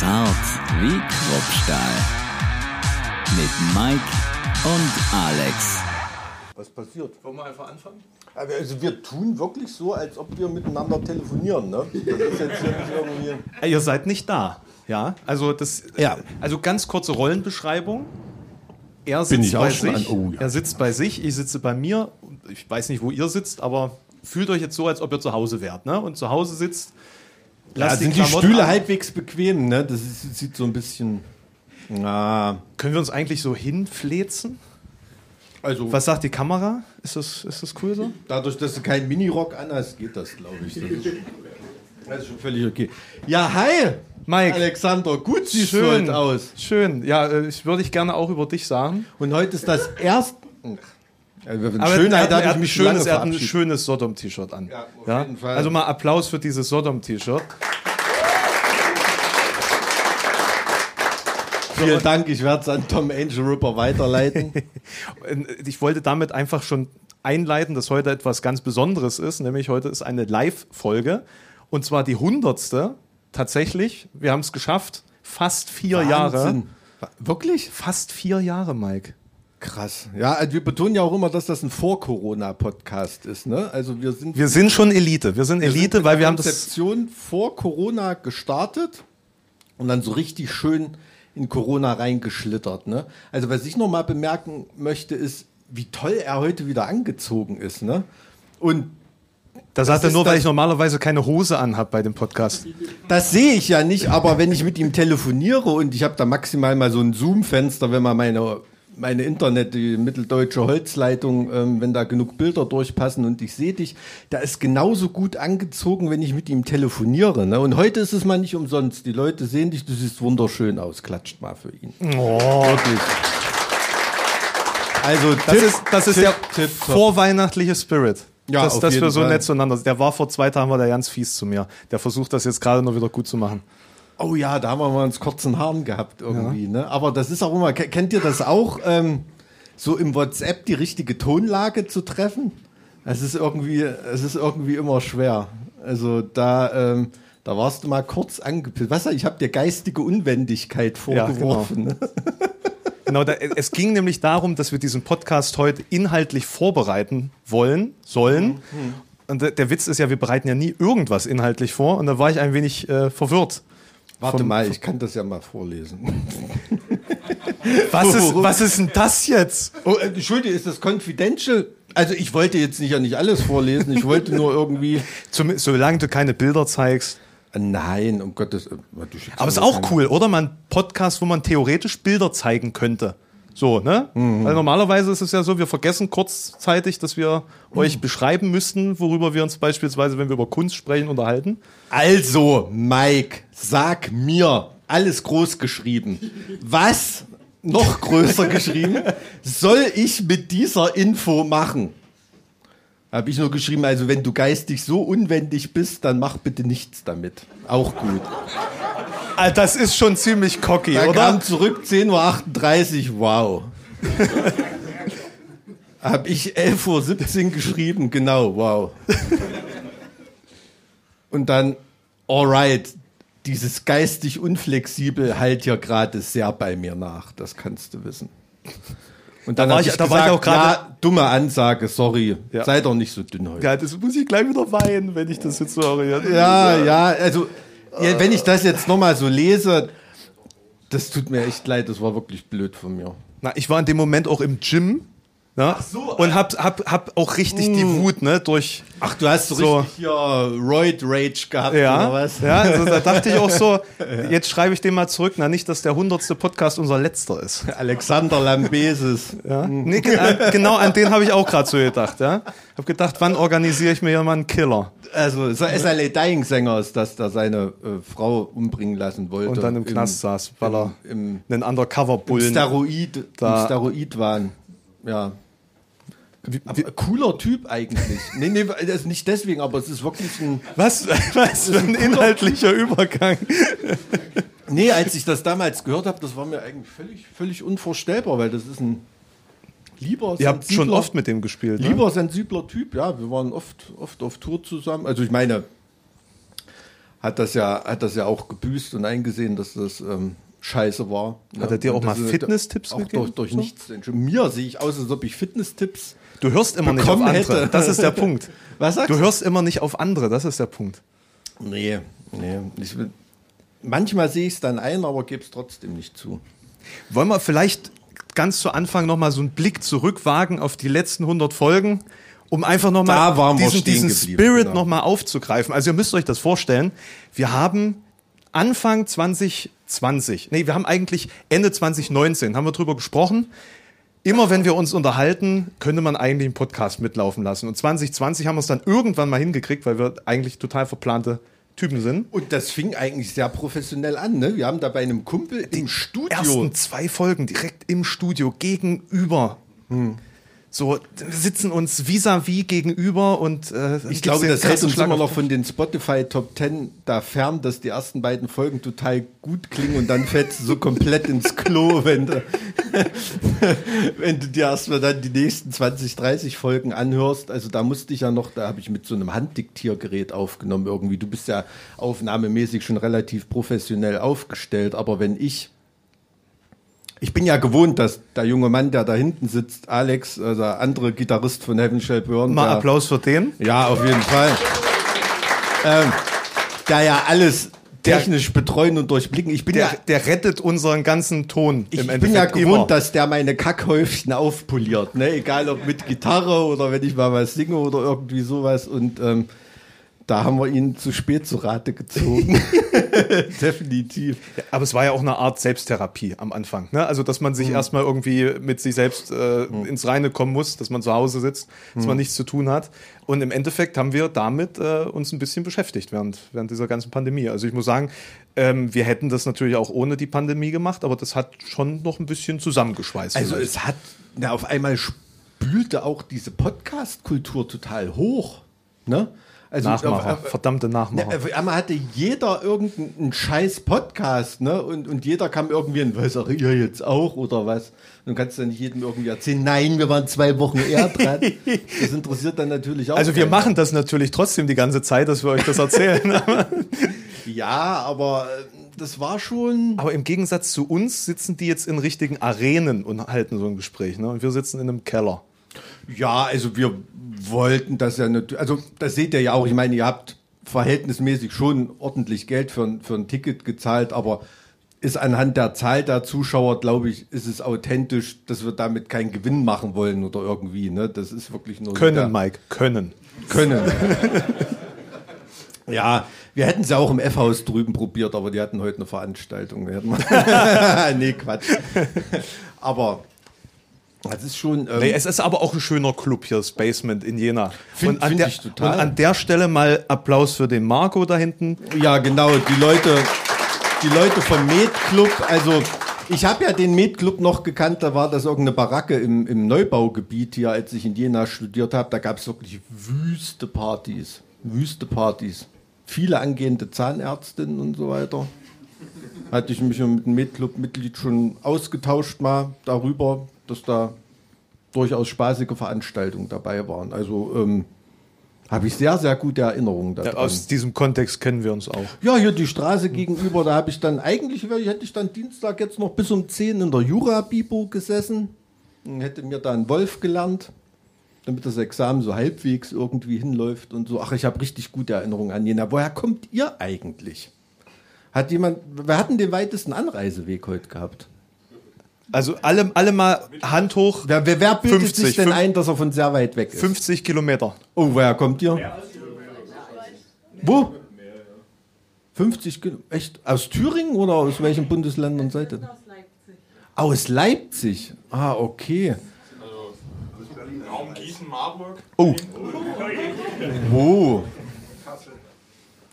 Zart wie Kruppstahl. Mit Mike und Alex. Was passiert? Wollen wir einfach anfangen? Also wir tun wirklich so, als ob wir miteinander telefonieren, ne? Das ist jetzt hier nicht irgendwie... Ihr seid nicht da. Ja, also das. Ja. Also ganz kurze Rollenbeschreibung. Er sitzt Bin ich auch bei sich. an- oh, ja. Er sitzt bei sich, ich sitze bei mir. Ich weiß nicht, wo ihr sitzt, aber fühlt euch jetzt so, als ob ihr zu Hause wärt. Ne? Und zu Hause sitzt. Ja, lasst sind die Klamotten Stühle an. halbwegs bequem, ne? Das ist, sieht so ein bisschen... Na, Können wir uns eigentlich so hinflezen? also Was sagt die Kamera? Ist das, ist das cool so? dadurch, dass du keinen Minirock anhast, geht das, glaube ich. Das ist, das ist schon völlig okay. Ja, hi! Mike. Alexander, gut siehst du heute aus. Schön. Ja, äh, ich würde ich gerne auch über dich sagen. Und heute ist das erste... Also, Schönheit er, habe er, hat mich schönes, er hat ein schönes Sodom-T-Shirt an. Ja, auf jeden Fall. Also mal Applaus für dieses Sodom-T-Shirt. Vielen Dank, ich werde es an Tom Angel Ripper weiterleiten. Ich wollte damit einfach schon einleiten, dass heute etwas ganz Besonderes ist, nämlich heute ist eine Live-Folge und zwar die hundertste. Tatsächlich, wir haben es geschafft, fast vier Jahre. Wahnsinn. Wirklich? Fast vier Jahre, Mike. Krass. Ja, also wir betonen ja auch immer, dass das ein Vor-Corona-Podcast ist. Ne? Also wir sind, Wir sind schon Elite. Wir sind wir sind Elite, weil wir haben das. Konzeption vor Corona gestartet und dann so richtig schön in Corona reingeschlittert. Ne? Also was ich noch mal bemerken möchte, ist, wie toll er heute wieder angezogen ist. Ne? Und Das sagt er ist nur, weil das- ich normalerweise keine Hose anhab bei dem Podcast. Das sehe ich ja nicht, aber wenn ich mit ihm telefoniere und ich habe da maximal mal so ein Zoom-Fenster, wenn man meine, meine Internet, die mitteldeutsche Holzleitung, ähm, wenn da genug Bilder durchpassen und ich sehe dich, da ist genauso gut angezogen, wenn ich mit ihm telefoniere. Ne? Und heute ist es mal nicht umsonst. Die Leute sehen dich, du siehst wunderschön aus. Klatscht mal für ihn. Wirklich. Also Das Tipp, ist, das ist Tipp, der Tipp, vorweihnachtliche Spirit. Ja, dass, auf dass wir so Fall. nett zueinander sind. Der war vor zwei Tagen war der ganz fies zu mir. Der versucht das jetzt gerade noch wieder gut zu machen. Oh ja, da haben wir mal uns kurzen Haaren gehabt irgendwie. Ne? Aber das ist auch immer, ke- kennt ihr das auch, ähm, so im WhatsApp die richtige Tonlage zu treffen? Es ist irgendwie, es ist irgendwie immer schwer. Also da, ähm, da warst du mal kurz angepisst. Was? Ich habe dir geistige Unwendigkeit vorgeworfen. ne? Genau, da, es ging nämlich darum, dass wir diesen Podcast heute inhaltlich vorbereiten wollen, sollen. Und der, der Witz ist ja, wir bereiten ja nie irgendwas inhaltlich vor. Und da war ich ein wenig äh, verwirrt. Warte Vom- mal, ich kann das ja mal vorlesen. Was ist, was ist denn das jetzt? Oh, äh, Entschuldige, ist das confidential? Also ich wollte jetzt nicht ja nicht alles vorlesen. Ich wollte nur irgendwie. Zum, solange du keine Bilder zeigst. Äh, Nein, um Gottes. äh, du schickst Aber mir ist auch keine- cool, oder? Man Podcast, wo man theoretisch Bilder zeigen könnte. So, ne? Weil normalerweise ist es ja so, wir vergessen kurzzeitig, dass wir euch beschreiben müssten, worüber wir uns beispielsweise, wenn wir über Kunst sprechen, unterhalten. Also, Mike, sag mir, alles groß geschrieben. Was noch größer geschrieben soll ich mit dieser Info machen? Habe ich nur geschrieben, also wenn du geistig so unwendig bist, dann mach bitte nichts damit. Auch gut. Das ist schon ziemlich cocky, Da oder? kam zurück 10.38 Uhr, wow. Habe ich 11.17 Uhr geschrieben, genau, wow. Und dann, alright, dieses geistig unflexibel halt hier gerade sehr bei mir nach, das kannst du wissen. Und dann Da war hab ich- da war ich auch gerade- ja, dumme Ansage, sorry, Ja. sei doch nicht so dünn heute. Ja, das muss ich gleich wieder weinen, wenn ich das jetzt so höre. Ja, ja, also ja, wenn ich das jetzt nochmal so lese, das tut mir echt leid, das war wirklich blöd von mir. Na, ich war in dem Moment auch im Gym. Ne? und hab, hab, hab auch richtig die Wut, ne, durch. Ach, du hast so, So. richtig hier Roid Rage gehabt, Ja, oder was? ja also da dachte ich auch so, jetzt schreibe ich den mal zurück, na nicht, dass der hundertste Podcast unser letzter ist. Alexander Lambesis. Ja? Nee, ge- äh, genau an den habe ich auch gerade so gedacht. Ja? Hab gedacht, wann organisiere ich mir hier mal einen Killer? Also, so SLA Dying Sänger ist das, der seine äh, Frau umbringen lassen wollte. Und dann im Knast saß, weil er im- einen Im Undercover-Bullen. Steroid, Da- im Steroid waren. Ja. Wie- Aber cooler Typ eigentlich. nee, nee, das ist nicht deswegen, aber es ist wirklich ein. Was, was für ein inhaltlicher Übergang. Nee, als ich das damals gehört habe, das war mir eigentlich völlig, völlig unvorstellbar, weil das ist ein lieber Ihr habt schon oft mit dem gespielt. Ne? Lieber sensibler Typ, ja. Wir waren oft, oft auf Tour zusammen. Also ich meine, hat das ja, hat das ja auch gebüßt und eingesehen, dass das ähm, scheiße war. Hat er dir auch mal Fitness-Tipps auch gegeben? Durch, durch So? nichts. Mir sehe ich aus, als ob ich Fitness-Tipps. Du hörst immer nicht auf andere. hätte. Das ist der Punkt. Was sagst Du du? hörst immer nicht auf andere. Das ist der Punkt. Nee, nee. Ich, will- manchmal sehe ich es dann ein, aber gebe es trotzdem nicht zu. Wollen wir vielleicht ganz zu Anfang noch mal so einen Blick zurückwagen auf die letzten 100 Folgen, um einfach noch Da mal waren wir diesen, diesen Spirit genau. noch mal aufzugreifen. Also ihr müsst euch das vorstellen, wir haben Anfang 2020, nee, wir haben eigentlich Ende 2019, haben wir drüber gesprochen. Immer wenn wir uns unterhalten, könnte man eigentlich einen Podcast mitlaufen lassen. Und 2020 haben wir es dann irgendwann mal hingekriegt, weil wir eigentlich total verplante Typen sind. Und das fing eigentlich sehr professionell an. Ne? Wir haben da bei einem Kumpel im Studio. ersten zwei Folgen direkt im Studio gegenüber. So, sitzen uns vis-à-vis gegenüber und äh, Ich glaube, das hält uns Schlag immer noch von den Spotify Top 10 da fern, dass die ersten beiden Folgen total gut klingen und dann fällst du so komplett ins Klo, wenn du, wenn du dir erstmal dann die nächsten 20, 30 Folgen anhörst. Also da musste ich ja noch, da habe ich mit so einem Handdiktiergerät aufgenommen irgendwie. Du bist ja aufnahmemäßig schon relativ professionell aufgestellt, aber wenn ich ich bin ja gewohnt, dass der junge Mann, der da hinten sitzt, Alex, also der andere Gitarrist von Heaven Shall Burn, Mal der- Applaus für den. ja, auf jeden Fall. Ähm, der ja alles technisch betreuen und durchblicken. Ich bin Der, ja, der rettet unseren ganzen Ton ich im bin ja gewohnt, immer. dass der meine Kackhäufchen aufpoliert. Ne? Egal ob mit Gitarre oder wenn ich mal was singe oder irgendwie sowas. Und ähm, da haben wir ihn zu spät zu Rate gezogen. Definitiv. Aber es war ja auch eine Art Selbsttherapie am Anfang. Ne? Also, dass man Mhm. sich erstmal irgendwie mit sich selbst äh, ins Reine kommen muss, dass man zu Hause sitzt, dass Mhm. man nichts zu tun hat. Und im Endeffekt haben wir damit äh, uns ein bisschen beschäftigt während, während dieser ganzen Pandemie. Also ich muss sagen, ähm, wir hätten das natürlich auch ohne die Pandemie gemacht, aber das hat schon noch ein bisschen zusammengeschweißt. Also vielleicht. es hat, na, auf einmal spülte auch diese Podcast-Kultur total hoch. Ne? Also Nachmacher, auf- auf- verdammte Nachmacher. Ne, auf einmal hatte jeder irgendeinen scheiß Podcast, ne? Und, und jeder kam irgendwie in, was auch ihr jetzt auch oder was? Du kannst dann nicht jedem irgendwie erzählen, nein, wir waren zwei Wochen eher dran. Das interessiert dann natürlich auch. Also wir keinen. machen das natürlich trotzdem die ganze Zeit, dass wir euch das erzählen. Ja, aber äh, das war schon. Aber im Gegensatz zu uns sitzen die jetzt in richtigen Arenen und halten so ein Gespräch. Ne? Und wir sitzen in einem Keller. Ja, also wir wollten das ja natürlich. Also das seht ihr ja auch. Ich meine, ihr habt verhältnismäßig schon ordentlich Geld für, ein- für ein Ticket gezahlt, aber ist anhand der Zahl der Zuschauer, glaube ich, ist es authentisch, dass wir damit keinen Gewinn machen wollen oder irgendwie. Ne? Das ist wirklich nur so der- Können, Mike, können. können. ja, wir hätten es ja auch im F-Haus drüben probiert, aber die hatten heute eine Veranstaltung. Nee, Quatsch. aber das ist schon. Ähm, Nee, es ist aber auch ein schöner Club hier, das Basement in Jena. Find- und, an find der, ich total. und an der Stelle mal Applaus für den Marco da hinten. Ja, genau, die Leute, die Leute vom Med Club, also ich habe ja den Med Club noch gekannt, da war das irgendeine Baracke im, im Neubaugebiet hier, als ich in Jena studiert habe, da gab es wirklich wüste Partys, wüste Partys. Viele angehende Zahnärztinnen und so weiter. Hatte ich mich mit dem Med Club Mitglied schon ausgetauscht mal darüber, dass da durchaus spaßige Veranstaltungen dabei waren. Also ähm, habe ich sehr, sehr gute Erinnerungen daran. Ja, aus diesem Kontext kennen wir uns auch. Ja, hier die Straße gegenüber, da habe ich dann, eigentlich hätte ich dann Dienstag jetzt noch bis um 10 in der Jura-Bibo gesessen und hätte mir da einen Wolf gelernt, damit das Examen so halbwegs irgendwie hinläuft und so. Ach, ich habe richtig gute Erinnerungen an Jena. Woher kommt ihr eigentlich? Hat jemand, wer hat denn den weitesten Anreiseweg heute gehabt? Also alle, alle mal Hand hoch, Wer, wer, wer bildet 50, sich denn fünf- ein, dass er von sehr weit weg ist? 50 Kilometer. Oh, woher kommt ihr? Wo? 50 Kilo. Echt? Aus Thüringen oder aus welchen Bundesländern seid ihr? Aus Leipzig. Aus Leipzig. Ah, okay. Raum Gießen, Marburg. Oh. Wo?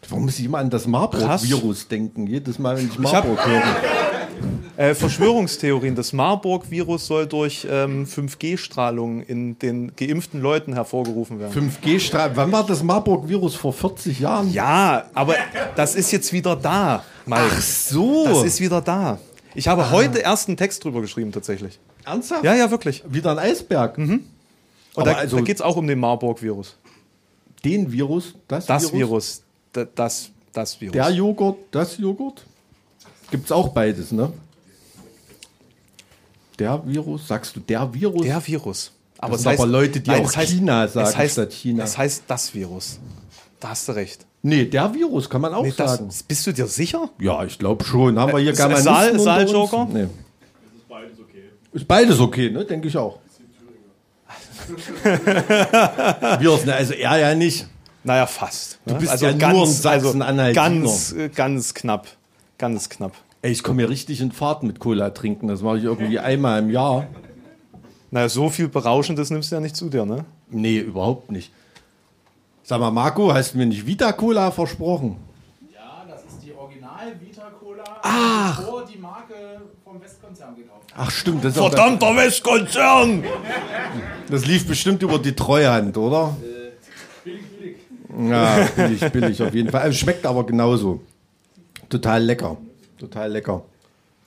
Warum muss ich immer an das Marburg-Virus denken? Jedes Mal, wenn ich Marburg höre. Äh, Verschwörungstheorien. Das Marburg-Virus soll durch ähm, 5G-Strahlung in den geimpften Leuten hervorgerufen werden. 5G-Strahl. Wann war das Marburg-Virus? Vor 40 Jahren? Ja, aber das ist jetzt wieder da, Mike. Ach so. Das ist wieder da. Ich habe heute erst einen Text drüber geschrieben, tatsächlich. Ernsthaft? Ja, ja, wirklich. Wieder ein Eisberg. Und Aber da, also- da geht es auch um den Marburg-Virus. Den Virus? Das, Das Virus, da- das Das Virus. Der Joghurt, das Joghurt? Gibt's auch beides, ne? Der Virus, sagst du der Virus? Der Virus. Aber Das es sind heißt, aber Leute, die auch es heißt, China sagen es heißt, statt China. Es heißt das Virus. Da hast du recht. Nee, der Virus kann man auch Nee, das, sagen. bist du dir sicher? Ja, ich glaube schon. Haben wir hier Äh, Germanisten Saal- Saaljoker? uns? Nee. Ist beides okay, ne? Denke ich auch. Virus, ne? Also er ja nicht. Naja, fast. Du bist ja nur ein Sachsen-Anhaltiner. ganz, äh, ganz knapp. Ganz knapp. Ey, ich komme hier richtig in Fahrt mit Cola trinken. Das mache ich irgendwie einmal im Jahr. Naja, so viel Berauschendes nimmst du ja nicht zu dir, ne? Nee, überhaupt nicht. Sag mal, Marco, hast du mir nicht Vita Cola versprochen? Ja, das ist die Original Vita Cola, Ach. bevor die Marke vom Westkonzern gekauft hat. Ach stimmt, das, Verdammter Westkonzern! das, das lief bestimmt über die Treuhand, oder? Ja, billig, billig auf jeden Fall. Also schmeckt aber genauso. Total lecker. Total lecker.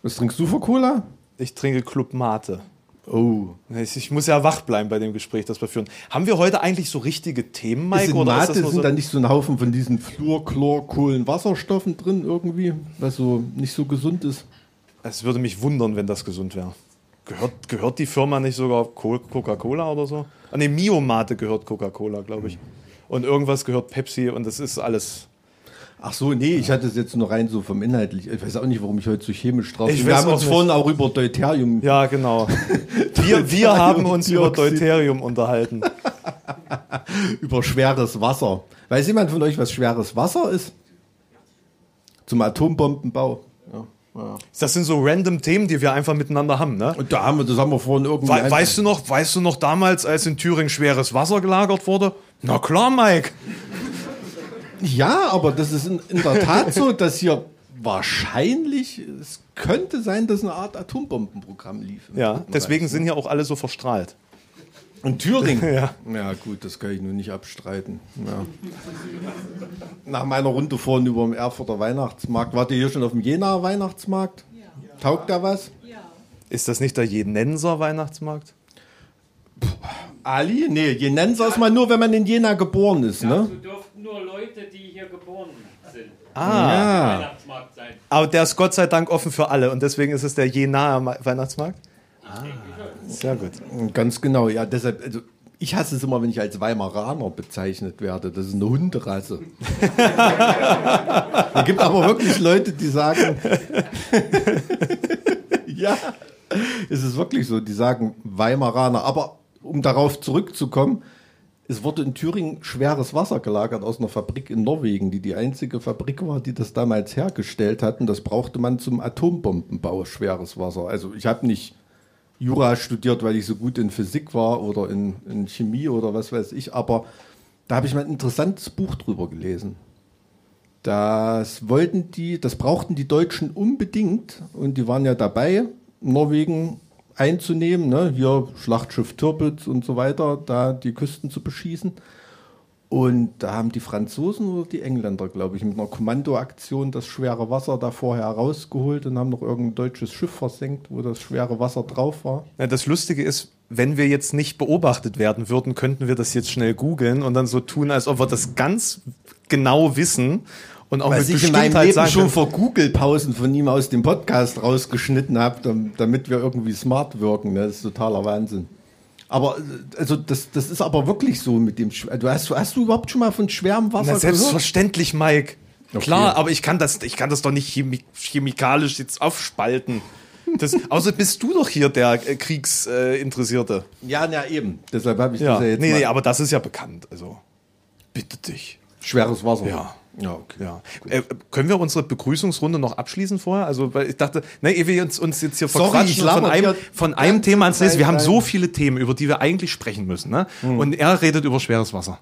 Was trinkst du für Cola? Ich trinke Club Mate. Oh. Ich muss ja wach bleiben bei dem Gespräch, das wir führen. Haben wir heute eigentlich so richtige Themen, Mike? Ist in oder ist Mate das nur sind so da nicht so ein Haufen von diesen Fluor, Chlor, Kohlen, Wasserstoffen drin irgendwie, was so nicht so gesund ist? es würde mich wundern, wenn das gesund wäre. Gehört, gehört die Firma nicht sogar Co- Coca-Cola oder so? Ah, ne, Mio Mate gehört Coca-Cola, glaube ich. Und irgendwas gehört Pepsi und das ist alles. Ach so, nee, ich hatte es jetzt nur rein so vom Inhaltlich. Ich weiß auch nicht, warum ich heute so chemisch drauf bin. Wir haben uns nicht. vorhin auch über Deuterium. Ja, genau. Wir, wir haben uns über. Deuterium unterhalten. über schweres Wasser. Weiß jemand von euch, was schweres Wasser ist? Zum Atombombenbau. Ja. Ja. Das sind so random Themen, die wir einfach miteinander haben, ne? Und da haben wir, das haben wir vorhin irgendwie. We weißt du noch, weißt du noch damals, als in Thüringen schweres Wasser gelagert wurde? Na klar, Mike. Ja, aber das ist in, in der Tat so, dass hier wahrscheinlich, es könnte sein, dass eine Art Atombombenprogramm lief. Ja, deswegen sind hier auch alle so verstrahlt. Und Thüringen? Ja. Ja, gut, das kann ich nur nicht abstreiten. Ja. Nach meiner Runde vorhin über dem Erfurter Weihnachtsmarkt, wart ihr hier schon auf dem Jena Weihnachtsmarkt? Taugt da was? Ist das nicht der Jenenser Weihnachtsmarkt? Ali? Nee, Jenenser ist man nur, wenn man in Jena geboren ist, ne? So dürften nur Leute, die hier geboren sind, Ah. Weihnachtsmarkt sein. Aber der ist Gott sei Dank offen für alle und deswegen ist es der Jenaer Ma- Weihnachtsmarkt? Ah, sehr gut. Ganz genau, ja, deshalb, also ich hasse es immer, wenn ich als Weimaraner bezeichnet werde. Das ist eine Hunderasse. es gibt aber wirklich Leute, die sagen, ja, es ist wirklich so, die sagen Weimaraner. Aber um darauf zurückzukommen, es wurde in Thüringen schweres Wasser gelagert aus einer Fabrik in Norwegen, die die einzige Fabrik war, die das damals hergestellt hat. Und das brauchte man zum Atombombenbau, schweres Wasser. Also ich habe nicht Jura studiert, weil ich so gut in Physik war oder in, in Chemie oder was weiß ich, aber da habe ich mal ein interessantes Buch drüber gelesen. Das wollten die, das brauchten die Deutschen unbedingt und die waren ja dabei, Norwegen einzunehmen, ne? hier Schlachtschiff Tirpitz und so weiter, da die Küsten zu beschießen. Und da haben die Franzosen oder die Engländer, glaube ich, mit einer Kommandoaktion das schwere Wasser da vorher rausgeholt und haben noch irgendein deutsches Schiff versenkt, wo das schwere Wasser drauf war. Ja, das Lustige ist, wenn wir jetzt nicht beobachtet werden würden, könnten wir das jetzt schnell googeln und dann so tun, als ob wir das ganz genau wissen und auch Was mit ich in meinem Leben sagen schon vor Google-Pausen von ihm aus dem Podcast rausgeschnitten habe, dam- damit wir irgendwie smart wirken. Ne? Das ist totaler Wahnsinn. Aber äh, also das, das ist aber wirklich so mit dem. Sch- Du hast, hast du überhaupt schon mal von schwerem Wasser Na, gehört? selbstverständlich, Mike. Okay. Klar, aber ich kann das, ich kann das doch nicht chemi chemikalisch jetzt aufspalten. Das, außer bist du doch hier der äh, Kriegsinteressierte. Äh. Ja, ja, eben. Deshalb habe ich ja. das ja jetzt nee, mal. nee, aber das ist ja bekannt. Also, bitte dich. Schweres Wasser. Ja. Ja, okay. Ja. Äh, können wir unsere Begrüßungsrunde noch abschließen vorher? Also, weil ich dachte, ne, ehe wir uns, uns jetzt hier Sorry, verquatschen und von einem, von einem Thema ans nächste. Wir haben so viele Themen, über die wir eigentlich sprechen müssen. Ne? Hm. Und er redet über schweres Wasser.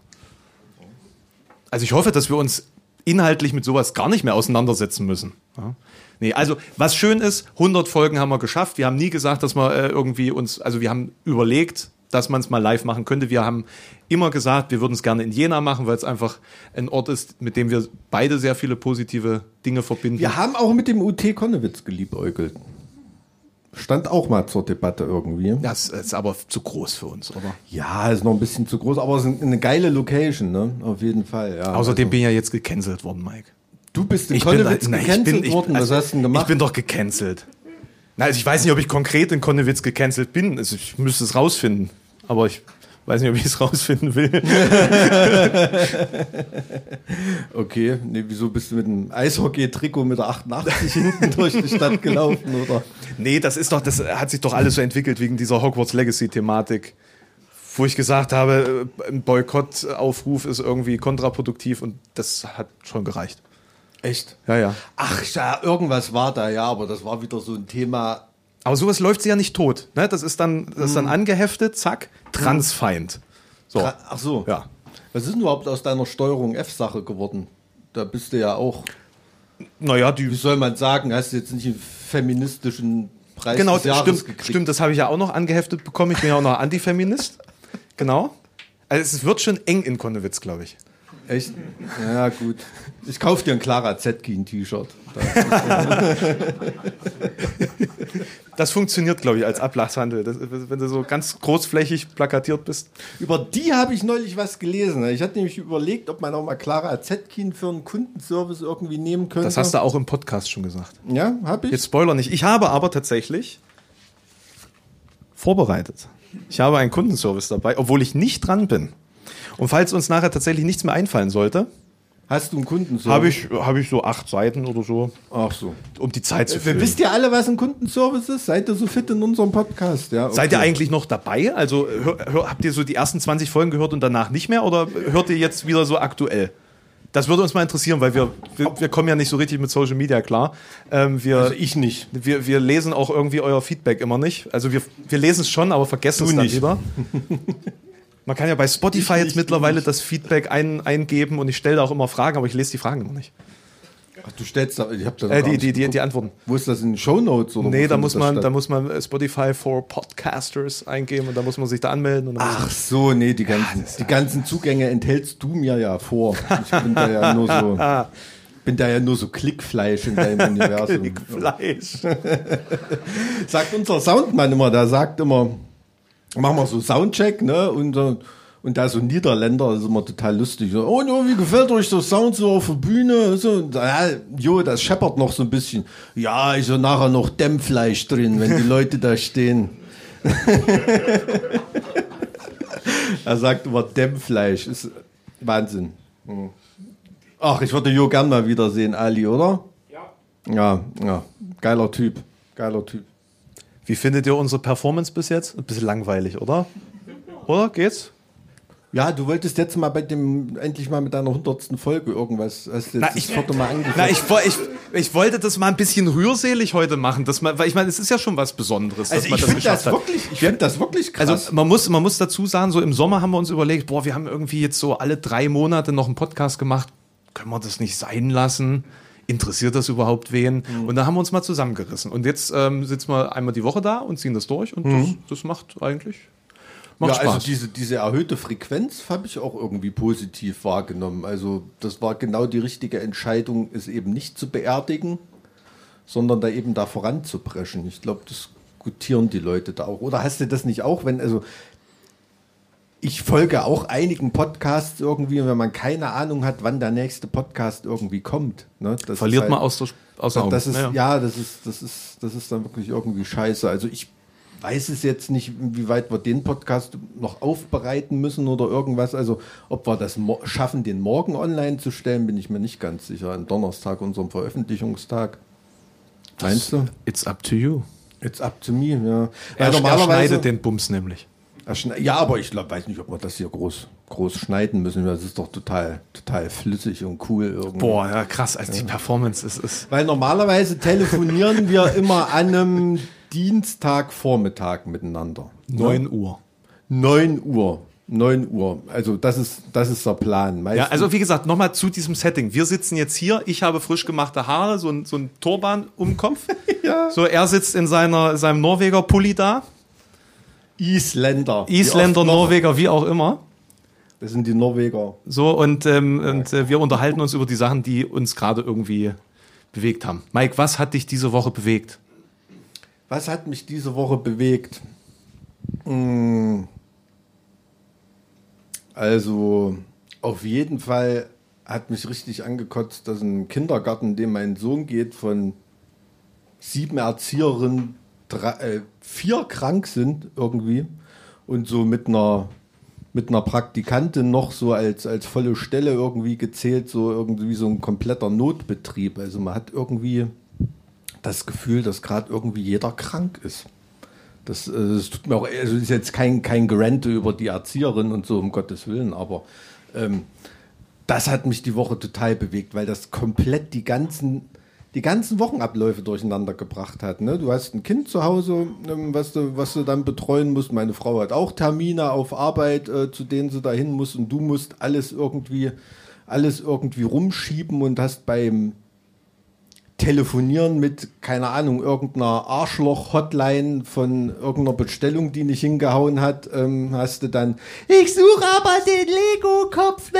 Also ich hoffe, dass wir uns inhaltlich mit sowas gar nicht mehr auseinandersetzen müssen. Ja? Nee, also was schön ist, 100 Folgen haben wir geschafft. Wir haben nie gesagt, dass wir äh, irgendwie uns, also wir haben überlegt, dass man es mal live machen könnte. Wir haben immer gesagt, wir würden es gerne in Jena machen, weil es einfach ein Ort ist, mit dem wir beide sehr viele positive Dinge verbinden. Wir haben auch mit dem UT Konnewitz geliebäugelt. Stand auch mal zur Debatte irgendwie. Das ist aber zu groß für uns, oder? Ja, ist noch ein bisschen zu groß, aber es ist eine geile Location, ne? Auf jeden Fall. Ja, Außerdem also, bin ich ja jetzt gecancelt worden, Mike. Du bist in Konnewitz gecancelt bin, ich, worden. also, Was hast du denn gemacht? Ich bin doch gecancelt. Na, also ich weiß nicht, ob ich konkret in Konnewitz gecancelt bin. Also ich müsste es rausfinden. Aber ich weiß nicht, ob ich es rausfinden will. okay, nee, wieso bist du mit einem Eishockey-Trikot mit der 88 hinten durch die Stadt gelaufen, oder? Nee, das ist doch, das hat sich doch alles so entwickelt wegen dieser Hogwarts Legacy-Thematik. Wo ich gesagt habe, äh, ein Boykottaufruf ist irgendwie kontraproduktiv und das hat schon gereicht. Echt? Ja, ja. Ach ja, irgendwas war da, ja, aber das war wieder so ein Thema. Aber sowas läuft sie ja nicht tot. Ne? Das ist dann, das ist dann angeheftet, zack, Transfeind. So. Ach so. Ja. Was ist denn überhaupt aus deiner Steuerung F-Sache geworden? Da bist du ja auch, Naja, wie die. soll man sagen, hast du jetzt nicht einen feministischen Preis Genau, des Jahres stimmt, gekriegt? stimmt, das habe ich ja auch noch angeheftet bekommen. Ich bin ja auch noch Antifeminist. Genau. Also es wird schon eng in Konnewitz, glaube ich. Echt? Ja, gut. Ich kaufe dir ein Clara Zetkin-T-Shirt. Das funktioniert, glaube ich, als Ablachshandel. Das, wenn du so ganz großflächig plakatiert bist. Über die habe ich neulich was gelesen. Ich hatte nämlich überlegt, ob man auch mal Clara Zetkin für einen Kundenservice irgendwie nehmen könnte. Das hast du auch im Podcast schon gesagt. Ja, habe ich. Jetzt Spoiler nicht. Ich habe aber tatsächlich vorbereitet. Ich habe einen Kundenservice dabei, obwohl ich nicht dran bin. Und falls uns nachher tatsächlich nichts mehr einfallen sollte, Hast du einen Kundenservice? habe ich, habe ich so acht Seiten oder so, Ach so. um die Zeit zu Wir füllen. wisst ihr alle, was ein Kundenservice ist? Seid ihr so fit in unserem Podcast? Ja, okay. Seid ihr eigentlich noch dabei? Also hör, hör, habt ihr so die ersten 20 Folgen gehört und danach nicht mehr? Oder hört ihr jetzt wieder so aktuell? Das würde uns mal interessieren, weil wir, wir, wir kommen ja nicht so richtig mit Social Media klar. Ähm, wir, Also ich nicht. wir, wir lesen auch irgendwie euer Feedback immer nicht. Also wir, wir lesen es schon, aber vergessen Du es dann nicht. lieber. Man kann ja bei Spotify jetzt mittlerweile das Feedback ein, eingeben und ich stelle da auch immer Fragen, aber ich lese die Fragen immer nicht. Ach, du stellst da, ich hab da Äh, die, die, die, die Antworten. Wo ist das in den Shownotes oder Nee, da muss man, statt? da muss man Spotify for Podcasters eingeben und da muss man sich da anmelden. Ach so, nee, die ganzen, die ganzen Zugänge enthältst du mir ja vor. Ich bin da ja nur so, bin da ja nur so Klickfleisch in deinem Universum. Fleisch. Sagt unser Soundmann immer, der sagt immer, machen wir so Soundcheck, ne? Und, und da so Niederländer, das ist immer total lustig. So, oh, no, wie gefällt euch der Sound so auf der Bühne? So, und, ja, jo, das scheppert noch so ein bisschen. Ja, ist ja nachher noch Dämmfleisch drin, wenn die Leute da stehen. er sagt immer Dämmfleisch, ist Wahnsinn. Hm. Ach, ich würde Jo gern mal wiedersehen, Ali, oder? Ja. Ja, ja, geiler Typ, geiler Typ. Wie findet ihr unsere Performance bis jetzt? Ein bisschen langweilig, oder? Oder? Geht's? Ja, du wolltest jetzt mal bei dem, endlich mal mit deiner hundertsten Folge irgendwas, hast du jetzt Na, das ich- vierte Mal angefangen. Na, ich, ich, ich wollte das mal ein bisschen rührselig heute machen, dass man, weil ich meine, es ist ja schon was Besonderes, dass also man ich das finde das, geschafft hat. wirklich, ich finde das wirklich krass. Also man muss, man muss dazu sagen, so im Sommer haben wir uns überlegt, boah, wir haben irgendwie jetzt so alle drei Monate noch einen Podcast gemacht, können wir das nicht sein lassen? Interessiert das überhaupt wen? Mhm. Und da haben wir uns mal zusammengerissen. Und jetzt ähm, sitzen wir einmal die Woche da und ziehen das durch und das, das macht eigentlich macht Mhm. ja, Spaß. also diese, diese erhöhte Frequenz habe ich auch irgendwie positiv wahrgenommen. Also das war genau die richtige Entscheidung, es eben nicht zu beerdigen, sondern da eben da voranzupreschen. Ich glaube, das gutieren die Leute da auch. Oder hast du das nicht auch, wenn, also ich folge auch einigen Podcasts irgendwie, wenn man keine Ahnung hat, wann der nächste Podcast irgendwie kommt. Ne? Verliert ist man halt- aus der, aus Augen. das ist, Ja, ja, das ist, das ist, das ist dann wirklich irgendwie scheiße. Also ich weiß es jetzt nicht, wie weit wir den Podcast noch aufbereiten müssen oder irgendwas. Also ob wir das schaffen, den morgen online zu stellen, bin ich mir nicht ganz sicher. Am Donnerstag, unserem Veröffentlichungstag. Meinst du? It's up to you. It's up to me, ja. Er, Weil er schneidet den Bums nämlich. Ja, aber ich glaub, weiß nicht, ob wir das hier groß, groß schneiden müssen. Das ist doch total, total flüssig und cool irgendwie. Boah, ja, krass, als die Performance ist, ist. Weil normalerweise telefonieren wir immer an einem Dienstagvormittag miteinander. 9 Uhr. 9 Uhr. 9 Uhr. Also das ist, das ist der Plan. Ja, Meistens- also wie gesagt, nochmal zu diesem Setting. Wir sitzen jetzt hier, ich habe frisch gemachte Haare, so ein, so ein Turban um den Kopf. Ja. So, er sitzt in seiner, seinem Norweger Pulli da. Isländer. Isländer? Norweger, wie auch immer. Das sind die Norweger. So, und, ähm, und äh, wir unterhalten uns über die Sachen, die uns gerade irgendwie bewegt haben. Mike, was hat dich diese Woche bewegt? Was hat mich diese Woche bewegt? Hm. Also auf jeden Fall hat mich richtig angekotzt, dass ein Kindergarten, in dem mein Sohn geht, von sieben Erzieherinnen drei, äh, vier krank sind irgendwie und so mit einer mit einer Praktikantin noch so als, als volle Stelle irgendwie gezählt, so irgendwie so ein kompletter Notbetrieb. Also man hat irgendwie das Gefühl, dass gerade irgendwie jeder krank ist. Das, äh, das tut mir auch, also ist jetzt kein, kein Gerente über die Erzieherin und so, um Gottes Willen, aber ähm, das hat mich die Woche total bewegt, weil das komplett die ganzen, die ganzen Wochenabläufe durcheinander gebracht hat. Ne? Du hast ein Kind zu Hause, ähm, was, du, was du dann betreuen musst. Meine Frau hat auch Termine auf Arbeit, äh, zu denen sie dahin muss und du musst alles irgendwie, alles irgendwie rumschieben und hast beim telefonieren mit, keine Ahnung, irgendeiner Arschloch-Hotline von irgendeiner Bestellung, die nicht hingehauen hat, ähm, hast du dann, ich suche aber den Lego-Kopf,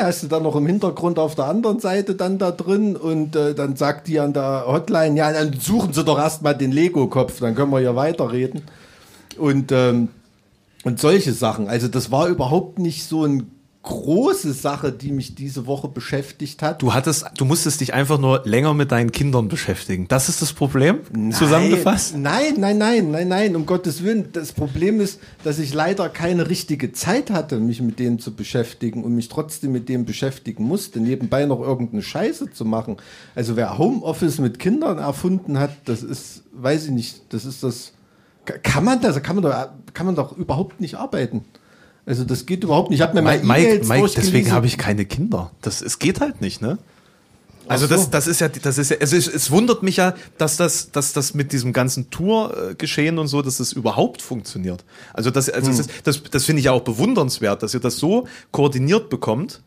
hast du dann noch im Hintergrund auf der anderen Seite dann da drin und äh, dann sagt die an der Hotline, ja, dann suchen sie doch erstmal den Lego-Kopf, dann können wir ja weiterreden. Und, ähm, und solche Sachen. Also das war überhaupt nicht so ein große Sache, die mich diese Woche beschäftigt hat. Du hattest, du musstest dich einfach nur länger mit deinen Kindern beschäftigen. Das ist das Problem? Zusammengefasst? Nein, nein, nein, nein, nein, um Gottes Willen. Das Problem ist, dass ich leider keine richtige Zeit hatte, mich mit denen zu beschäftigen und mich trotzdem mit dem beschäftigen musste, nebenbei noch irgendeine Scheiße zu machen. Also wer Homeoffice mit Kindern erfunden hat, das ist, weiß ich nicht, das ist das, kann man das, kann man doch, kann man doch überhaupt nicht arbeiten. Also das geht überhaupt nicht. Ich habe mir mal Mike, E-Mails Mike, deswegen habe ich keine Kinder. Das, es geht halt nicht, ne? Also so. das, das ist ja, das ist ja, also es, es wundert mich ja, dass das, dass das mit diesem ganzen Tour-Geschehen und so, dass das überhaupt funktioniert. Also das, also Hm. das, das, das finde ich ja auch bewundernswert, dass ihr das so koordiniert bekommt,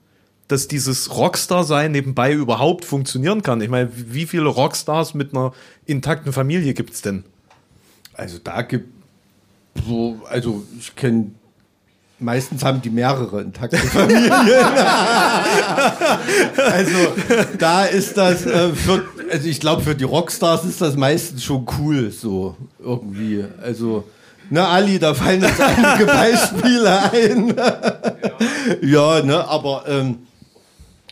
dass dieses Rockstar-Sein nebenbei überhaupt funktionieren kann. Ich meine, wie viele Rockstars mit einer intakten Familie gibt's denn? Also da gibt so, also ich kenne meistens haben die mehrere intakte Familien. also da ist das äh, für, also ich glaube für die Rockstars ist das meistens schon cool so irgendwie. Also ne Ali, da fallen jetzt einige Beispiele ein. ja, ne, aber ähm,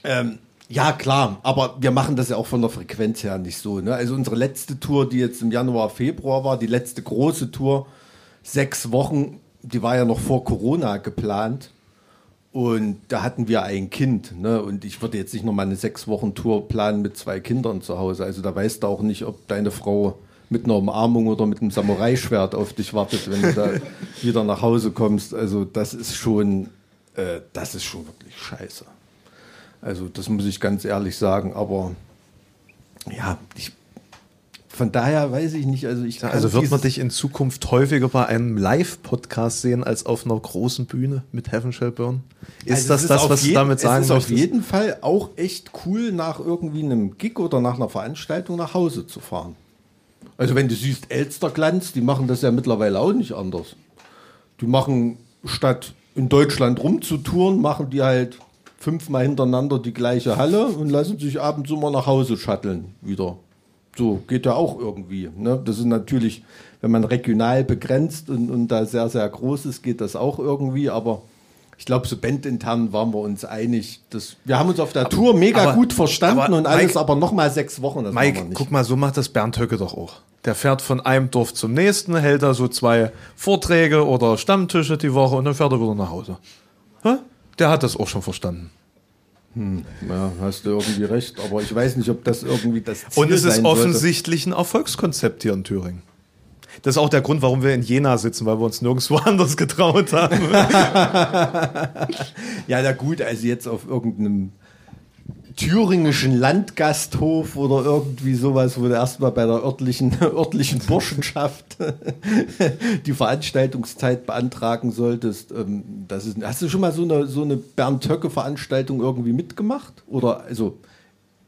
ähm, ja, klar, aber wir machen das ja auch von der Frequenz her nicht so. Ne? Also unsere letzte Tour, die jetzt im Januar, Februar war, die letzte große Tour, sechs Wochen, die war ja noch vor Corona geplant. Und da hatten wir ein Kind. Ne? Und ich würde jetzt nicht nochmal eine sechs Wochen Tour planen mit zwei Kindern zu Hause. Also da weißt du auch nicht, ob deine Frau mit einer Umarmung oder mit einem Samurai-Schwert auf dich wartet, wenn du da wieder nach Hause kommst. Also das ist schon, äh, das ist schon wirklich scheiße. Also das muss ich ganz ehrlich sagen. Aber ja, ich, von daher weiß ich nicht. Also ich Also wird man dich in Zukunft häufiger bei einem Live-Podcast sehen als auf einer großen Bühne mit Heaven Shall Burn? Ist Also das es das, auf was du jeden- damit sagen Es ist auf möchtest? jeden Fall auch echt cool, nach irgendwie einem Gig oder nach einer Veranstaltung nach Hause zu fahren. Also wenn du siehst, Elsterglanz, die machen das ja mittlerweile auch nicht anders. Die machen, statt in Deutschland rumzutouren, machen die halt fünfmal hintereinander die gleiche Halle und lassen sich abends immer nach Hause shutteln wieder. So geht ja auch irgendwie. Ne? Das ist natürlich, wenn man regional begrenzt und, und da sehr, sehr groß ist, geht das auch irgendwie, aber ich glaube, so bandintern waren wir uns einig. Dass, wir haben uns auf der Tour mega aber- gut verstanden aber und alles, Mike- aber nochmal sechs Wochen, das Mike, guck mal, so macht das Bernd Höcke doch auch. Der fährt von einem Dorf zum nächsten, hält da so zwei Vorträge oder Stammtische die Woche und dann fährt er wieder nach Hause. Hä? Der hat das auch schon verstanden. Ja, hast du irgendwie recht, aber ich weiß nicht, ob das irgendwie das Ziel Und es ist sollte. offensichtlich ein Erfolgskonzept hier in Thüringen. Das ist auch der Grund, warum wir in Jena sitzen, weil wir uns nirgendwo anders getraut haben. Ja, na gut, also jetzt auf irgendeinem thüringischen Landgasthof oder irgendwie sowas, wo du erstmal bei der örtlichen, örtlichen Burschenschaft die Veranstaltungszeit beantragen solltest. Ähm, Das ist, hast du schon mal so eine, so eine Bernd-Höcke-Veranstaltung irgendwie mitgemacht? Oder also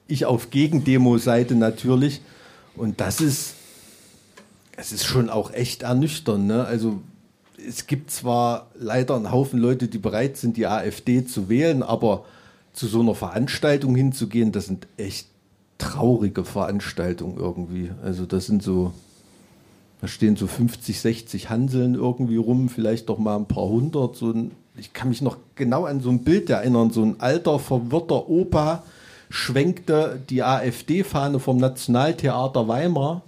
ich auf Gegendemo-Seite natürlich. Und das ist, es ist schon auch echt ernüchternd. Ne? Also es gibt zwar leider einen Haufen Leute, die bereit sind, die AfD zu wählen, aber zu so einer Veranstaltung hinzugehen, das sind echt traurige Veranstaltungen irgendwie. Also das sind so, da stehen so 50, 60 Hanseln irgendwie rum, vielleicht doch mal ein paar hundert, so ein ich kann mich noch genau an so ein Bild erinnern, so ein alter, verwirrter Opa schwenkte die AfD-Fahne vom Nationaltheater Weimar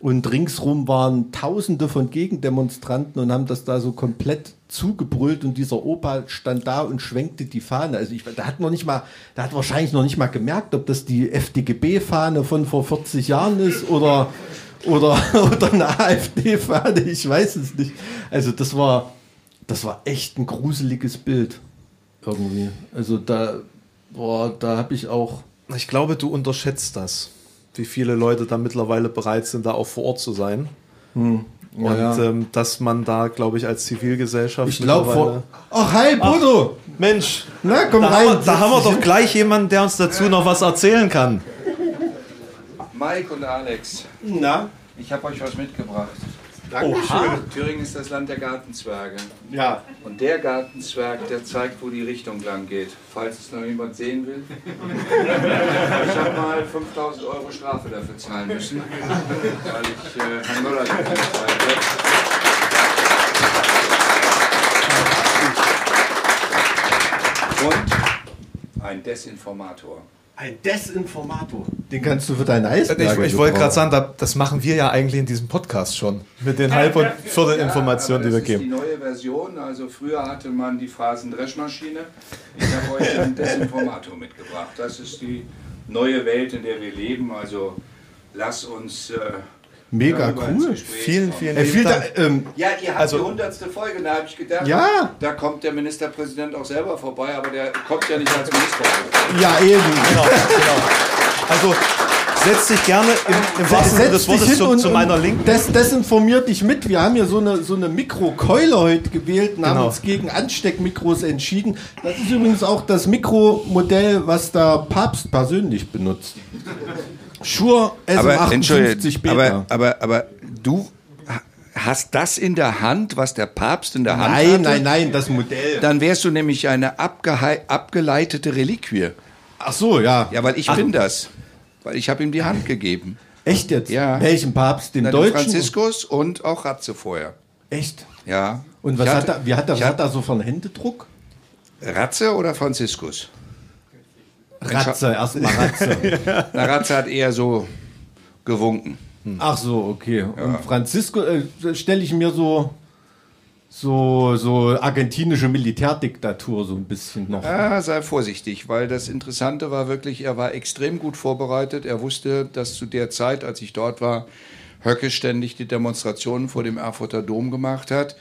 und ringsrum waren Tausende von Gegendemonstranten und haben das da so komplett zugebrüllt und dieser Opa stand da und schwenkte die Fahne. Also ich, der hat noch nicht mal, der hat wahrscheinlich noch nicht mal gemerkt, ob das die FDGB-Fahne von vor 40 Jahren ist oder, oder, oder eine AfD-Fahne. Ich weiß es nicht. Also das war, das war echt ein gruseliges Bild irgendwie. Also da, boah, da habe ich auch Ich glaube, du unterschätzt das, wie viele Leute da mittlerweile bereit sind, da auch vor Ort zu sein. Und ja. ähm, dass man da, glaube ich, als Zivilgesellschaft. Ich glaube. Ach, hi, Bodo! Mensch, Na, komm da, rein. haben wir, da haben wir doch gleich jemanden, der uns dazu noch was erzählen kann. Mike und Alex, Na? ich habe euch was mitgebracht. Dankeschön. Thüringen ist das Land der Gartenzwerge. Ja. Und der Gartenzwerg, der zeigt, wo die Richtung lang geht. Falls es noch jemand sehen will. Ich habe mal 5000 Euro Strafe dafür zahlen müssen, weil ich äh, Herrn Möller gezeigt habe. Und ein Desinformator. Ein Desinformator. Den kannst du für deine Ich, Eisberge ich wollte gerade sagen, da, das machen wir ja eigentlich in diesem Podcast schon. Mit den Halb- und Viertelinformationen, Ja, die wir das geben. ist die neue Version. Also früher hatte man die Phrasendreschmaschine. Ich habe euch einen Desinformator mitgebracht. Das ist die neue Welt, in der wir leben. Also lass uns äh, Mega cool. Vielen, vielen Äh, lieben viel da, Dank. ähm, Ja, ihr habt Also- die hundertste Folge, da habe ich gedacht, Ja. da kommt der Ministerpräsident auch selber vorbei, aber der kommt ja nicht als Minister. ja, eben. Genau, genau. Also setz dich gerne im, im wahrsten Sinne des Wortes hin zu, und, zu meiner Linken. Des, desinformiert dich mit. Wir haben hier so eine, so eine Mikrokeule heute gewählt und haben Genau. uns gegen Ansteckmikros entschieden. Das ist übrigens auch das Mikromodell, was der Papst persönlich benutzt. Shure Aber, SM58 Beta. aber, aber, aber du hast das in der Hand, was der Papst in der Hand nein, hatte? nein, nein, das Modell. Dann wärst du nämlich eine abgeleitete Reliquie. Ach so, ja. Ja, weil ich bin das. Weil ich habe ihm die Hand gegeben. Echt jetzt? Ja. Welchen Papst? Den Na, Deutschen? Franziskus und auch Ratze vorher. Echt? Ja. Und was Ich hat hatte- er, wie hat er, was hat er so für einen Händedruck? Ratze oder Franziskus? Ratze, erstmal Ratze. Na, Ratze hat eher so gewunken. Ach so, okay. Und Francisco äh, stelle ich mir so, so, so argentinische Militärdiktatur so ein bisschen noch. Ja, sei vorsichtig, weil das Interessante war wirklich, er war extrem gut vorbereitet. Er wusste, dass zu der Zeit, als ich dort war, Höcke ständig die Demonstrationen vor dem Erfurter Dom gemacht hat.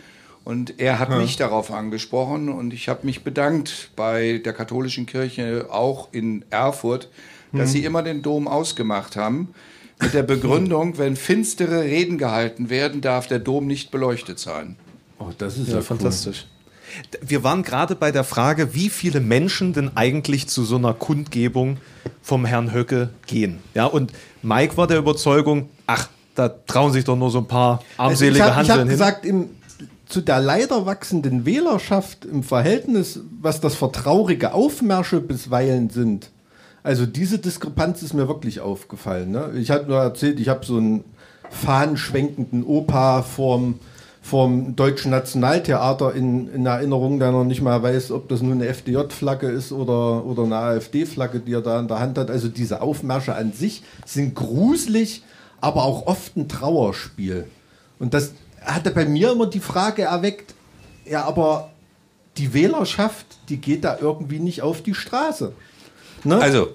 Und er hat mich darauf angesprochen und ich habe mich bedankt bei der katholischen Kirche, auch in Erfurt, dass sie immer den Dom ausgemacht haben. Mit der Begründung, wenn finstere Reden gehalten werden, darf der Dom nicht beleuchtet sein. Oh, das ist ja, Ja, fantastisch. Wir waren gerade bei der Frage, wie viele Menschen denn eigentlich zu so einer Kundgebung vom Herrn Höcke gehen. Ja, und Mike war der Überzeugung, ach, da trauen sich doch nur so ein paar Also armselige ich habe hab Handeln hin. gesagt, im, zu der leider wachsenden Wählerschaft im Verhältnis, was das vertraurige Aufmärsche bisweilen sind, also diese Diskrepanz ist mir wirklich aufgefallen. Ne? Ich habe nur erzählt, ich habe so einen fahnenschwenkenden Opa vorm, vorm Deutschen Nationaltheater in, in Erinnerung, der noch nicht mal weiß, ob das nun eine FDJ-Flagge ist oder, oder eine AfD-Flagge, die er da in der Hand hat. Also diese Aufmärsche an sich sind gruselig, aber auch oft ein Trauerspiel. Und das hatte bei mir immer die Frage erweckt, ja, aber die Wählerschaft, die geht da irgendwie nicht auf die Straße. Ne? Also,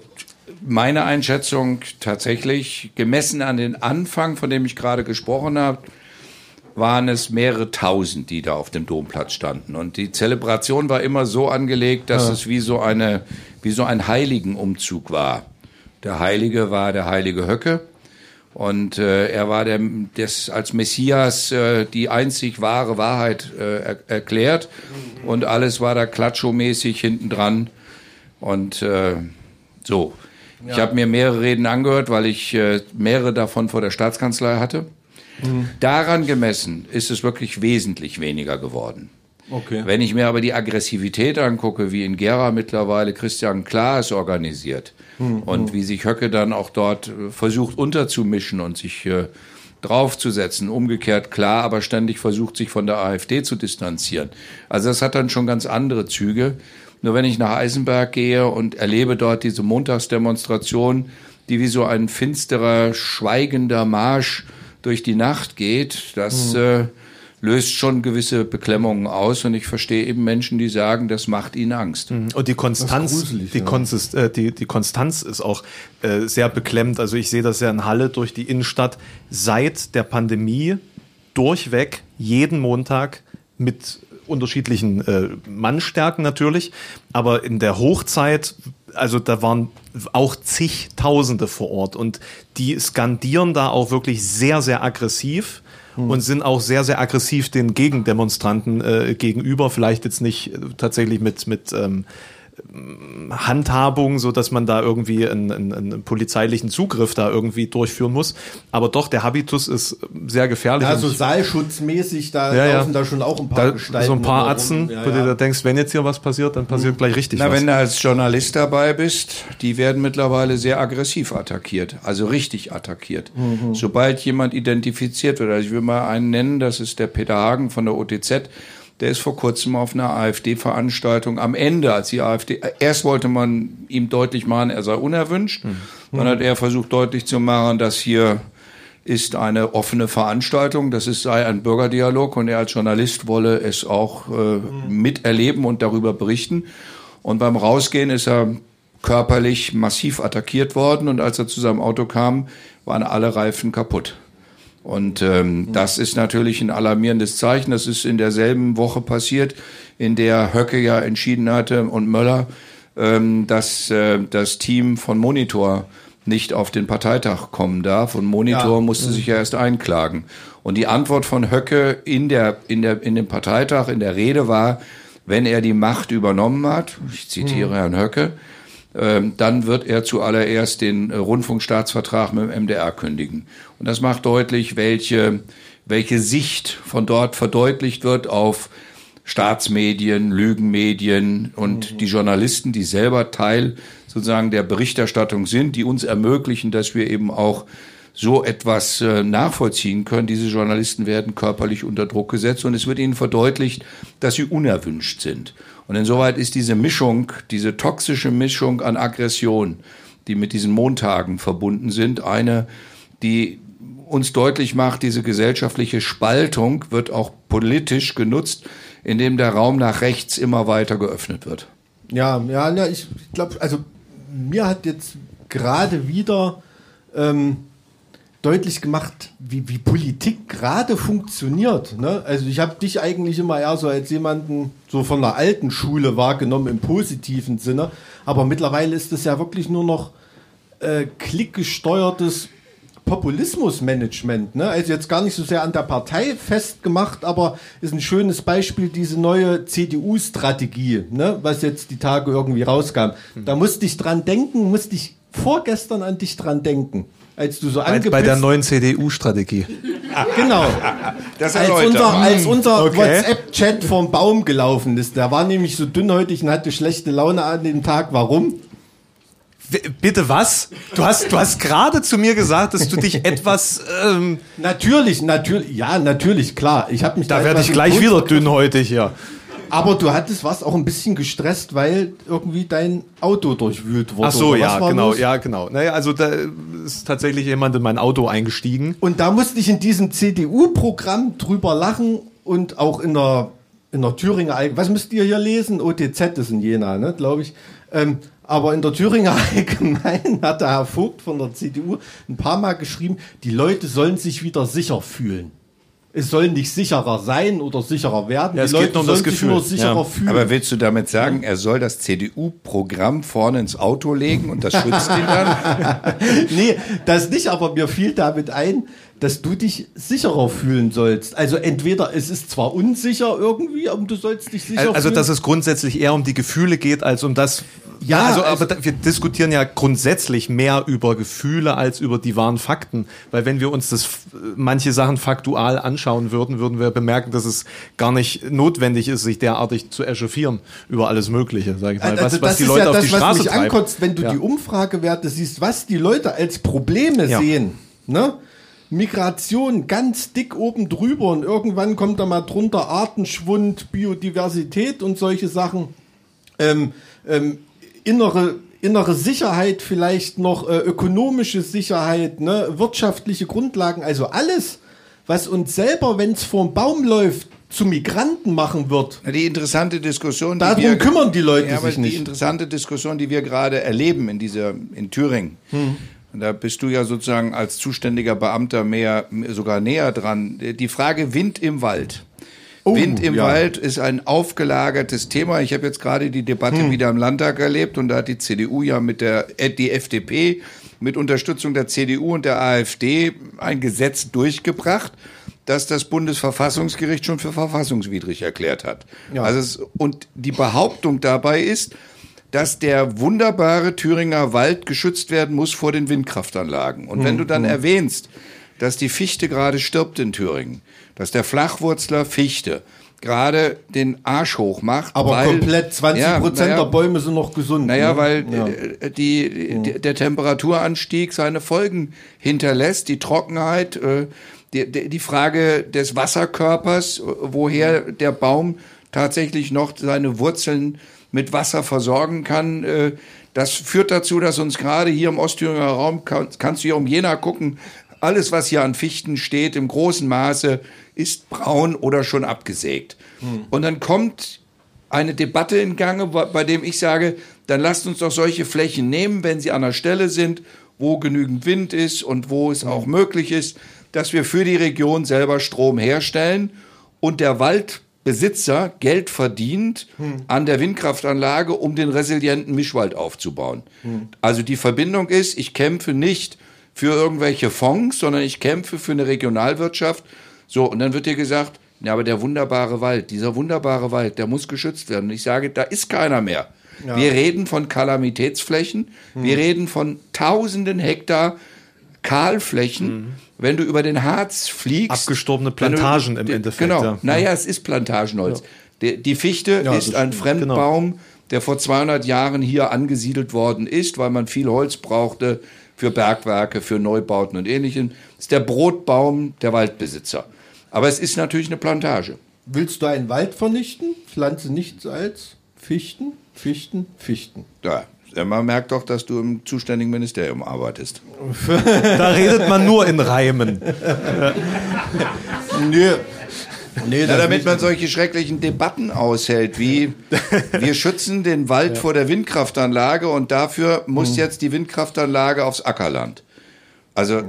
meine Einschätzung tatsächlich, gemessen an den Anfang, von dem ich gerade gesprochen habe, waren es mehrere tausend, die da auf dem Domplatz standen. Und die Zelebration war immer so angelegt, dass es wie so, eine, wie so ein Heiligenumzug war. Der Heilige war der heilige Höcke. Und äh, er war der, des, als Messias äh, die einzig wahre Wahrheit äh, er, erklärt. Und alles war da klatschomäßig hinten dran. Und äh, so. Ich habe mir mehrere Reden angehört, weil ich äh, mehrere davon vor der Staatskanzlei hatte. Daran gemessen ist es wirklich wesentlich weniger geworden. Okay. Wenn ich mir aber die Aggressivität angucke, wie in Gera mittlerweile Christian Klaas organisiert und wie sich Höcke dann auch dort äh, versucht unterzumischen und sich äh, draufzusetzen. Umgekehrt klar, aber ständig versucht, sich von der AfD zu distanzieren. Also das hat dann schon ganz andere Züge. Nur wenn ich nach Eisenberg gehe und erlebe dort diese Montagsdemonstration, die wie so ein finsterer, schweigender Marsch durch die Nacht geht, das äh, löst schon gewisse Beklemmungen aus. Und ich verstehe eben Menschen, die sagen, das macht ihnen Angst. Und die Konstanz, die, ja. Konsist, äh, die, die Konstanz ist auch äh, sehr beklemmend. Also ich sehe das ja in Halle durch die Innenstadt seit der Pandemie durchweg jeden Montag mit unterschiedlichen äh, Mannstärken natürlich, aber in der Hochzeit, also da waren auch zigtausende vor Ort. Und die skandieren da auch wirklich sehr, sehr aggressiv und sind auch sehr, sehr aggressiv den Gegendemonstranten äh, gegenüber. Vielleicht jetzt nicht äh, tatsächlich mit, mit ähm, Handhabung, so dass man da irgendwie einen, einen, einen polizeilichen Zugriff da irgendwie durchführen muss. Aber doch, der Habitus ist sehr gefährlich. Ja, Und so ich- saalschutzmäßig, da Ja, ja. laufen da schon auch ein paar da, Gestalten. so ein paar. Atzen, Ja, wo du da denkst, wenn jetzt hier was passiert, dann passiert gleich richtig Na, was. wenn du als Journalist dabei bist, die werden mittlerweile sehr aggressiv attackiert, also richtig attackiert. Sobald jemand identifiziert wird, also ich will mal einen nennen, das ist der Peter Hagen von der OTZ, der ist vor kurzem auf einer AfD-Veranstaltung am Ende, als die AfD, erst wollte man ihm deutlich machen, er sei unerwünscht, dann hat er versucht deutlich zu machen, dass hier ist eine offene Veranstaltung, das ist, sei ein Bürgerdialog und er als Journalist wolle es auch äh, miterleben und darüber berichten. Und beim Rausgehen ist er körperlich massiv attackiert worden und als er zu seinem Auto kam, waren alle Reifen kaputt. Und ähm, das ist natürlich ein alarmierendes Zeichen. Das ist in derselben Woche passiert, in der Höcke ja entschieden hatte und Möller, ähm, dass äh, das Team von Monitor nicht auf den Parteitag kommen darf. Und Monitor Ja. musste sich ja erst einklagen. Und die Antwort von Höcke in, der, in, der, in dem Parteitag, in der Rede war, wenn er die Macht übernommen hat, ich zitiere Herrn Höcke, ähm, dann wird er zuallererst den Rundfunkstaatsvertrag mit dem MDR kündigen. Und das macht deutlich, welche, welche Sicht von dort verdeutlicht wird auf Staatsmedien, Lügenmedien und die Journalisten, die selber Teil sozusagen der Berichterstattung sind, die uns ermöglichen, dass wir eben auch so etwas äh, nachvollziehen können. Diese Journalisten werden körperlich unter Druck gesetzt und es wird ihnen verdeutlicht, dass sie unerwünscht sind. Und insoweit ist diese Mischung, diese toxische Mischung an Aggression, die mit diesen Montagen verbunden sind, eine, die uns deutlich macht, diese gesellschaftliche Spaltung wird auch politisch genutzt, indem der Raum nach rechts immer weiter geöffnet wird. Ja, ja, na, ich glaube, also mir hat jetzt gerade wieder ähm, deutlich gemacht, wie, wie Politik gerade funktioniert. Ne? Also ich habe dich eigentlich immer eher so als jemanden so von der alten Schule wahrgenommen im positiven Sinne, aber mittlerweile ist es ja wirklich nur noch äh, klickgesteuertes Populismusmanagement, ne? Also jetzt gar nicht so sehr an der Partei festgemacht, aber ist ein schönes Beispiel diese neue CDU-Strategie, ne? Was jetzt die Tage irgendwie rauskam. Da musste ich dran denken, musste ich vorgestern an dich dran denken, als du so bei, bei der angepisst- neuen CDU-Strategie. genau, Das als unser, als unser Okay. WhatsApp-Chat vom Baum gelaufen ist. Der war nämlich so dünnhäutig und hatte schlechte Laune an dem Tag. Warum? Bitte was? Du hast, du hast gerade zu mir gesagt, dass du dich etwas. Ähm, Natürlich, natürlich, ja, natürlich, klar. Ich habe mich da werde etwas ich gleich wieder Grund- dünnhäutig hier. Aber du hattest was auch ein bisschen gestresst, weil irgendwie dein Auto durchwühlt wurde. Ach so, ja, genau, los? ja, genau. Naja, also da ist tatsächlich jemand in mein Auto eingestiegen. Und da musste ich in diesem CDU-Programm drüber lachen und auch in der, in der Thüringer, was müsst ihr hier lesen? OTZ ist in Jena, ne, glaube ich. Ähm, aber in der Thüringer Allgemein hat der Herr Vogt von der CDU ein paar Mal geschrieben, die Leute sollen sich wieder sicher fühlen. Es soll nicht sicherer sein oder sicherer werden. Ja, die es Leute geht nur um sollen das sich Gefühl. nur sicherer Ja. fühlen. Aber willst du damit sagen, er soll das CDU-Programm vorne ins Auto legen und das schützt ihn dann? nee, das nicht, aber mir fiel damit ein, dass du dich sicherer fühlen sollst. Also entweder es ist zwar unsicher irgendwie, aber du sollst dich sicher Also, fühlen. dass es grundsätzlich eher um die Gefühle geht, als um das. Ja, also, also- aber wir diskutieren ja grundsätzlich mehr über Gefühle als über die wahren Fakten. Weil wenn wir uns das f- manche Sachen faktual anschauen würden, würden wir bemerken, dass es gar nicht notwendig ist, sich derartig zu echauffieren über alles Mögliche, sag ich mal. Was, also was die Leute ja auf das, die was Straße mich treiben. ankotzt, wenn du Ja. die Umfragewerte siehst, was die Leute als Probleme Ja. sehen. Ne? Migration ganz dick oben drüber und irgendwann kommt da mal drunter Artenschwund, Biodiversität und solche Sachen. Ähm, ähm, innere innere Sicherheit vielleicht noch, äh, ökonomische Sicherheit, ne, wirtschaftliche Grundlagen, also alles, was uns selber, wenn es vorm Baum läuft, zu Migranten machen wird. Die interessante Diskussion, die Darum wir, kümmern die Leute ja, aber sich die nicht. interessante Diskussion, die wir gerade erleben in dieser in Thüringen. Hm. Da bist du ja sozusagen als zuständiger Beamter mehr sogar näher dran. Die Frage Wind im Wald. Oh, Wind im ja. Wald ist ein aufgelagertes Thema. Ich habe jetzt gerade die Debatte Hm. wieder im Landtag erlebt und da hat die CDU ja mit der äh, die FDP mit Unterstützung der CDU und der AfD ein Gesetz durchgebracht, das das Bundesverfassungsgericht schon für verfassungswidrig erklärt hat. Ja. Also es, und die Behauptung dabei ist, dass der wunderbare Thüringer Wald geschützt werden muss vor den Windkraftanlagen. Und wenn du dann erwähnst, dass die Fichte gerade stirbt in Thüringen, dass der Flachwurzler Fichte gerade den Arsch hoch macht. Aber weil, komplett 20 Ja, Prozent naja, der Bäume sind noch gesund. naja, ne? weil ja. äh, die, die, der Temperaturanstieg seine Folgen hinterlässt, die Trockenheit, äh, die, die Frage des Wasserkörpers, äh, woher der Baum tatsächlich noch seine Wurzeln mit Wasser versorgen kann. Äh, das führt dazu, dass uns gerade hier im Ostthüringer Raum, kann, kannst du hier um Jena gucken, alles, was hier an Fichten steht, im großen Maße, ist braun oder schon abgesägt. Und dann kommt eine Debatte in Gange, bei dem ich sage, dann lasst uns doch solche Flächen nehmen, wenn sie an der Stelle sind, wo genügend Wind ist und wo es auch möglich ist, dass wir für die Region selber Strom herstellen und der Waldbesitzer Geld verdient an der Windkraftanlage, um den resilienten Mischwald aufzubauen. Also die Verbindung ist, ich kämpfe nicht für irgendwelche Fonds, sondern ich kämpfe für eine Regionalwirtschaft. So, und dann wird dir gesagt, ja, aber der wunderbare Wald, dieser wunderbare Wald, der muss geschützt werden. Und ich sage, da ist keiner mehr. Wir reden von Kalamitätsflächen, wir reden von tausenden Hektar Kahlflächen. Wenn du über den Harz fliegst. Abgestorbene wenn du- Plantagen im Endeffekt, Genau. ja. Naja, es ist Plantagenholz. Die, die Fichte Ja, ist ein stimmt. Fremdbaum, der vor 200 Jahren hier angesiedelt worden ist, weil man viel Holz brauchte für Bergwerke, für Neubauten und ähnlichem. Das ist der Brotbaum der Waldbesitzer. Aber es ist natürlich eine Plantage. Willst du einen Wald vernichten? Pflanze nichts als Fichten, Fichten, Fichten. Ja, man merkt doch, dass du im zuständigen Ministerium arbeitest. Da redet man nur in Reimen. Nee. Nee, Ja, damit man solche schrecklichen Debatten aushält, wie wir schützen den Wald vor der Windkraftanlage und dafür muss jetzt die Windkraftanlage aufs Ackerland. Also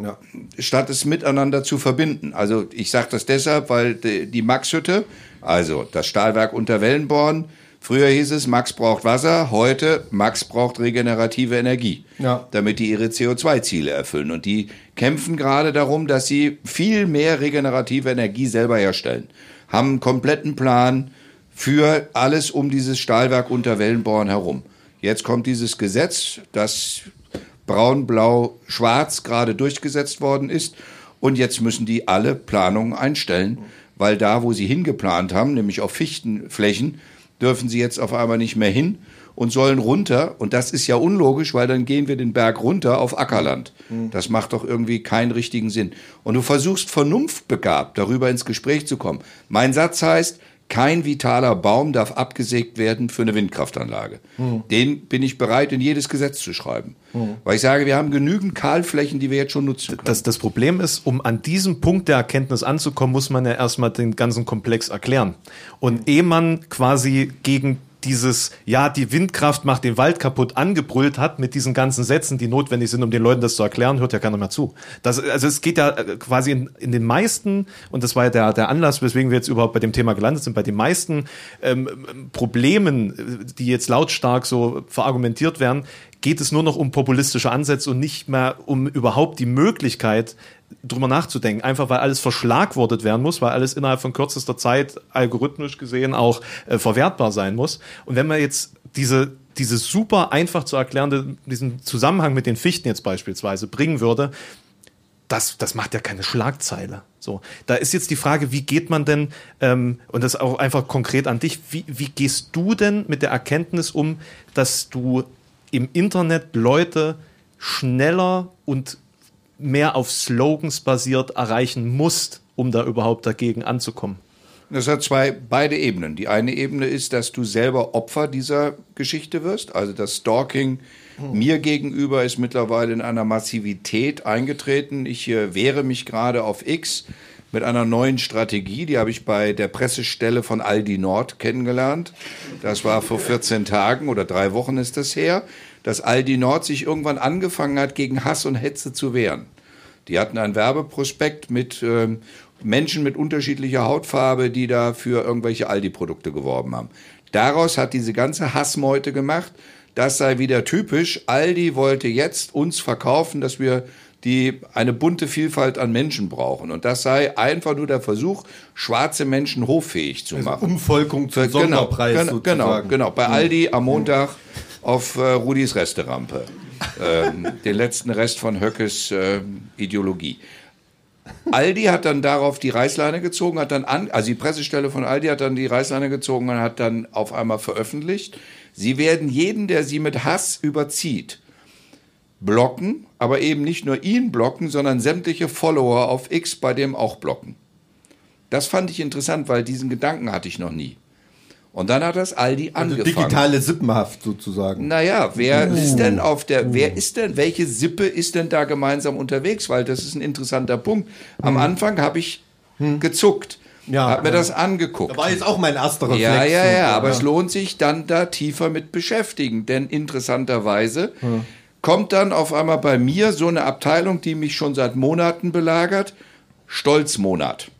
statt es miteinander zu verbinden. Also ich sage das deshalb, weil die, die Maxhütte, also das Stahlwerk unter Wellenborn, früher hieß es, Max braucht Wasser, heute Max braucht regenerative Energie, Ja. damit die ihre CO2-Ziele erfüllen. Und die kämpfen gerade darum, dass sie viel mehr regenerative Energie selber herstellen. Haben einen kompletten Plan für alles um dieses Stahlwerk unter Wellenborn herum. Jetzt kommt dieses Gesetz, das braun, blau, schwarz gerade durchgesetzt worden ist. Und jetzt müssen die alle Planungen einstellen, weil da, wo sie hingeplant haben, nämlich auf Fichtenflächen, dürfen sie jetzt auf einmal nicht mehr hin und sollen runter. Und das ist ja unlogisch, weil dann gehen wir den Berg runter auf Ackerland. Das macht doch irgendwie keinen richtigen Sinn. Und du versuchst vernunftbegabt darüber ins Gespräch zu kommen. Mein Satz heißt, kein vitaler Baum darf abgesägt werden für eine Windkraftanlage. Den bin ich bereit, in jedes Gesetz zu schreiben. Weil ich sage, wir haben genügend Kahlflächen, die wir jetzt schon nutzen können. Das, das Problem ist, um an diesem Punkt der Erkenntnis anzukommen, muss man ja erstmal den ganzen Komplex erklären. Und ehe man quasi gegen dieses, ja, die Windkraft macht den Wald kaputt angebrüllt hat mit diesen ganzen Sätzen, die notwendig sind, um den Leuten das zu erklären, hört ja keiner mehr zu. Das, also es geht ja äh, quasi in, in den meisten, und das war ja der, der Anlass, weswegen wir jetzt überhaupt bei dem Thema gelandet sind, bei den meisten ähm, Problemen, äh, die jetzt lautstark so verargumentiert werden, geht es nur noch um populistische Ansätze und nicht mehr um überhaupt die Möglichkeit, drüber nachzudenken. Einfach weil alles verschlagwortet werden muss, weil alles innerhalb von kürzester Zeit algorithmisch gesehen auch äh, verwertbar sein muss. Und wenn man jetzt diese, diese super einfach zu erklärende, diesen Zusammenhang mit den Fichten jetzt beispielsweise bringen würde, das, das macht ja keine Schlagzeile. So, da ist jetzt die Frage, wie geht man denn, ähm, und das auch einfach konkret an dich, wie, wie gehst du denn mit der Erkenntnis um, dass du im Internet Leute schneller und mehr auf Slogans basiert erreichen musst, um da überhaupt dagegen anzukommen? Das hat zwei, beide Ebenen. Die eine Ebene ist, dass du selber Opfer dieser Geschichte wirst. Also das Stalking mir gegenüber ist mittlerweile in einer Massivität eingetreten. Ich äh, wehre mich gerade auf X mit einer neuen Strategie. Die habe ich bei der Pressestelle von Aldi Nord kennengelernt. Das war vor 14 Tagen oder drei Wochen ist das her, dass Aldi Nord sich irgendwann angefangen hat, gegen Hass und Hetze zu wehren. Die hatten ein Werbeprospekt mit ähm, Menschen mit unterschiedlicher Hautfarbe, die da für irgendwelche Aldi-Produkte geworben haben. Daraus hat diese ganze Hassmeute gemacht. Das sei wieder typisch. Aldi wollte jetzt uns verkaufen, dass wir die eine bunte Vielfalt an Menschen brauchen. Und das sei einfach nur der Versuch, schwarze Menschen hoffähig zu machen. Umvolkung zum Genau, Sonderpreis genau, genau, sozusagen. genau. Bei Aldi am Montag auf äh, Rudis Resterampe. ähm, den letzten Rest von Höckes ähm, Ideologie. Aldi hat dann darauf die Reißleine gezogen, hat dann an, also die Pressestelle von Aldi hat dann die Reißleine gezogen und hat dann auf einmal veröffentlicht, sie werden jeden, der sie mit Hass überzieht, blocken, aber eben nicht nur ihn blocken, sondern sämtliche Follower auf X bei dem auch blocken. Das fand ich interessant, weil diesen Gedanken hatte ich noch nie. Und dann hat das Aldi Also angefangen. digitale Sippenhaft sozusagen. Naja, wer ist denn auf der, wer ist denn, welche Sippe ist denn da gemeinsam unterwegs? Weil das ist ein interessanter Punkt. Am Anfang habe ich gezuckt, Ja, habe mir ja. das angeguckt. Da war jetzt auch mein erster Reflex. Ja, ja, ja, aber es lohnt sich dann da tiefer mit beschäftigen, denn interessanterweise kommt dann auf einmal bei mir so eine Abteilung, die mich schon seit Monaten belagert, Stolzmonat.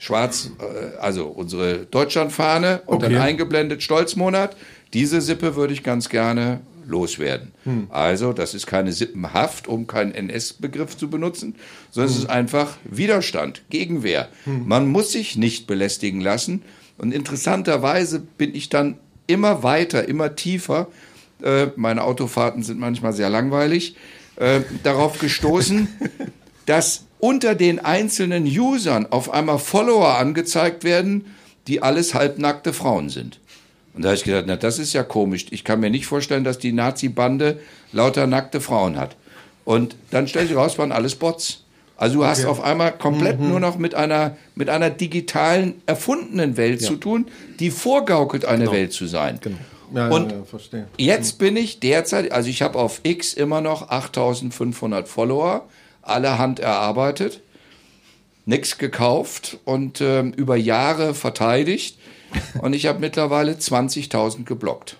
Schwarz, äh, also unsere Deutschlandfahne und dann Okay. eingeblendet Stolzmonat. Diese Sippe würde ich ganz gerne loswerden. Also, das ist keine Sippenhaft, um keinen NS-Begriff zu benutzen, sondern es ist einfach Widerstand, Gegenwehr. Man muss sich nicht belästigen lassen. Und interessanterweise bin ich dann immer weiter, immer tiefer, äh, meine Autofahrten sind manchmal sehr langweilig, äh, darauf gestoßen, dass unter den einzelnen Usern auf einmal Follower angezeigt werden, die alles halbnackte Frauen sind. Und da habe ich gedacht, na, das ist ja komisch. Ich kann mir nicht vorstellen, dass die Nazi-Bande lauter nackte Frauen hat. Und dann stellt sich raus, waren alles Bots. Also du hast auf einmal komplett nur noch mit einer, mit einer digitalen, erfundenen Welt zu tun, die vorgaukelt, eine Welt zu sein. Ja, Und ja, ja. Jetzt bin ich derzeit, also ich habe auf X immer noch 8500 Follower, alle Hand erarbeitet, nichts gekauft und ähm, über Jahre verteidigt. Und ich habe mittlerweile 20.000 geblockt.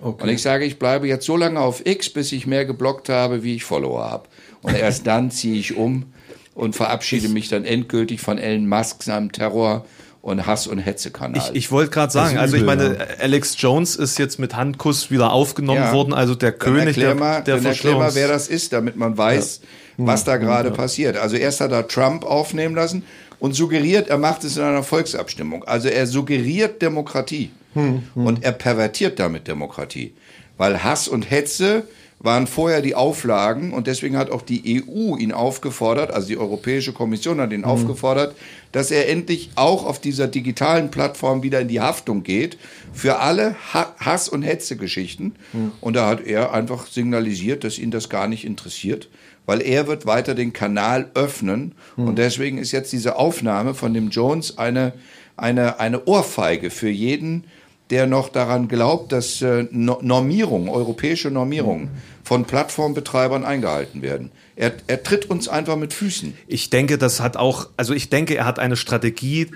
Und ich sage, ich bleibe jetzt so lange auf X, bis ich mehr geblockt habe, wie ich Follower habe. Und erst dann ziehe ich um und verabschiede mich dann endgültig von Elon Musk, seinem Terror- und Hass- und Hetzekanal. Ich, ich wollte gerade sagen, ist also ich übel, meine, Alex Jones ist jetzt mit Handkuss wieder aufgenommen Ja. worden, also der Dann König erklär der, mal, der dann erklär mal, Verschwörungs- wer das ist, damit man weiß, was da gerade passiert. Also erst hat er Trump aufnehmen lassen und suggeriert, er macht es in einer Volksabstimmung. Also er suggeriert Demokratie und er pervertiert damit Demokratie. Weil Hass und Hetze waren vorher die Auflagen und deswegen hat auch die EU ihn aufgefordert, also die Europäische Kommission hat ihn aufgefordert, dass er endlich auch auf dieser digitalen Plattform wieder in die Haftung geht für alle ha Hass- und Hetze-Geschichten. Und da hat er einfach signalisiert, dass ihn das gar nicht interessiert, weil er wird weiter den Kanal öffnen und deswegen ist jetzt diese Aufnahme von dem Jones eine, eine, eine Ohrfeige für jeden, der noch daran glaubt, dass äh, No- Normierung, europäische Normierungen von Plattformbetreibern eingehalten werden. Er, er tritt uns einfach mit Füßen. Ich denke, das hat auch, also ich denke, er hat eine Strategie,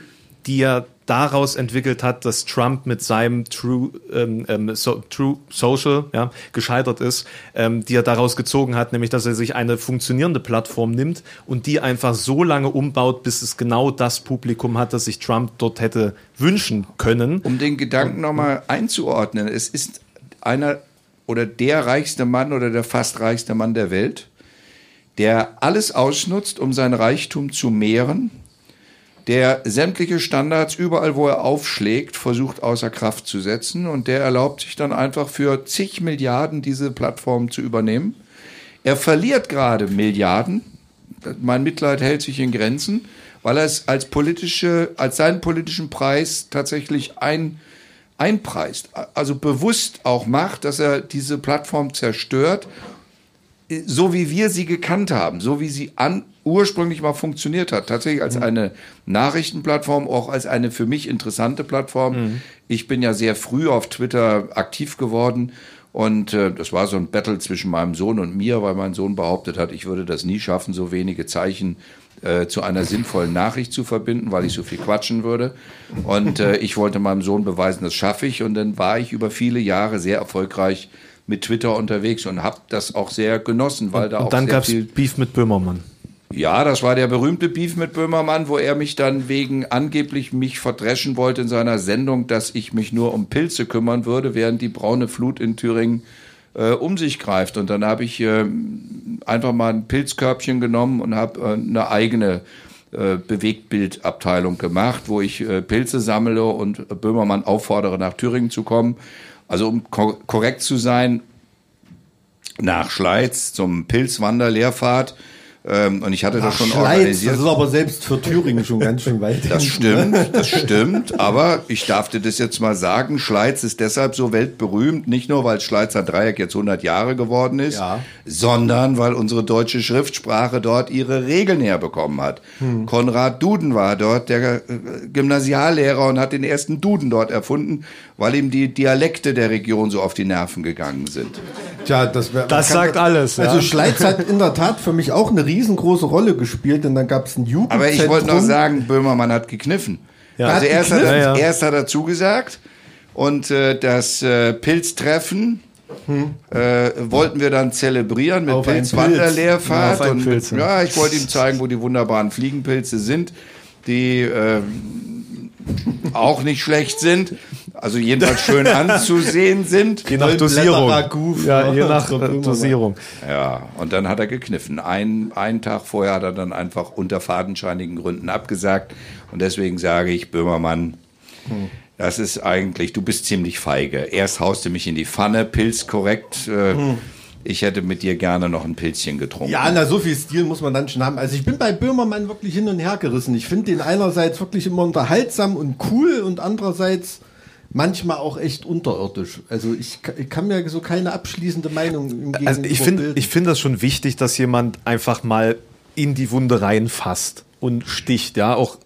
die er daraus entwickelt hat, dass Trump mit seinem True, ähm, ähm, so, True Social ja, gescheitert ist, ähm, die er daraus gezogen hat, nämlich dass er sich eine funktionierende Plattform nimmt und die einfach so lange umbaut, bis es genau das Publikum hat, das sich Trump dort hätte wünschen können. Um den Gedanken nochmal einzuordnen, es ist einer oder der reichste Mann oder der fast reichste Mann der Welt, der alles ausnutzt, um sein Reichtum zu mehren, der sämtliche Standards überall, wo er aufschlägt, versucht außer Kraft zu setzen und der erlaubt sich dann einfach für zig Milliarden diese Plattform zu übernehmen. Er verliert gerade Milliarden. Mein Mitleid hält sich in Grenzen, weil er es als politische, als seinen politischen Preis tatsächlich ein, einpreist. Also bewusst auch macht, dass er diese Plattform zerstört. so wie wir sie gekannt haben, so wie sie an, ursprünglich mal funktioniert hat, tatsächlich als eine Nachrichtenplattform, auch als eine für mich interessante Plattform. Ich bin ja sehr früh auf Twitter aktiv geworden und äh, das war so ein Battle zwischen meinem Sohn und mir, weil mein Sohn behauptet hat, ich würde das nie schaffen, so wenige Zeichen äh, zu einer sinnvollen Nachricht zu verbinden, weil ich so viel quatschen würde. Und äh, ich wollte meinem Sohn beweisen, das schaffe ich. Und dann war ich über viele Jahre sehr erfolgreich mit Twitter unterwegs und habe das auch sehr genossen, weil da auch Und dann sehr gab es viel Beef mit Böhmermann. Ja, das war der berühmte Beef mit Böhmermann, wo er mich dann wegen angeblich mich verdreschen wollte in seiner Sendung, dass ich mich nur um Pilze kümmern würde, während die braune Flut in Thüringen äh, um sich greift. Und dann habe ich äh, einfach mal ein Pilzkörbchen genommen und habe äh, eine eigene äh, Bewegtbildabteilung gemacht, wo ich äh, Pilze sammle und Böhmermann auffordere, nach Thüringen zu kommen. Also um ko korrekt zu sein, nach Schleiz zum Pilzwanderlehrfahrt. Ähm, und ich hatte das schon Schleiz, organisiert. das ist aber selbst für Thüringen schon ganz schön weit. Das stimmt, das stimmt, aber ich darf dir das jetzt mal sagen, Schleiz ist deshalb so weltberühmt, nicht nur, weil Schleizer Dreieck jetzt 100 Jahre geworden ist, Ja. sondern weil unsere deutsche Schriftsprache dort ihre Regeln herbekommen hat. Konrad Duden war dort der äh, Gymnasiallehrer und hat den ersten Duden dort erfunden, weil ihm die Dialekte der Region so auf die Nerven gegangen sind. Tja, das, wär, Das sagt alles, ja. Also Schleiz hat in der Tat für mich auch eine riesengroße Rolle gespielt, denn dann gab es ein Jugendzentrum. Aber ich wollte noch sagen, Böhmermann hat gekniffen. Ja. Also Hat erst hat, er, gekniffen? Ja, ja. erst hat er zugesagt und äh, das äh, Pilztreffen äh, wollten wir dann zelebrieren mit Pilzwanderlehrfahrt. Pilz. Ja, und Pilz, ja. ja, ich wollte ihm zeigen, wo die wunderbaren Fliegenpilze sind, die äh, auch nicht schlecht sind, also jedenfalls schön anzusehen sind. Je nach Dosierung. Ja, je für nach äh. Dosierung. Ja, und dann hat er gekniffen. Ein, einen Tag vorher hat er dann einfach unter fadenscheinigen Gründen abgesagt. Und deswegen sage ich, Böhmermann, das ist eigentlich, du bist ziemlich feige. Erst haust du mich in die Pfanne, Pilz korrekt. Äh, Ich hätte mit dir gerne noch ein Pilzchen getrunken. Ja, na, so viel Stil muss man dann schon haben. Also ich bin bei Böhmermann wirklich hin und her gerissen. Ich finde den einerseits wirklich immer unterhaltsam und cool und andererseits manchmal auch echt unterirdisch. Also ich, ich kann mir so keine abschließende Meinung im Gegenüber Also ich finde finde das schon wichtig, dass jemand einfach mal in die Wunde reinfasst und sticht, ja, auch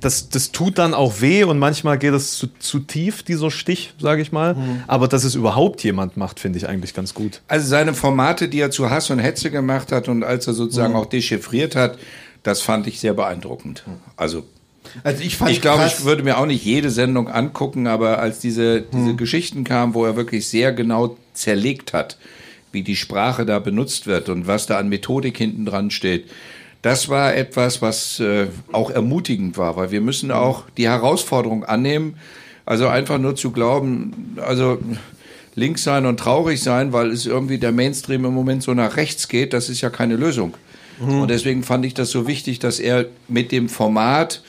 das, das tut dann auch weh und manchmal geht es zu, zu tief, dieser Stich, sage ich mal. Aber dass es überhaupt jemand macht, finde ich eigentlich ganz gut. Also seine Formate, die er zu Hass und Hetze gemacht hat und als er sozusagen auch dechiffriert hat, das fand ich sehr beeindruckend. Also also ich fand Ich glaube, ich würde mir auch nicht jede Sendung angucken, aber als diese, diese Geschichten kamen, wo er wirklich sehr genau zerlegt hat, wie die Sprache da benutzt wird und was da an Methodik hinten dran steht, das war etwas, was äh, auch ermutigend war, weil wir müssen auch die Herausforderung annehmen, also einfach nur zu glauben, also links sein und traurig sein, weil es irgendwie der Mainstream im Moment so nach rechts geht, das ist ja keine Lösung. Und deswegen fand ich das so wichtig, dass er mit dem Format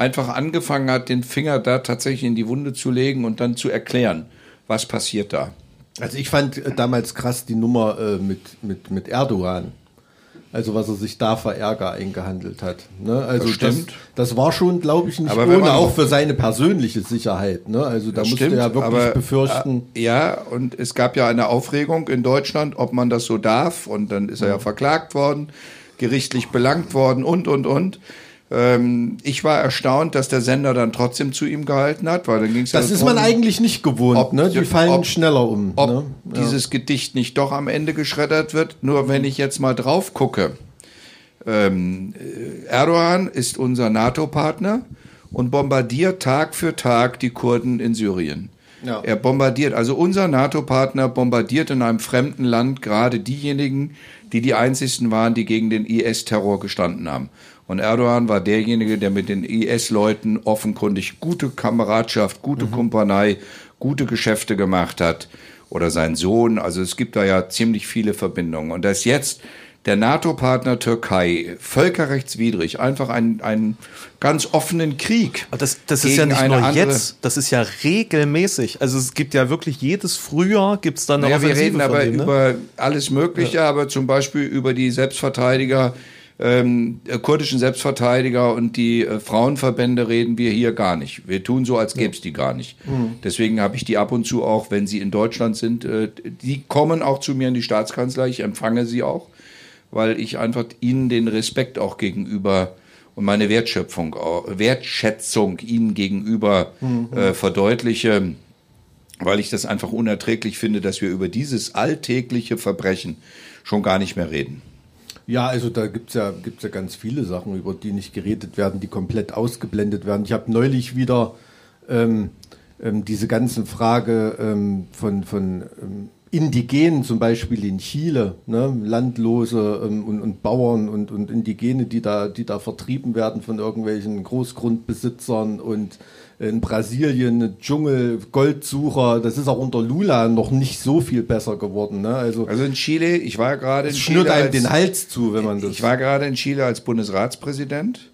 einfach angefangen hat, den Finger da tatsächlich in die Wunde zu legen und dann zu erklären, was passiert da. Also ich fand äh, damals krass die Nummer äh, mit, mit, mit Erdogan. Also was er sich da für Ärger eingehandelt hat. Ne? Also Das stimmt. Das, das war schon, glaube ich, nicht Aber ohne auch für seine persönliche Sicherheit. Ne? Also da musste er ja wirklich aber, befürchten. Äh, ja, und es gab ja eine Aufregung in Deutschland, ob man das so darf. Und dann ist er ja verklagt worden, gerichtlich belangt worden und, und, und. Ähm, ich war erstaunt, dass der Sender dann trotzdem zu ihm gehalten hat, weil dann ging es das ist man eigentlich nicht gewohnt. ob- ne? Die fallen ob- schneller um. ob ne? dieses Gedicht nicht doch am Ende geschreddert wird. Nur wenn ich jetzt mal drauf gucke, ähm, äh, Erdogan ist unser NATO-Partner und bombardiert Tag für Tag die Kurden in Syrien. Ja. Er bombardiert, also unser NATO-Partner bombardiert in einem fremden Land gerade diejenigen, die die einzigsten waren, die gegen den IS-Terror gestanden haben. Und Erdogan war derjenige, der mit den IS-Leuten offenkundig gute Kameradschaft, gute Kumpanei, gute Geschäfte gemacht hat. Oder sein Sohn. Also es gibt da ja ziemlich viele Verbindungen. Und dass jetzt der NATO-Partner Türkei völkerrechtswidrig einfach einen, einen ganz offenen Krieg. Aber das, das ist ja nicht nur jetzt, das ist ja regelmäßig. Also es gibt ja wirklich jedes Frühjahr gibt es dann eine Naja, wir Offensive reden von aber denen, ne? über alles Mögliche, aber zum Beispiel über die Selbstverteidiger ähm, äh, kurdischen Selbstverteidiger und die äh, Frauenverbände reden wir hier gar nicht. Wir tun so, als gäbe es die gar nicht. Deswegen habe ich die ab und zu auch, wenn sie in Deutschland sind, äh, die kommen auch zu mir in die Staatskanzlei, ich empfange sie auch, weil ich einfach ihnen den Respekt auch gegenüber und meine Wertschöpfung, Wertschätzung ihnen gegenüber äh, verdeutliche, weil ich das einfach unerträglich finde, dass wir über dieses alltägliche Verbrechen schon gar nicht mehr reden. Ja, also da gibt's ja, gibt's ja ganz viele Sachen, über die nicht geredet werden, die komplett ausgeblendet werden. Ich habe neulich wieder ähm, ähm, diese ganzen Frage ähm, von, von ähm, Indigenen zum Beispiel in Chile, ne? Landlose ähm, und, und Bauern und, und Indigene, die da, die da vertrieben werden von irgendwelchen Großgrundbesitzern und in Brasilien Dschungel, Goldsucher, das ist auch unter Lula noch nicht so viel besser geworden. Ne? Also, Also in Chile, ich war gerade in es schnürt Chile einem als- den Hals zu, wenn man das. Ich war gerade in Chile als Bundesratspräsident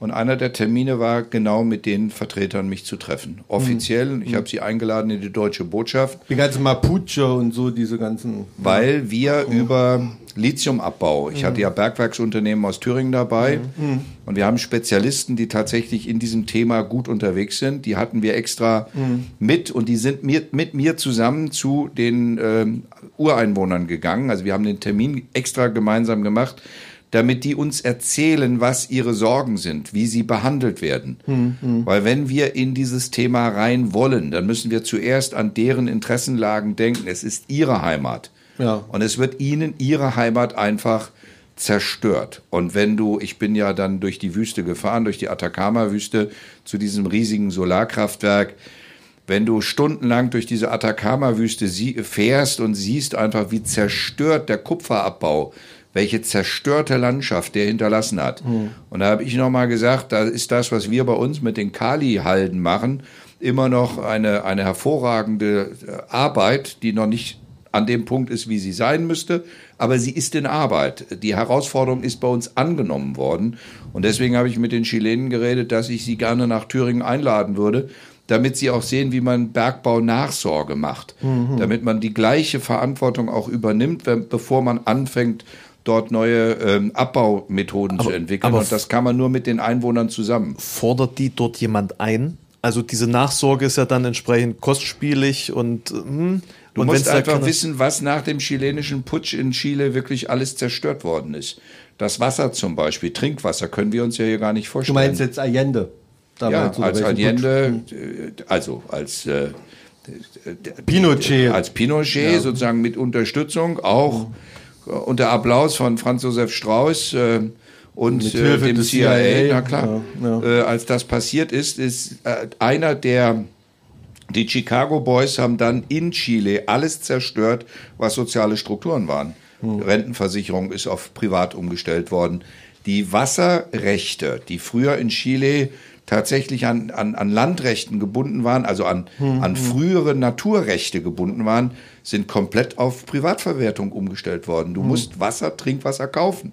und einer der Termine war genau mit den Vertretern mich zu treffen. Offiziell, ich habe sie eingeladen in die deutsche Botschaft, Die ganzen Mapuche und so, diese ganzen. weil wir über Lithiumabbau, ich hatte ja Bergwerksunternehmen aus Thüringen dabei und wir haben Spezialisten, die tatsächlich in diesem Thema gut unterwegs sind. Die hatten wir extra mit und die sind mir, mit mir zusammen zu den ähm, Ureinwohnern gegangen. Also wir haben den Termin extra gemeinsam gemacht, damit die uns erzählen, was ihre Sorgen sind, wie sie behandelt werden. Weil wenn wir in dieses Thema rein wollen, dann müssen wir zuerst an deren Interessenlagen denken. Es ist ihre Heimat. Ja. Und es wird ihnen ihre Heimat einfach zerstört. Und wenn du, ich bin ja dann durch die Wüste gefahren, durch die Atacama-Wüste zu diesem riesigen Solarkraftwerk, wenn du stundenlang durch diese Atacama-Wüste fährst und siehst einfach, wie zerstört der Kupferabbau, welche zerstörte Landschaft der hinterlassen hat. Und da habe ich nochmal gesagt, da ist das, was wir bei uns mit den Kali-Halden machen, immer noch eine, eine hervorragende äh, Arbeit, die noch nicht an dem Punkt ist, wie sie sein müsste, aber sie ist in Arbeit. Die Herausforderung ist bei uns angenommen worden. Und deswegen habe ich mit den Chilenen geredet, dass ich sie gerne nach Thüringen einladen würde, damit sie auch sehen, wie man Bergbau Nachsorge macht, damit man die gleiche Verantwortung auch übernimmt, wenn, bevor man anfängt, dort neue ähm, Abbaumethoden zu entwickeln. aber und das kann man nur mit den Einwohnern zusammen. Fordert die dort jemand ein? Also diese Nachsorge ist ja dann entsprechend kostspielig und hm, Du und musst einfach wissen, was nach dem chilenischen Putsch in Chile wirklich alles zerstört worden ist. Das Wasser zum Beispiel, Trinkwasser, können wir uns ja hier gar nicht Du vorstellen. meinst jetzt Allende? ja, Damals, oder als Allende, äh, also als äh, Pinochet. als Pinochet sozusagen mit Unterstützung, auch äh, unter Applaus von Franz Josef Strauß äh, und äh, dem CIA, CIA, na klar, ja, Äh, als das passiert ist, ist äh, einer der die Chicago Boys haben dann in Chile alles zerstört, was soziale Strukturen waren. Rentenversicherung ist auf privat umgestellt worden. Die Wasserrechte, die früher in Chile tatsächlich an, an, an Landrechten gebunden waren, also an, an frühere Naturrechte gebunden waren, sind komplett auf Privatverwertung umgestellt worden. Du musst Wasser, Trinkwasser kaufen.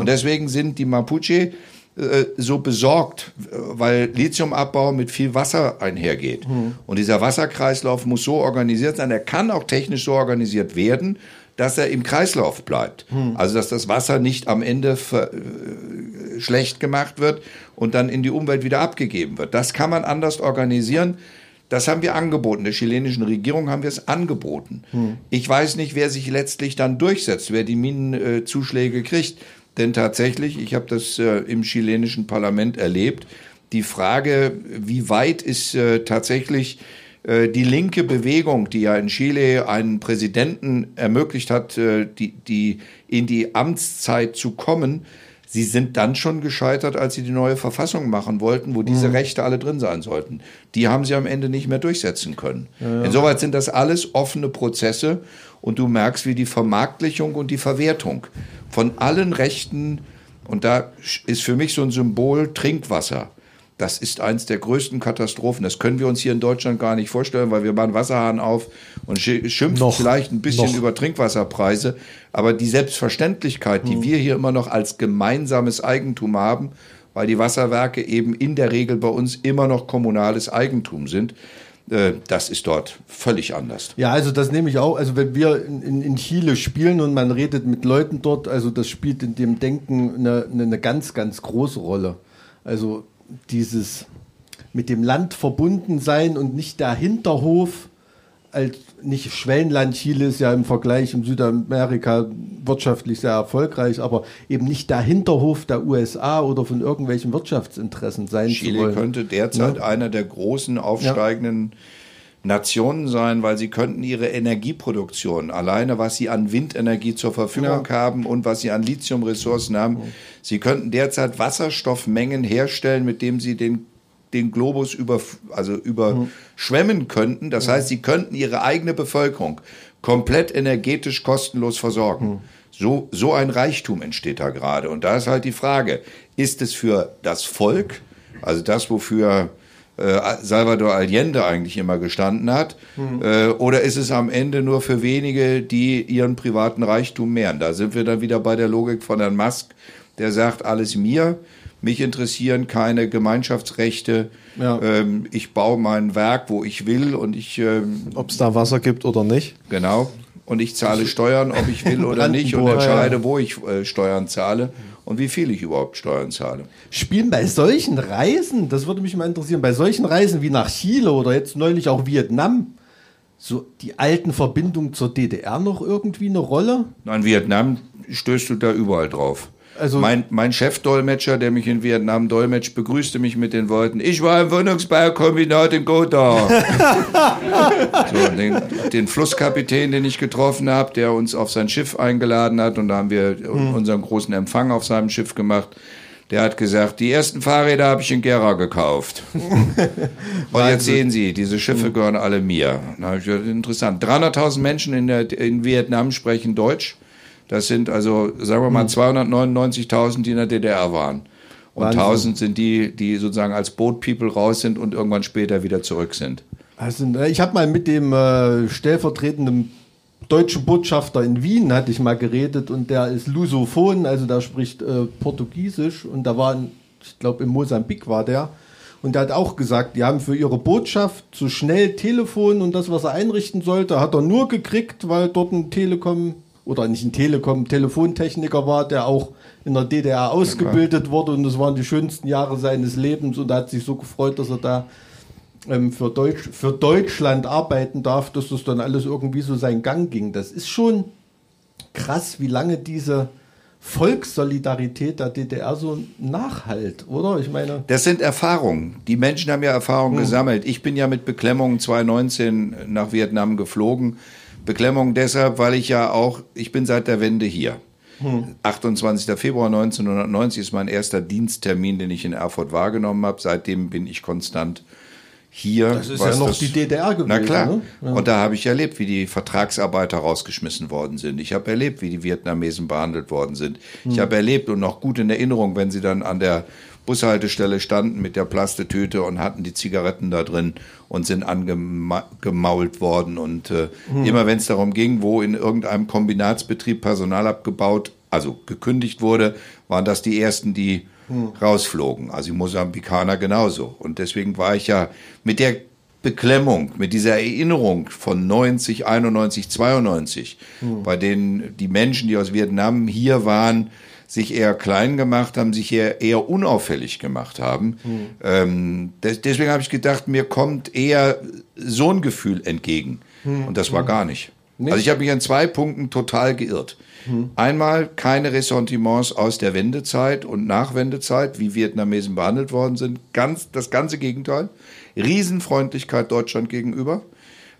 Und deswegen sind die Mapuche äh, so besorgt, äh, weil Lithiumabbau mit viel Wasser einhergeht. Und dieser Wasserkreislauf muss so organisiert sein, er kann auch technisch so organisiert werden, dass er im Kreislauf bleibt. Also dass das Wasser nicht am Ende äh, schlecht gemacht wird und dann in die Umwelt wieder abgegeben wird. Das kann man anders organisieren. Das haben wir angeboten. Der chilenischen Regierung haben wir es angeboten. Ich weiß nicht, wer sich letztlich dann durchsetzt, wer die Minenzuschläge kriegt. Denn tatsächlich, ich habe das äh, im chilenischen Parlament erlebt, die Frage, wie weit ist äh, tatsächlich äh, die linke Bewegung, die ja in Chile einen Präsidenten ermöglicht hat, äh, die, die in die Amtszeit zu kommen, Sie sind dann schon gescheitert, als sie die neue Verfassung machen wollten, wo diese Rechte alle drin sein sollten. Die haben sie am Ende nicht mehr durchsetzen können. Insoweit sind das alles offene Prozesse und du merkst, wie die Vermarktlichung und die Verwertung von allen Rechten, und da ist für mich so ein Symbol Trinkwasser. Das ist eins der größten Katastrophen. Das können wir uns hier in Deutschland gar nicht vorstellen, weil wir machen Wasserhahn auf und schi- schimpfen Noch. vielleicht ein bisschen Noch. über Trinkwasserpreise. Aber die Selbstverständlichkeit, die wir hier immer noch als gemeinsames Eigentum haben, weil die Wasserwerke eben in der Regel bei uns immer noch kommunales Eigentum sind, Äh, das ist dort völlig anders. Ja, also das nehme ich auch. Also wenn wir in, in, Chile spielen und man redet mit Leuten dort, also das spielt in dem Denken eine, eine ganz, ganz große Rolle. Also dieses mit dem Land verbunden sein und nicht der Hinterhof als nicht Schwellenland. Chile ist ja im Vergleich in Südamerika wirtschaftlich sehr erfolgreich, aber eben nicht der Hinterhof der USA oder von irgendwelchen Wirtschaftsinteressen sein zu Chile wollen. könnte derzeit Ja. einer der großen aufsteigenden Nationen sein, weil sie könnten ihre Energieproduktion, alleine was sie an Windenergie zur Verfügung haben und was sie an Lithiumressourcen haben, sie könnten derzeit Wasserstoffmengen herstellen, mit dem sie den den Globus über, also überschwemmen könnten. Das heißt, sie könnten ihre eigene Bevölkerung komplett energetisch kostenlos versorgen. So, so ein Reichtum entsteht da gerade. Und da ist halt die Frage, ist es für das Volk, also das, wofür Salvador Allende eigentlich immer gestanden hat, äh, oder ist es am Ende nur für wenige, die ihren privaten Reichtum mehren? Da sind wir dann wieder bei der Logik von Herrn Musk, der sagt, alles mir, mich interessieren keine Gemeinschaftsrechte, Ja. ähm, ich baue mein Werk, wo ich will und ich, ähm, Ob es da Wasser gibt oder nicht. genau, und ich zahle Steuern, ob ich will oder nicht und entscheide, wo ich äh, Steuern zahle und wie viel ich überhaupt Steuern zahle. Spielen bei solchen Reisen, das würde mich mal interessieren, bei solchen Reisen wie nach Chile oder jetzt neulich auch Vietnam, so die alten Verbindungen zur DDR noch irgendwie eine Rolle? In Vietnam stößt du da überall drauf. Also- mein, mein Chefdolmetscher, der mich in Vietnam dolmetscht, begrüßte mich mit den Worten, ich war im Wohnungsbaukombinat in Gotha. so, den, den Flusskapitän, den ich getroffen habe, der uns auf sein Schiff eingeladen hat und da haben wir unseren großen Empfang auf seinem Schiff gemacht. Der hat gesagt, die ersten Fahrräder habe ich in Gera gekauft. Und jetzt sehen Sie, diese Schiffe gehören alle mir. Gedacht, interessant. 300.000 Menschen in, der, in Vietnam sprechen Deutsch. Das sind also, sagen wir mal, 299.000, die in der DDR waren. Und Wahnsinn. 1000 sind die, die sozusagen als Boat People raus sind und irgendwann später wieder zurück sind. Also, ich habe mal mit dem äh, stellvertretenden deutschen Botschafter in Wien hatte ich mal geredet und der ist Lusophon, also der spricht äh, Portugiesisch und da war, ich glaube in Mosambik war der und der hat auch gesagt, die haben für ihre Botschaft so schnell Telefon und das, was er einrichten sollte, hat er nur gekriegt, weil dort ein Telekom oder nicht ein Telekom, Telefontechniker war, der auch in der DDR ausgebildet wurde und das waren die schönsten Jahre seines Lebens und er hat sich so gefreut, dass er da ähm, für, Deutsch, für Deutschland arbeiten darf, dass das dann alles irgendwie so seinen Gang ging. Das ist schon krass, wie lange diese Volkssolidarität der DDR so nachhalt, oder? Ich meine, Das sind Erfahrungen. Die Menschen haben ja Erfahrungen gesammelt. Ich bin ja mit Beklemmung 2019 nach Vietnam geflogen. Beklemmung deshalb, weil ich ja auch, ich bin seit der Wende hier. 28. Februar 1990 ist mein erster Diensttermin, den ich in Erfurt wahrgenommen habe. Seitdem bin ich konstant hier. Das ist ja noch die DDR gewesen, Na klar. ne? Ja. Und da habe ich erlebt, wie die Vertragsarbeiter rausgeschmissen worden sind. Ich habe erlebt, wie die Vietnamesen behandelt worden sind. Hm. Ich habe erlebt und noch gut in Erinnerung, wenn sie dann an der Bushaltestelle standen mit der Plastetüte und hatten die Zigaretten da drin und sind angemault worden. Und äh, Hm. immer wenn es darum ging, wo in irgendeinem Kombinatsbetrieb Personal abgebaut, also gekündigt wurde, waren das die ersten, die rausflogen. Also die Mosambikaner genauso. Und deswegen war ich ja mit der Beklemmung, mit dieser Erinnerung von 90, 91, 92, bei denen die Menschen, die aus Vietnam hier waren, sich eher klein gemacht haben, sich eher, eher unauffällig gemacht haben. Ähm, des, deswegen habe ich gedacht, mir kommt eher so ein Gefühl entgegen. Und das war gar nicht. Also ich habe mich an zwei Punkten total geirrt. Einmal keine Ressentiments aus der Wendezeit und Nachwendezeit, wie Vietnamesen behandelt worden sind. Ganz, das ganze Gegenteil. Riesenfreundlichkeit Deutschland gegenüber,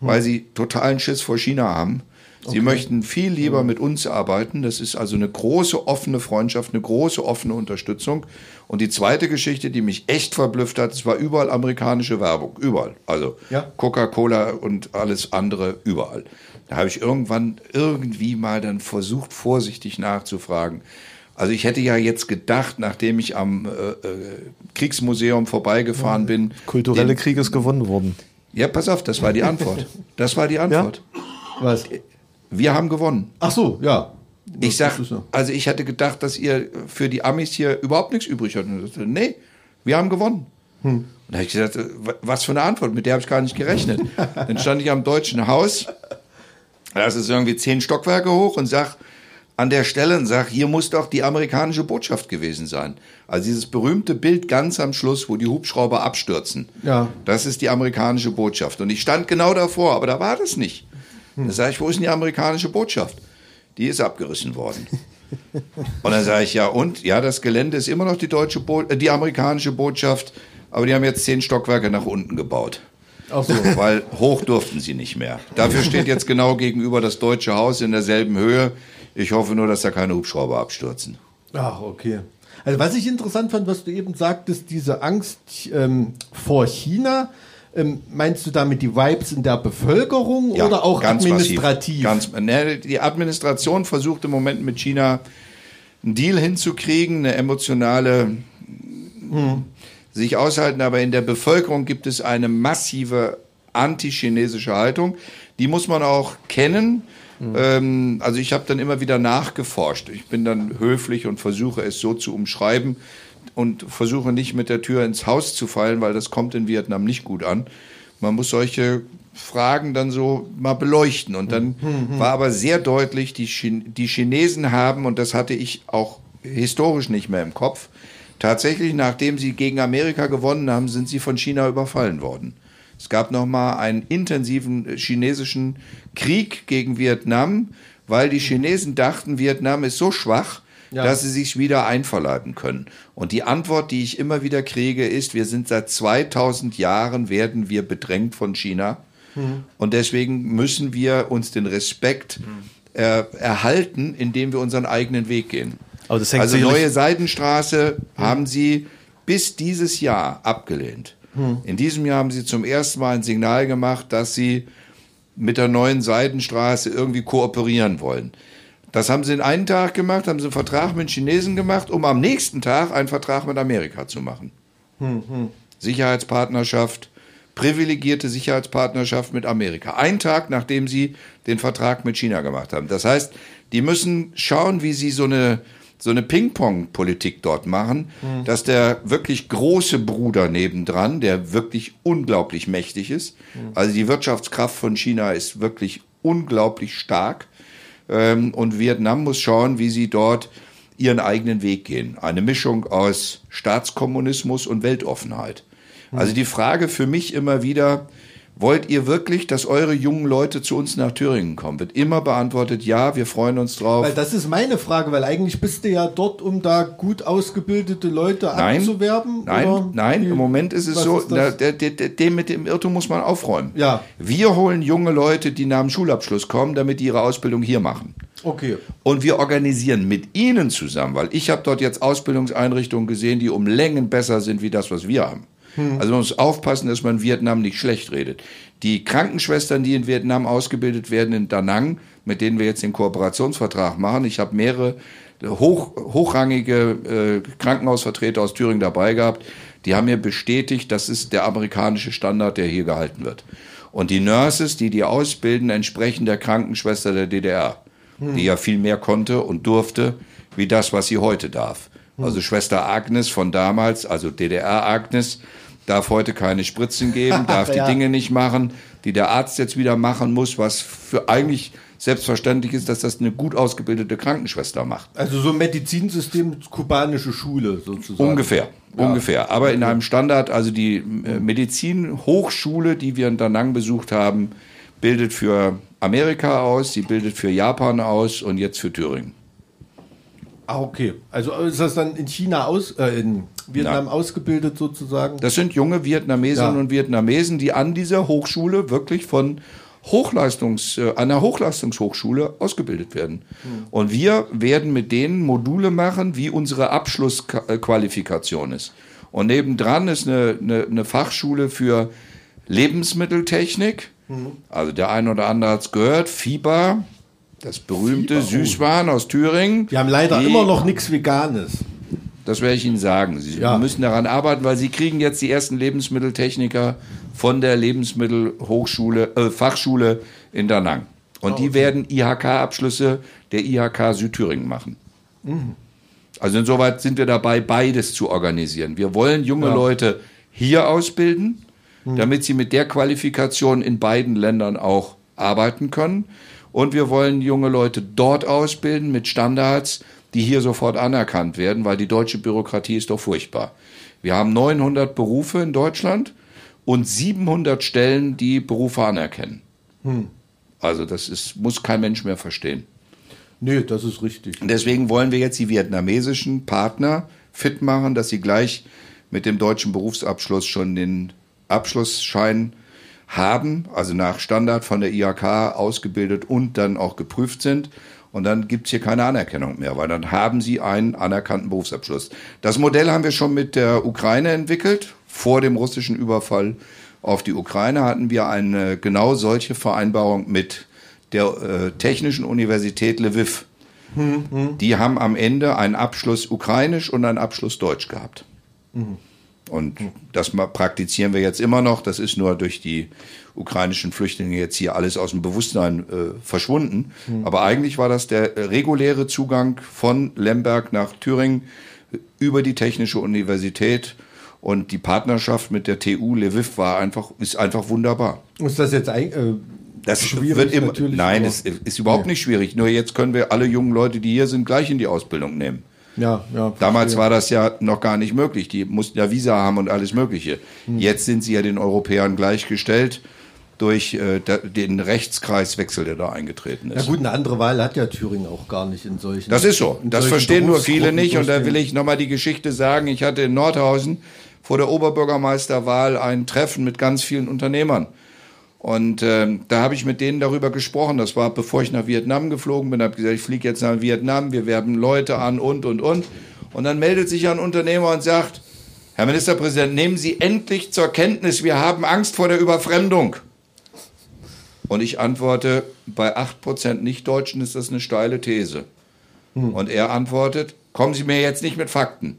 weil sie totalen Schiss vor China haben. Sie möchten viel lieber mit uns arbeiten. Das ist also eine große offene Freundschaft, eine große offene Unterstützung. Und die zweite Geschichte, die mich echt verblüfft hat, es war überall amerikanische Werbung. Überall. Also Ja. Coca-Cola und alles andere überall. Da habe ich irgendwann irgendwie mal dann versucht, vorsichtig nachzufragen. Also ich hätte ja jetzt gedacht, nachdem ich am äh, äh, Kriegsmuseum vorbeigefahren bin. Kulturelle den- Krieg ist gewonnen worden. Ja, pass auf, das war die Antwort. Das war die Antwort. was? Wir haben gewonnen. Ach so, ja. Ich sag, also ich hätte gedacht, dass ihr für die Amis hier überhaupt nichts übrig habt. Nee, wir haben gewonnen. Und da habe ich gesagt, äh, wa- was für eine Antwort, mit der habe ich gar nicht gerechnet. Dann stand ich am Deutschen Haus, das ist irgendwie zehn Stockwerke hoch und sag an der Stelle und sag, hier muss doch die amerikanische Botschaft gewesen sein. Also dieses berühmte Bild ganz am Schluss, wo die Hubschrauber abstürzen. Ja. Das ist die amerikanische Botschaft. Und ich stand genau davor, aber da war das nicht. Da sage ich, wo ist denn die amerikanische Botschaft? Die ist abgerissen worden. Und dann sage ich, ja, und? Ja, das Gelände ist immer noch die deutsche Bo äh, die amerikanische Botschaft, aber die haben jetzt zehn Stockwerke nach unten gebaut. Ach so. Weil hoch durften sie nicht mehr. Dafür steht jetzt genau gegenüber das deutsche Haus in derselben Höhe. Ich hoffe nur, dass da keine Hubschrauber abstürzen. Ach, okay. Also was ich interessant fand, was du eben sagtest, diese Angst ähm, vor China, ähm, meinst du damit die Vibes in der Bevölkerung oder auch administrativ? Massiv. Ganz, ne, die Administration versucht im Moment mit China einen Deal hinzukriegen, eine emotionale sich aushalten, aber in der Bevölkerung gibt es eine massive antichinesische Haltung. Die muss man auch kennen. Ähm, also ich habe dann immer wieder nachgeforscht. Ich bin dann höflich und versuche es so zu umschreiben und versuche nicht mit der Tür ins Haus zu fallen, weil das kommt in Vietnam nicht gut an. Man muss solche Fragen dann so mal beleuchten. Und dann war aber sehr deutlich, die, Chin die Chinesen haben, und das hatte ich auch historisch nicht mehr im Kopf, tatsächlich, nachdem sie gegen Amerika gewonnen haben, sind sie von China überfallen worden. Es gab nochmal einen intensiven chinesischen Krieg gegen Vietnam, weil die Chinesen dachten, Vietnam ist so schwach, Ja. dass sie sich wieder einverleiben können. Und die Antwort, die ich immer wieder kriege, ist, wir sind seit 2000 Jahren, werden wir bedrängt von China. Und deswegen müssen wir uns den Respekt äh, erhalten, indem wir unseren eigenen Weg gehen. Aber das hängt also neue Seidenstraße haben sie bis dieses Jahr abgelehnt. In diesem Jahr haben sie zum ersten Mal ein Signal gemacht, dass sie mit der neuen Seidenstraße irgendwie kooperieren wollen. Das haben sie in einen Tag gemacht, haben sie einen Vertrag mit Chinesen gemacht, um am nächsten Tag einen Vertrag mit Amerika zu machen. Sicherheitspartnerschaft, privilegierte Sicherheitspartnerschaft mit Amerika. Ein Tag, nachdem sie den Vertrag mit China gemacht haben. Das heißt, die müssen schauen, wie sie so eine, so eine Ping-Pong-Politik dort machen, dass der wirklich große Bruder nebendran, der wirklich unglaublich mächtig ist, also die Wirtschaftskraft von China ist wirklich unglaublich stark, ähm, und Vietnam muss schauen, wie sie dort ihren eigenen Weg gehen. Eine Mischung aus Staatskommunismus und Weltoffenheit. Also die Frage für mich immer wieder, wollt ihr wirklich, dass eure jungen Leute zu uns nach Thüringen kommen? Wird immer beantwortet, ja, wir freuen uns drauf. Weil das ist meine Frage, weil eigentlich bist du ja dort, um da gut ausgebildete Leute Nein, abzuwerben. nein, oder? nein, im Moment ist es was so, ist na, der, der, dem mit dem Irrtum muss man aufräumen. Ja. Wir holen junge Leute, die nach dem Schulabschluss kommen, damit die ihre Ausbildung hier machen. Okay. Und wir organisieren mit ihnen zusammen, weil ich habe dort jetzt Ausbildungseinrichtungen gesehen, die um Längen besser sind wie das, was wir haben. Also man muss aufpassen, dass man Vietnam nicht schlecht redet. Die Krankenschwestern, die in Vietnam ausgebildet werden in Da Nang, mit denen wir jetzt den Kooperationsvertrag machen, ich habe mehrere hoch, hochrangige äh, Krankenhausvertreter aus Thüringen dabei gehabt, die haben mir bestätigt, das ist der amerikanische Standard, der hier gehalten wird. Und die Nurses, die die ausbilden, entsprechen der Krankenschwester der DDR die ja viel mehr konnte und durfte, wie das, was sie heute darf. Also Schwester Agnes von damals, also DDR-Agnes, darf heute keine Spritzen geben, darf die Ja. Dinge nicht machen, die der Arzt jetzt wieder machen muss, was für eigentlich selbstverständlich ist, dass das eine gut ausgebildete Krankenschwester macht. Also so ein Medizinsystem, kubanische Schule sozusagen. Ungefähr, ungefähr. Aber in einem Standard, also die äh, Medizinhochschule, die wir in Da Nang besucht haben, bildet für Amerika aus, sie bildet für Japan aus und jetzt für Thüringen. Ah, okay. Also ist das dann in China aus, äh, in Vietnam ausgebildet sozusagen? Das sind junge Vietnamesinnen Ja. und Vietnamesen, die an dieser Hochschule wirklich von Hochleistungs, äh, einer Hochleistungshochschule ausgebildet werden. Und wir werden mit denen Module machen, wie unsere Abschlussqualifikation ist. Und nebendran ist eine, eine, eine Fachschule für Lebensmitteltechnik. Also der eine oder andere hat es gehört, FIBA, das berühmte oh. Süßwaren aus Thüringen. Wir haben leider Die- immer noch nichts Veganes. das werde ich Ihnen sagen. Sie Ja. müssen daran arbeiten, weil Sie kriegen jetzt die ersten Lebensmitteltechniker von der Lebensmittelhochschule, äh, Fachschule in Da Nang. Und die werden IHK-Abschlüsse der IHK Südthüringen machen. Also insoweit sind wir dabei, beides zu organisieren. Wir wollen junge Leute hier ausbilden, damit sie mit der Qualifikation in beiden Ländern auch arbeiten können. Und wir wollen junge Leute dort ausbilden mit Standards, die hier sofort anerkannt werden, weil die deutsche Bürokratie ist doch furchtbar. Wir haben 900 Berufe in Deutschland und 700 Stellen, die Berufe anerkennen. Also das ist, muss kein Mensch mehr verstehen. Nee, das ist richtig. Und deswegen wollen wir jetzt die vietnamesischen Partner fit machen, dass sie gleich mit dem deutschen Berufsabschluss schon den Abschlussschein haben, also nach Standard von der IHK ausgebildet und dann auch geprüft sind. Und dann gibt's hier keine Anerkennung mehr, weil dann haben sie einen anerkannten Berufsabschluss. Das Modell haben wir schon mit der Ukraine entwickelt. Vor dem russischen Überfall auf die Ukraine hatten wir eine genau solche Vereinbarung mit der äh, Technischen Universität Lviv. Die haben am Ende einen Abschluss ukrainisch und einen Abschluss deutsch gehabt. Und das praktizieren wir jetzt immer noch. Das ist nur durch die ukrainischen Flüchtlinge jetzt hier alles aus dem Bewusstsein äh, verschwunden. Aber eigentlich war das der äh, reguläre Zugang von Lemberg nach Thüringen äh, über die Technische Universität. Und die Partnerschaft mit der TU Lviv war einfach, ist einfach wunderbar. Ist das jetzt ein, äh, Das schwierig wird immer, natürlich, nein, es ist überhaupt nicht schwierig. Nur jetzt können wir alle jungen Leute, die hier sind, gleich in die Ausbildung nehmen. Ja, ja. Damals war das ja noch gar nicht möglich. Die mussten ja Visa haben und alles Mögliche. Hm. Jetzt sind sie ja den Europäern gleichgestellt durch äh, den Rechtskreiswechsel, der da eingetreten Ja ist. gut, eine andere Wahl hat ja Thüringen auch gar nicht in solchen. Das ist so. Das verstehen nur viele nicht. Und da will ich nochmal die Geschichte sagen. Ich hatte in Nordhausen vor der Oberbürgermeisterwahl ein Treffen mit ganz vielen Unternehmern. Und ähm, da habe ich mit denen darüber gesprochen. Das war, bevor ich nach Vietnam geflogen bin. habe gesagt, ich fliege jetzt nach Vietnam. Wir werben Leute an und, und, und. Und dann meldet sich ein Unternehmer und sagt, Herr Ministerpräsident, nehmen Sie endlich zur Kenntnis, wir haben Angst vor der Überfremdung. Und ich antworte, bei 8% Nichtdeutschen ist das eine steile These. Und er antwortet, kommen Sie mir jetzt nicht mit Fakten.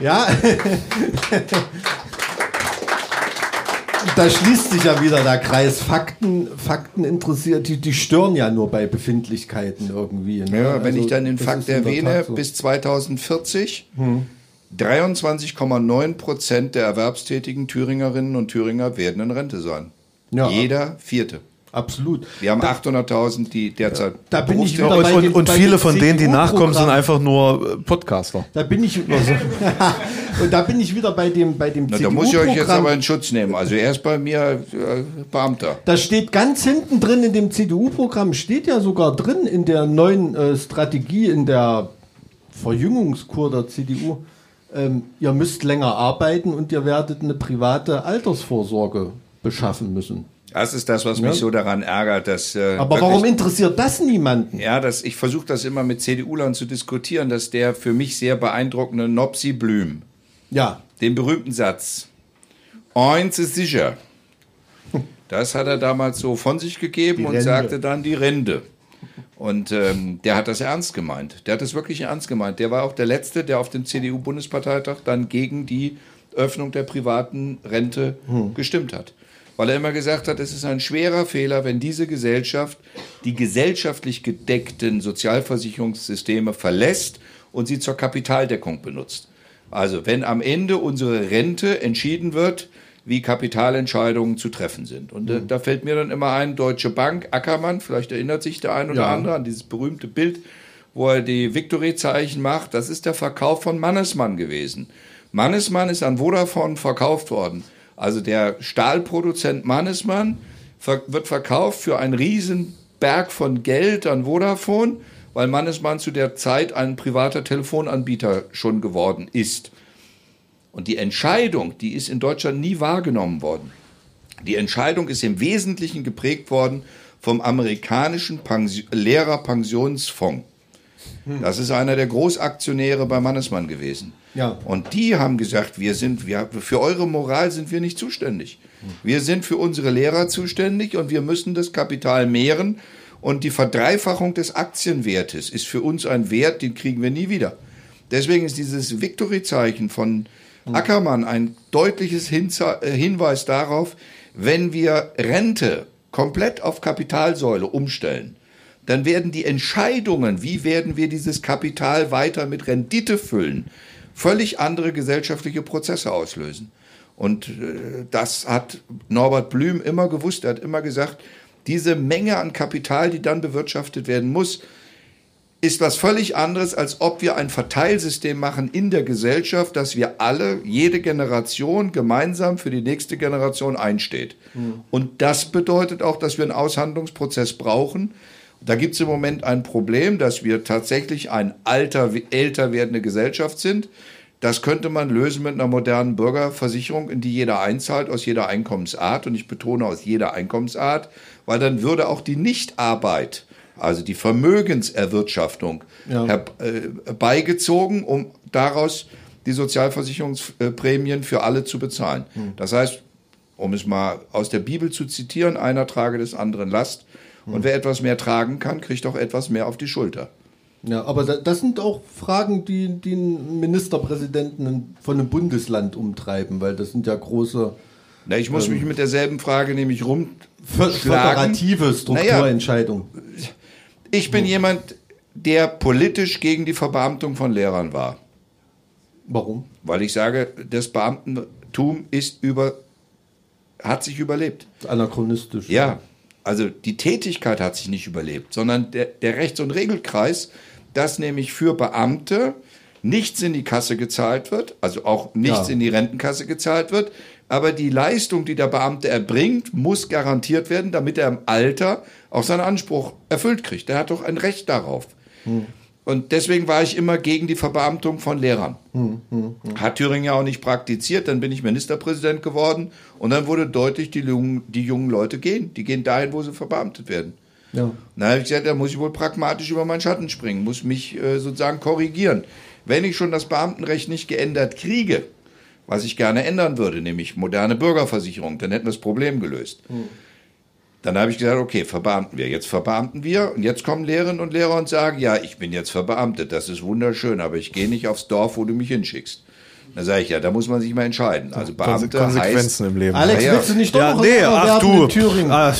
Ja. da schließt sich ja wieder der Kreis. Fakten, Fakten interessiert, die, die stören ja nur bei Befindlichkeiten irgendwie. Ne? Ja, wenn Also, ich dann den Fakt erwähne, so. bis 2040 23,9 Prozent der erwerbstätigen Thüringerinnen und Thüringer werden in Rente sein. Ja. Jeder vierte. Absolut. Wir haben 800.000, die derzeit Da bin ich wieder Und, bei und, dem- und bei viele von denen, die nachkommen, sind einfach nur Podcaster. Da bin ich und da bin ich wieder bei dem bei dem Na, da muss ich euch jetzt aber in Schutz nehmen. Also er ist bei mir äh, Beamter. Da steht ganz hinten drin in dem CDU-Programm, steht ja sogar drin in der neuen äh, Strategie, in der Verjüngungskur der CDU, ähm, ihr müsst länger arbeiten und ihr werdet eine private Altersvorsorge beschaffen müssen. Das ist das, was mich Ja. so daran ärgert, dass. Äh, Aber warum interessiert das niemanden? Ja, das, ich versuche das immer mit CDU-Lern zu diskutieren, dass der für mich sehr beeindruckende Nopsi Blüm, Ja, den berühmten Satz, eins ist sicher. Das hat er damals so von sich gegeben Die und Rente. sagte dann die Rinde. Und ähm, der hat das ernst gemeint. Der hat das wirklich ernst gemeint. Der war auch der Letzte, der auf dem CDU-Bundesparteitag dann gegen die Öffnung der privaten Rente gestimmt hat. Weil er immer gesagt hat, es ist ein schwerer Fehler, wenn diese Gesellschaft die gesellschaftlich gedeckten Sozialversicherungssysteme verlässt und sie zur Kapitaldeckung benutzt. Also wenn am Ende unsere Rente entschieden wird, wie Kapitalentscheidungen zu treffen sind. Und äh, da fällt mir dann immer ein, Deutsche Bank, Ackermann, vielleicht erinnert sich der ein oder Ja. andere an dieses berühmte Bild, wo er die Victory-Zeichen macht. Das ist der Verkauf von Mannesmann gewesen. Mannesmann ist an Vodafone verkauft worden. Also der Stahlproduzent Mannesmann wird verkauft für einen riesen Berg von Geld an Vodafone, weil Mannesmann zu der Zeit ein privater Telefonanbieter schon geworden ist. Und die Entscheidung, die ist in Deutschland nie wahrgenommen worden. Die Entscheidung ist im Wesentlichen geprägt worden vom amerikanischen Pensi Lehrerpensionsfonds. Das ist einer der Großaktionäre bei Mannesmann gewesen. Ja. Und die haben gesagt, wir sind, wir, für eure Moral sind wir nicht zuständig. Wir sind für unsere Lehrer zuständig und wir müssen das Kapital mehren. Und die Verdreifachung des Aktienwertes ist für uns ein Wert, den kriegen wir nie wieder. Deswegen ist dieses Victory-Zeichen von Ackermann ein deutliches äh, Hinweis darauf, wenn wir Rente komplett auf Kapitalsäule umstellen, dann werden die Entscheidungen, wie werden wir dieses Kapital weiter mit Rendite füllen, völlig andere gesellschaftliche Prozesse auslösen. Und äh, das hat Norbert Blüm immer gewusst. Er hat immer gesagt, diese Menge an Kapital, die dann bewirtschaftet werden muss, ist was völlig anderes, als ob wir ein Verteilsystem machen in der Gesellschaft, dass wir alle, jede Generation gemeinsam für die nächste Generation einsteht. Und das bedeutet auch, dass wir einen Aushandlungsprozess brauchen. Da gibt es im Moment ein Problem, dass wir tatsächlich ein alter, älter werdende Gesellschaft sind. Das könnte man lösen mit einer modernen Bürgerversicherung, in die jeder einzahlt, aus jeder Einkommensart. Und ich betone aus jeder Einkommensart, weil dann würde auch die Nichtarbeit also die Vermögenserwirtschaftung, Ja. herbeigezogen, um daraus die Sozialversicherungsprämien für alle zu bezahlen. Das heißt, um es mal aus der Bibel zu zitieren, einer trage des anderen Last. Und wer etwas mehr tragen kann, kriegt auch etwas mehr auf die Schulter. Ja, aber da, das sind auch Fragen, die, einen Ministerpräsidenten von einem Bundesland umtreiben, weil das sind ja große Na, ich muss mich mit derselben Frage nämlich rum. Föderative Strukturentscheidungen. Ich bin jemand, der politisch gegen die Verbeamtung von Lehrern war. Warum? Weil ich sage, das Beamtentum ist über, hat sich überlebt. Anachronistisch. Ja, also die Tätigkeit hat sich nicht überlebt, sondern der, der Rechts- und Regelkreis, dass nämlich für Beamte nichts in die Kasse gezahlt wird, also auch nichts Ja. in die Rentenkasse gezahlt wird, aber die Leistung, die der Beamte erbringt, muss garantiert werden, damit er im Alter auch seinen Anspruch erfüllt kriegt. Der hat doch ein Recht darauf. Und deswegen war ich immer gegen die Verbeamtung von Lehrern. Hat Thüringen ja auch nicht praktiziert, dann bin ich Ministerpräsident geworden und dann wurde deutlich, die jungen, die jungen Leute gehen. Die gehen dahin, wo sie verbeamtet werden. Ja. Und dann habe ich gesagt, da muss ich wohl pragmatisch über meinen Schatten springen, muss mich äh, sozusagen korrigieren. Wenn ich schon das Beamtenrecht nicht geändert kriege, was ich gerne ändern würde, nämlich moderne Bürgerversicherung, dann hätten wir das Problem gelöst. Dann habe ich gesagt, okay, verbeamten wir. Jetzt verbeamten wir und jetzt kommen Lehrerinnen und Lehrer und sagen, ja, ich bin jetzt verbeamtet, das ist wunderschön, aber ich gehe nicht aufs Dorf, wo du mich hinschickst. Dann sage ich, ja, da muss man sich mal entscheiden. Also Beamte heißt, Konsequenzen im Leben. Alex, Ja, ja. willst du nicht doch Ja, noch nee, ach du. in Thüringen? Ah,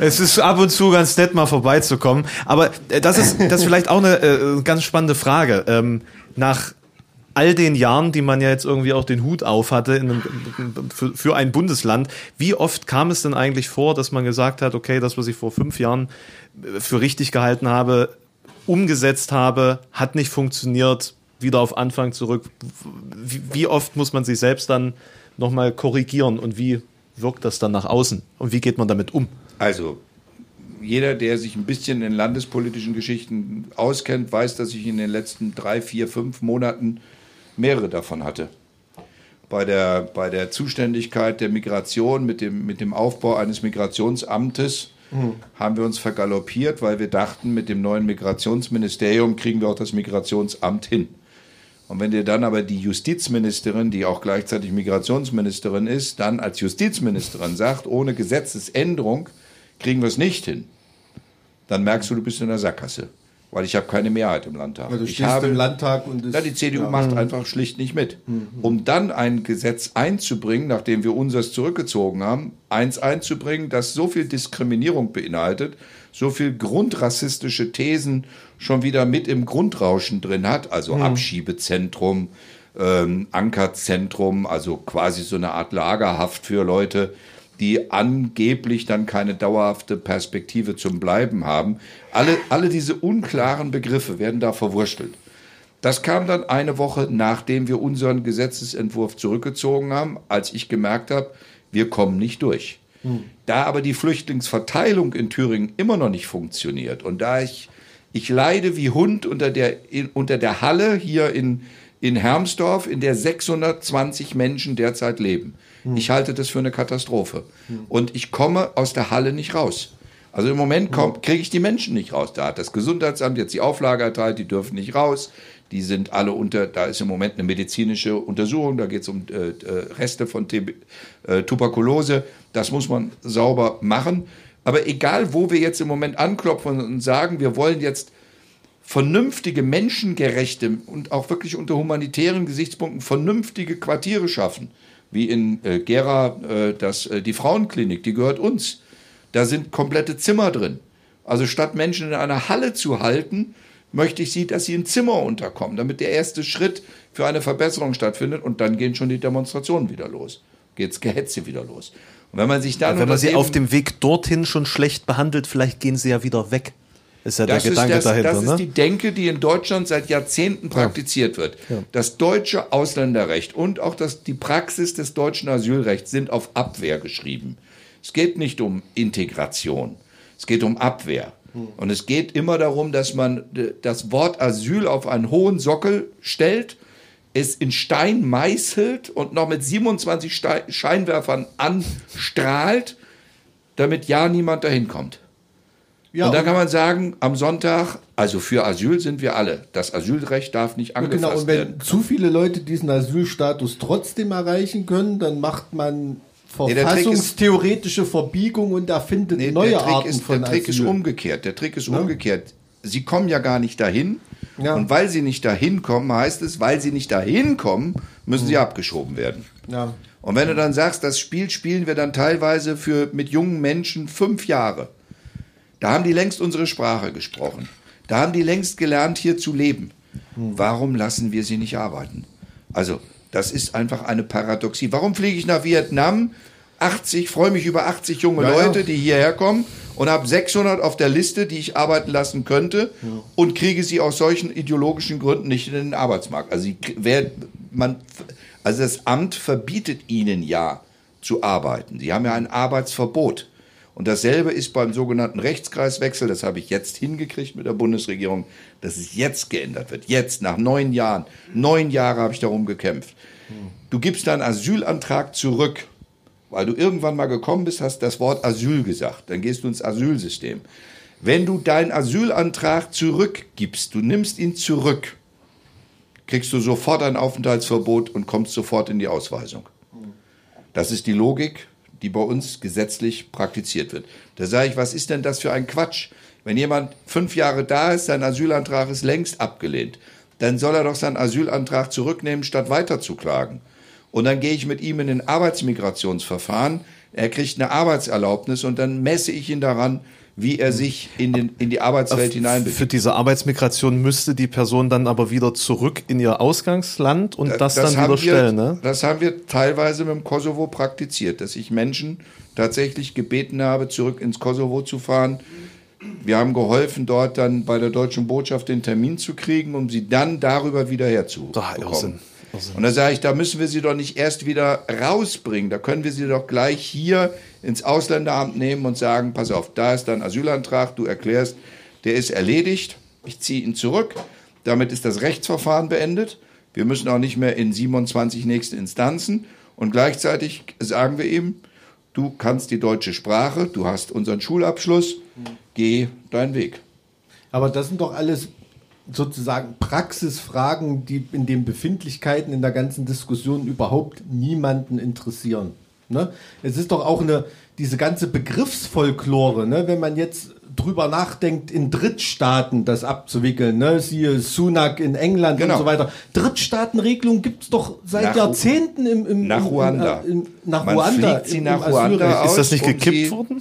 es ist ab und zu ganz nett, mal vorbeizukommen. Aber äh, das ist, das ist vielleicht auch eine äh, ganz spannende Frage. Ähm, nach all den Jahren, die man ja jetzt irgendwie auch den Hut auf hatte in einem, für, für ein Bundesland, wie oft kam es denn eigentlich vor, dass man gesagt hat, okay, das, was ich vor fünf Jahren äh, für richtig gehalten habe, umgesetzt habe, hat nicht funktioniert, wieder auf Anfang zurück. Wie, wie oft muss man sich selbst dann nochmal korrigieren und wie wirkt das dann nach außen und wie geht man damit um? Also, jeder, der sich ein bisschen in landespolitischen Geschichten auskennt, weiß, dass ich in den letzten drei, vier, fünf Monaten mehrere davon hatte. Bei der, bei der Zuständigkeit der Migration mit dem, mit dem Aufbau eines Migrationsamtes haben wir uns vergaloppiert, weil wir dachten, mit dem neuen Migrationsministerium kriegen wir auch das Migrationsamt hin. Und wenn dir dann aber die Justizministerin, die auch gleichzeitig Migrationsministerin ist, dann als Justizministerin sagt, ohne Gesetzesänderung kriegen wir es nicht hin, dann merkst du, du bist in der Sackgasse. Weil ich habe keine Mehrheit im Landtag. Also ich habe, im Landtag und ja, die CDU macht einfach schlicht nicht mit. Um dann ein Gesetz einzubringen, nachdem wir unseres zurückgezogen haben, eins einzubringen, das so viel Diskriminierung beinhaltet, so viel grundrassistische Thesen schon wieder mit im Grundrauschen drin hat, also Abschiebezentrum, ähm, Ankerzentrum, also quasi so eine Art Lagerhaft für Leute, die angeblich dann keine dauerhafte Perspektive zum Bleiben haben. Alle, alle diese unklaren Begriffe werden da verwurstelt. Das kam dann eine Woche, nachdem wir unseren Gesetzesentwurf zurückgezogen haben, als ich gemerkt habe, wir kommen nicht durch. Da aber die Flüchtlingsverteilung in Thüringen immer noch nicht funktioniert und da ich, ich leide wie Hund unter der, in, unter der Halle hier in, in Hermsdorf, in der 620 Menschen derzeit leben. Ich halte das für eine Katastrophe. Und ich komme aus der Halle nicht raus. Also im Moment kriege ich die Menschen nicht raus. Da hat das Gesundheitsamt jetzt die Auflage erteilt, die dürfen nicht raus. Die sind alle unter, da ist im Moment eine medizinische Untersuchung, da geht es um äh, äh, Reste von TB, äh, Tuberkulose. Das muss man sauber machen. Aber egal, wo wir jetzt im Moment anklopfen und sagen, wir wollen jetzt vernünftige, menschengerechte und auch wirklich unter humanitären Gesichtspunkten vernünftige Quartiere schaffen, wie in äh, Gera äh, das, äh, die Frauenklinik, die gehört uns. Da sind komplette Zimmer drin. Also statt Menschen in einer Halle zu halten, möchte ich sie, dass sie in Zimmer unterkommen, damit der erste Schritt für eine Verbesserung stattfindet und dann gehen schon die Demonstrationen wieder los. Geht's Gehetze wieder los. Und wenn man sich dann Wenn man sie auf dem Weg dorthin schon schlecht behandelt, vielleicht gehen sie ja wieder weg. Ist ja Das, der Gedanke ist, das, dahinter, das ist ne? die Denke, die in Deutschland seit Jahrzehnten praktiziert wird. Das deutsche Ausländerrecht und auch das, die Praxis des deutschen Asylrechts sind auf Abwehr geschrieben. Es geht nicht um Integration, es geht um Abwehr. Und es geht immer darum, dass man äh, das Wort Asyl auf einen hohen Sockel stellt, es in Stein meißelt und noch mit 27 Stei- Scheinwerfern anstrahlt, damit ja niemand dahin kommt. Ja, und dann kann man sagen, am Sonntag, also für Asyl sind wir alle. Das Asylrecht darf nicht Ja, angefasst genau, und werden. wenn zu viele Leute diesen Asylstatus trotzdem erreichen können, dann macht man ist- verfassungstheoretische Verbiegung und erfindet Nee, neue Arten ist, von Der Trick ist Asyl. umgekehrt. Der Trick ist umgekehrt. Sie kommen ja gar nicht dahin. Ja. Und weil sie nicht dahin kommen, heißt es, weil sie nicht dahin kommen, müssen sie abgeschoben werden. Ja. Und wenn du dann sagst, das Spiel spielen wir dann teilweise für mit jungen Menschen fünf Jahre, da haben die längst unsere Sprache gesprochen. Da haben die längst gelernt, hier zu leben. Warum lassen wir sie nicht arbeiten? Also, das ist einfach eine Paradoxie. Warum fliege ich nach Vietnam? 80, freue mich über 80 junge Ja, ja. Leute, die hierher kommen und habe 600 auf der Liste, die ich arbeiten lassen könnte und kriege sie aus solchen ideologischen Gründen nicht in den Arbeitsmarkt. Also, wer, man, also das Amt verbietet ihnen ja zu arbeiten. Sie haben ja ein Arbeitsverbot. Und dasselbe ist beim sogenannten Rechtskreiswechsel, das habe ich jetzt hingekriegt mit der Bundesregierung, dass es jetzt geändert wird. Jetzt, nach neun Jahren. Neun Jahre habe ich darum gekämpft. Du gibst deinen Asylantrag zurück, weil du irgendwann mal gekommen bist, hast das Wort Asyl gesagt. Dann gehst du ins Asylsystem. Wenn du deinen Asylantrag zurückgibst, du nimmst ihn zurück, kriegst du sofort ein Aufenthaltsverbot und kommst sofort in die Ausweisung. Das ist die Logik, die bei uns gesetzlich praktiziert wird. Da sage ich, was ist denn das für ein Quatsch? Wenn jemand fünf Jahre da ist, sein Asylantrag ist längst abgelehnt, dann soll er doch seinen Asylantrag zurücknehmen, statt weiterzuklagen. Und dann gehe ich mit ihm in ein Arbeitsmigrationsverfahren, er kriegt eine Arbeitserlaubnis und dann messe ich ihn daran, wie er sich in, den, in die Arbeitswelt hineinbewegt. Für diese Arbeitsmigration müsste die Person dann aber wieder zurück in ihr Ausgangsland und das, dann haben wieder wir, stellen, ne? Das haben wir teilweise mit dem Kosovo praktiziert, dass ich Menschen tatsächlich gebeten habe, zurück ins Kosovo zu fahren. Wir haben geholfen, dort dann bei der deutschen Botschaft den Termin zu kriegen, um sie dann darüber wieder herzubekommen. Und da sage ich, da müssen wir sie doch nicht erst wieder rausbringen. Da können wir sie doch gleich hier ins Ausländeramt nehmen und sagen, pass auf, da ist dein Asylantrag, du erklärst, der ist erledigt, ich ziehe ihn zurück. Damit ist das Rechtsverfahren beendet. Wir müssen auch nicht mehr in 27 nächste Instanzen. Und gleichzeitig sagen wir ihm, du kannst die deutsche Sprache, du hast unseren Schulabschluss, geh deinen Weg. Aber das sind doch alles sozusagen Praxisfragen, die in den Befindlichkeiten in der ganzen Diskussion überhaupt niemanden interessieren. Ne? Es ist doch auch eine, diese ganze Begriffsfolklore, ne? wenn man jetzt drüber nachdenkt, in Drittstaaten das abzuwickeln, ne? siehe Sunak in England Genau. und so weiter. Drittstaatenregelung gibt es doch seit Nach- Jahrzehnten im, im, Nach Ruanda. Im, im, nach Man Ruanda. fliegt sie nach im Ruanda aus. Ist das nicht gekippt worden?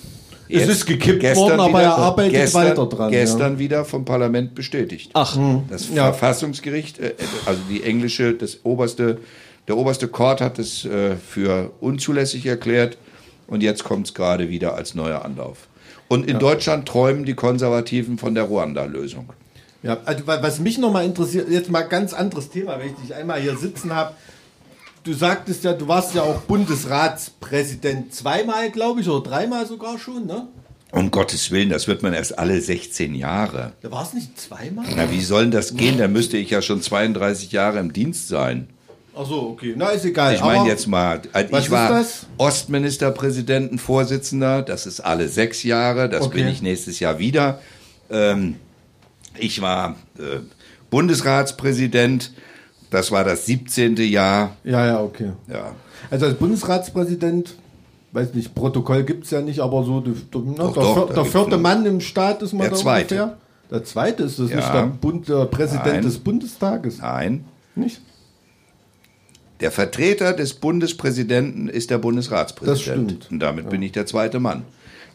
Es ist gekippt worden, aber wieder- er arbeitet gestern, weiter dran. Gestern wieder vom Parlament bestätigt. Ach, Das Ja. Verfassungsgericht, äh, also die englische, das oberste, der oberste Court hat es äh, für unzulässig erklärt und jetzt kommt es gerade wieder als neuer Anlauf. Und in Deutschland träumen die Konservativen von der Ruanda-Lösung. Ja, also wa- was mich nochmal interessiert, jetzt mal ganz anderes Thema, wenn ich dich einmal hier sitzen habe. Du sagtest ja, du warst ja auch Bundesratspräsident zweimal, glaube ich, oder dreimal sogar schon, ne? Um Gottes Willen, das wird man erst alle 16 Jahre. Da war es nicht zweimal? Na, wie soll denn das gehen? Da müsste ich ja schon 32 Jahre im Dienst sein. Ach so, okay. Na, ist egal. Ich meine jetzt mal, was ich war das? Ostministerpräsidentenvorsitzender, das ist alle sechs Jahre, das Okay. bin ich nächstes Jahr wieder. Ähm, ich war äh, Bundesratspräsident, das war das 17. Jahr. Ja, ja, okay. Ja. Also als Bundesratspräsident, weiß nicht, Protokoll gibt es ja nicht, aber so die, ne, Doch, der, doch, der vierte Mann im Staat ist man Der da zweite. ungefähr. Der zweite ist das Ja. nicht der, Bund, der Präsident Nein. des Bundestages. Nein. Nicht? Der Vertreter des Bundespräsidenten ist der Bundesratspräsident. Das stimmt. Und damit bin ich der zweite Mann.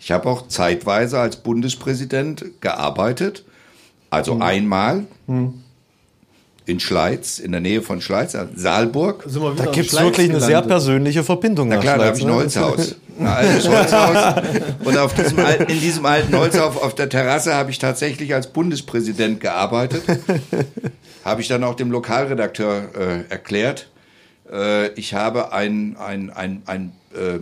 Ich habe auch zeitweise als Bundespräsident gearbeitet. Also einmal in Schleiz, in der Nähe von Schleiz, Saalburg. Da gibt es wirklich eine sehr persönliche Verbindung. Na klar, da habe ich ein ne? Holzhaus. Ein altes Holzhaus. Und auf diesem, in diesem alten Holzhaus auf der Terrasse habe ich tatsächlich als Bundespräsident gearbeitet. habe ich dann auch dem Lokalredakteur äh, erklärt. Äh, ich habe ein, ein, ein, ein äh,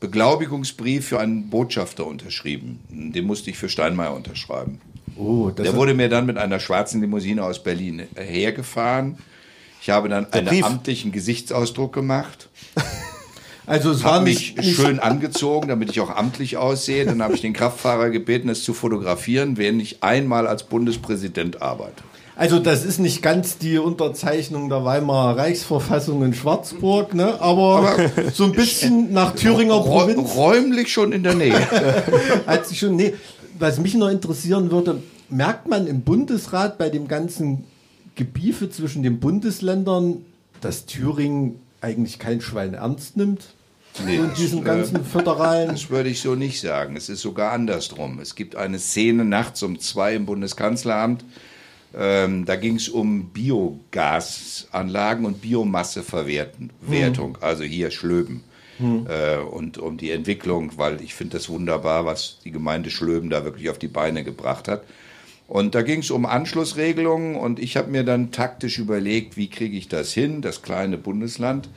Beglaubigungsbrief für einen Botschafter unterschrieben. Den musste ich für Steinmeier unterschreiben. Oh, das Der wurde mir dann mit einer schwarzen Limousine aus Berlin hergefahren. Ich habe dann einen Brief. amtlichen Gesichtsausdruck gemacht also es war mich schön angezogen, damit ich auch amtlich aussehe. Dann habe ich den Kraftfahrer gebeten, es zu fotografieren, wenn ich einmal als Bundespräsident arbeite. Also das ist nicht ganz die Unterzeichnung der Weimarer Reichsverfassung in Schwarzburg, ne? aber, so ein bisschen nach Thüringer Provinz Räumlich schon in der Nähe. hat sich schon. Nee, was mich noch interessieren würde, merkt man im Bundesrat bei dem ganzen Gebiefe zwischen den Bundesländern, dass Thüringen eigentlich kein Schwein ernst nimmt? Nee, in das, diesem äh, ganzen föderalen. Das würde ich so nicht sagen. Es ist sogar andersrum. Es gibt eine Szene nachts um zwei im Bundeskanzleramt. Ähm, da ging es um Biogasanlagen und Biomasseverwertung, Wertung, also hier Schlöben. Äh, und um die Entwicklung, weil ich finde das wunderbar, was die Gemeinde Schlöben da wirklich auf die Beine gebracht hat. Und da ging es um Anschlussregelungen und ich habe mir dann taktisch überlegt, wie kriege ich das hin, das kleine Bundesland.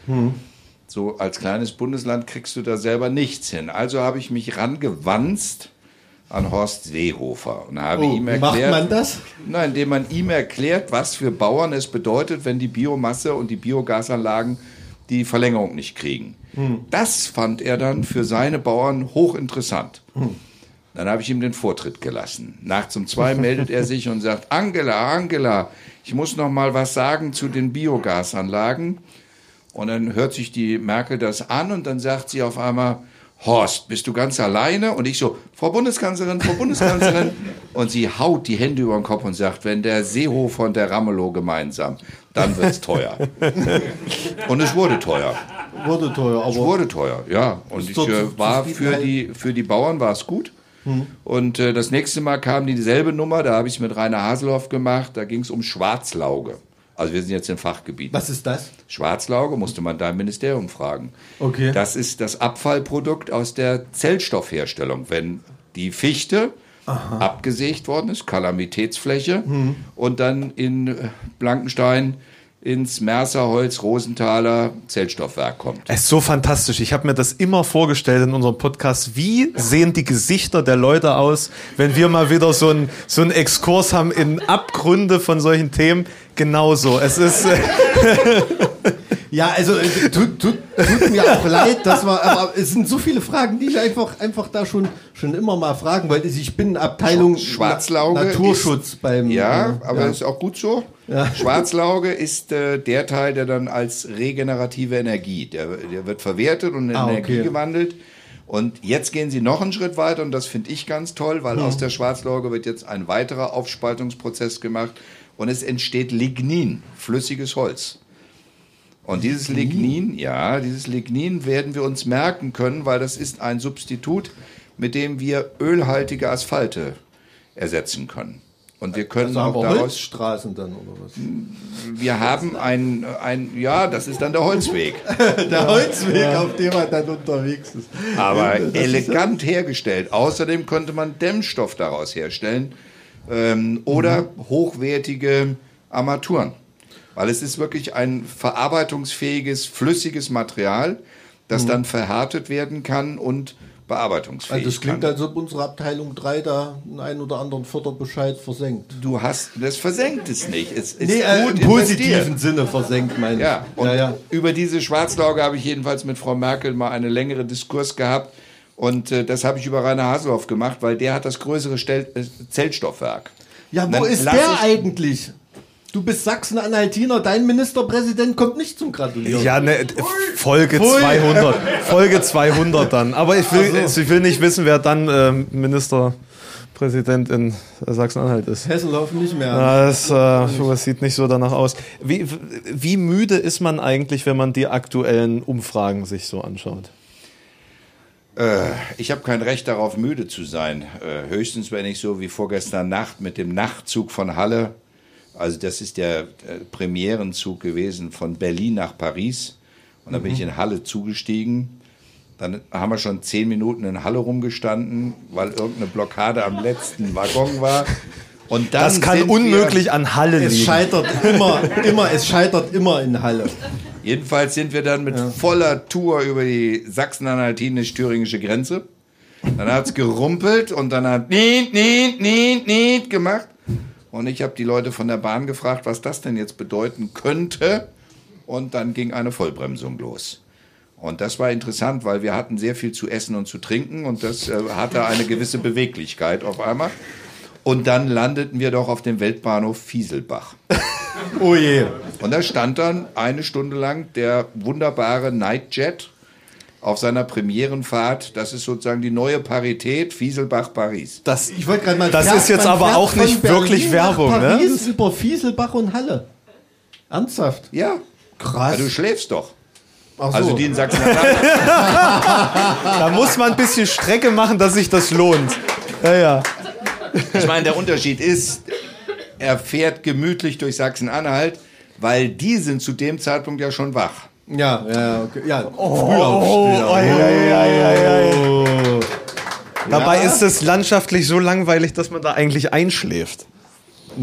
So als kleines Bundesland kriegst du da selber nichts hin. Also habe ich mich rangewanzt an Horst Seehofer und habe Oh, ihm erklärt, macht man das? Na, indem man ihm erklärt, was für Bauern es bedeutet, wenn die Biomasse und die Biogasanlagen die Verlängerung nicht kriegen. Das fand er dann für seine Bauern hochinteressant. Dann habe ich ihm den Vortritt gelassen. Nachts um zwei meldet er sich und sagt, Angela, Angela, ich muss noch mal was sagen zu den Biogasanlagen. Und dann hört sich die Merkel das an und dann sagt sie auf einmal, Horst, bist du ganz alleine? Und ich so, Frau Bundeskanzlerin, Frau Bundeskanzlerin. Und sie haut die Hände über den Kopf und sagt, wenn der Seehofer und der Ramelow gemeinsam, dann wird's teuer. Und es wurde teuer. Wurde teuer, Es aber wurde teuer, ja. Und ich äh, war für die, für die Bauern war es gut. Und äh, das nächste Mal kam dieselbe Nummer, da habe ich es mit Rainer Haselhoff gemacht, da ging es um Schwarzlauge. Also wir sind jetzt im Fachgebiet. was ist das? Schwarzlauge musste man da im Ministerium fragen. Okay. Das ist das Abfallprodukt aus der Zellstoffherstellung. Wenn die Fichte abgesägt worden ist, Kalamitätsfläche, Hm. und dann in äh, Blankenstein ins Mercerholz Rosenthaler Zellstoffwerk kommt. Es ist so fantastisch. Ich habe mir das immer vorgestellt in unserem Podcast. Wie sehen die Gesichter der Leute aus, wenn wir mal wieder so einen so einen Exkurs haben in Abgründe von solchen Themen? Genauso. Es ist. Ja, also äh, tut, tut, tut mir auch leid, dass wir, aber es sind so viele Fragen, die ich einfach, einfach da schon, schon immer mal fragen wollte. Also Ich bin Abteilung Schwarzlauge Na Naturschutz ist, beim. Ja, äh, aber ist auch gut so. Ja. Schwarzlauge ist äh, der Teil, der dann als regenerative Energie, der, der wird verwertet und in Ah, okay. Energie gewandelt. Und jetzt gehen sie noch einen Schritt weiter und das finde ich ganz toll, weil aus der Schwarzlauge wird jetzt ein weiterer Aufspaltungsprozess gemacht und es entsteht Lignin, flüssiges Holz. Und dieses Lignin, ja, dieses Lignin werden wir uns merken können, weil das ist ein Substitut, mit dem wir ölhaltige Asphalte ersetzen können. Und wir können Also haben auch daraus, Holzstraßen dann oder was? wir haben ein, ein, ja, das ist dann der Holzweg, Der Holzweg, auf dem man dann unterwegs ist. aber Das ist ja- elegant hergestellt. Außerdem könnte man Dämmstoff daraus herstellen ähm, oder hochwertige Armaturen. Weil es ist wirklich ein verarbeitungsfähiges, flüssiges Material, das dann verhärtet werden kann und bearbeitungsfähig Also das klingt, kann. als ob unsere Abteilung 3 da einen ein oder anderen Förderbescheid versenkt. Du hast, das versenkt es nicht. Es ist Nee, äh, im positiven. Sinne versenkt, meine Ja, ich. und ja, ja. über diese Schwarzlauge habe ich jedenfalls mit Frau Merkel mal einen längeren Diskurs gehabt. Und äh, das habe ich über Rainer Haselhoff gemacht, weil der hat das größere Stel äh, Zellstoffwerk. Ja, wo ist der ich- eigentlich? Du bist Sachsen-Anhaltiner, dein Ministerpräsident kommt nicht zum Gratulieren. ja, ne, Folge Pfui. 200. Folge 200 dann. Aber ich will, ich will nicht wissen, wer dann ähm, Ministerpräsident in Sachsen-Anhalt ist. Hesselhoff nicht mehr. Ja, das, äh, das sieht nicht so danach aus. Wie, wie müde ist man eigentlich, wenn man die aktuellen Umfragen sich so anschaut? Äh, ich habe kein Recht darauf, müde zu sein. Äh, höchstens, wenn ich so wie vorgestern Nacht mit dem Nachtzug von Halle, also das ist der äh, Premierenzug gewesen von Berlin nach Paris. Und dann bin ich in Halle zugestiegen. Dann haben wir schon zehn Minuten in Halle rumgestanden, weil irgendeine Blockade am letzten Waggon war. Und dann Das kann sind wir- unmöglich an Halle Es liegen. scheitert immer, immer, es scheitert immer in Halle. Jedenfalls sind wir dann mit voller Tour über die sachsen-anhaltinisch-thüringische Grenze. Dann hat's gerumpelt und dann hat niet, niet, niet, niet gemacht. Und ich habe die Leute von der Bahn gefragt, was das denn jetzt bedeuten könnte. Und dann ging eine Vollbremsung los. Und das war interessant, weil wir hatten sehr viel zu essen und zu trinken und das äh, hatte eine gewisse Beweglichkeit auf einmal. Und dann landeten wir doch auf dem Weltbahnhof Fieselbach. Oh je. Und da stand dann eine Stunde lang der wunderbare Nightjet auf seiner Premierenfahrt. Das ist sozusagen die neue Parität Fieselbach-Paris. Das, Ich wollte gerade mal. Das fährt- ist jetzt aber auch nicht Berlin wirklich nach Werbung, ne? Paris über Fieselbach und Halle. Ernsthaft? Ja, Krass. du schläfst doch. Ach so. Also die in Sachsen-Anhalt. da muss man ein bisschen Strecke machen, dass sich das lohnt. Ja, ja. Ich meine, der Unterschied ist, er fährt gemütlich durch Sachsen-Anhalt, weil die sind zu dem Zeitpunkt ja schon wach. Ja, ja, okay. ja. Oh, ei, ei, ei, ei. Oh. Dabei ist es landschaftlich so langweilig, dass man da eigentlich einschläft.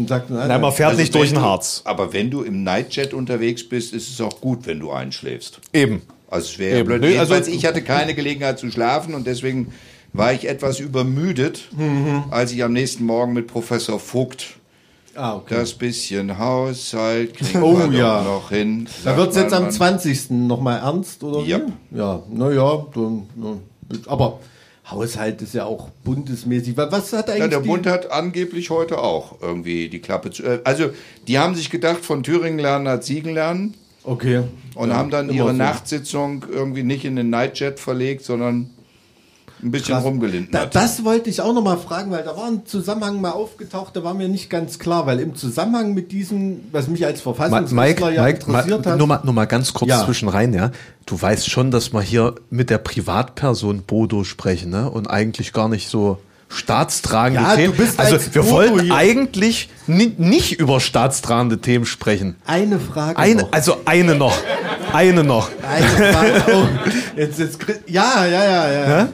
Sagt, nein, Nein, man fährt Also nicht durch den du- Harz. Aber wenn du im Nightjet unterwegs bist, ist es auch gut, wenn du einschläfst. Eben. Also es wäre blöd. Also- ich hatte keine Gelegenheit zu schlafen und deswegen war ich etwas übermüdet, Mhm. als ich am nächsten Morgen mit Professor Vogt Ah, okay. das bisschen Haushalt kriegen Oh, wir ja. noch hin. Da wird es jetzt am Mann. 20. nochmal ernst, oder wie? Ja. Ja, naja, dann, na, aber Haushalt ist ja auch bundesmäßig. Wa- Was hat eigentlich Ja, der Bund hat angeblich heute auch irgendwie die Klappe zu. äh, Also, die haben sich gedacht, von Thüringen lernen hat Siegen lernen Okay. und Ja, haben dann ihre so. Nachtsitzung irgendwie nicht in den Nightjet verlegt, sondern ein bisschen Krass. rumgelindert. Da, das wollte ich auch noch mal fragen, weil da war ein Zusammenhang mal aufgetaucht, der war mir nicht ganz klar, weil im Zusammenhang mit diesem, was mich als Mike, ja Mike interessiert ma, hat. nur, mal, nur mal ganz kurz Ja. zwischen rein, ja. Du weißt schon, dass wir hier mit der Privatperson Bodo sprechen, ne? Und eigentlich gar nicht so staatstragende Ja, du Themen. bist also als wir Bodo wollten hier. eigentlich ni nicht über staatstragende Themen sprechen. Eine Frage Eine, noch. also eine noch. Eine noch. Eine Frage. Oh, jetzt, jetzt, kri- ja, ja, ja, ja.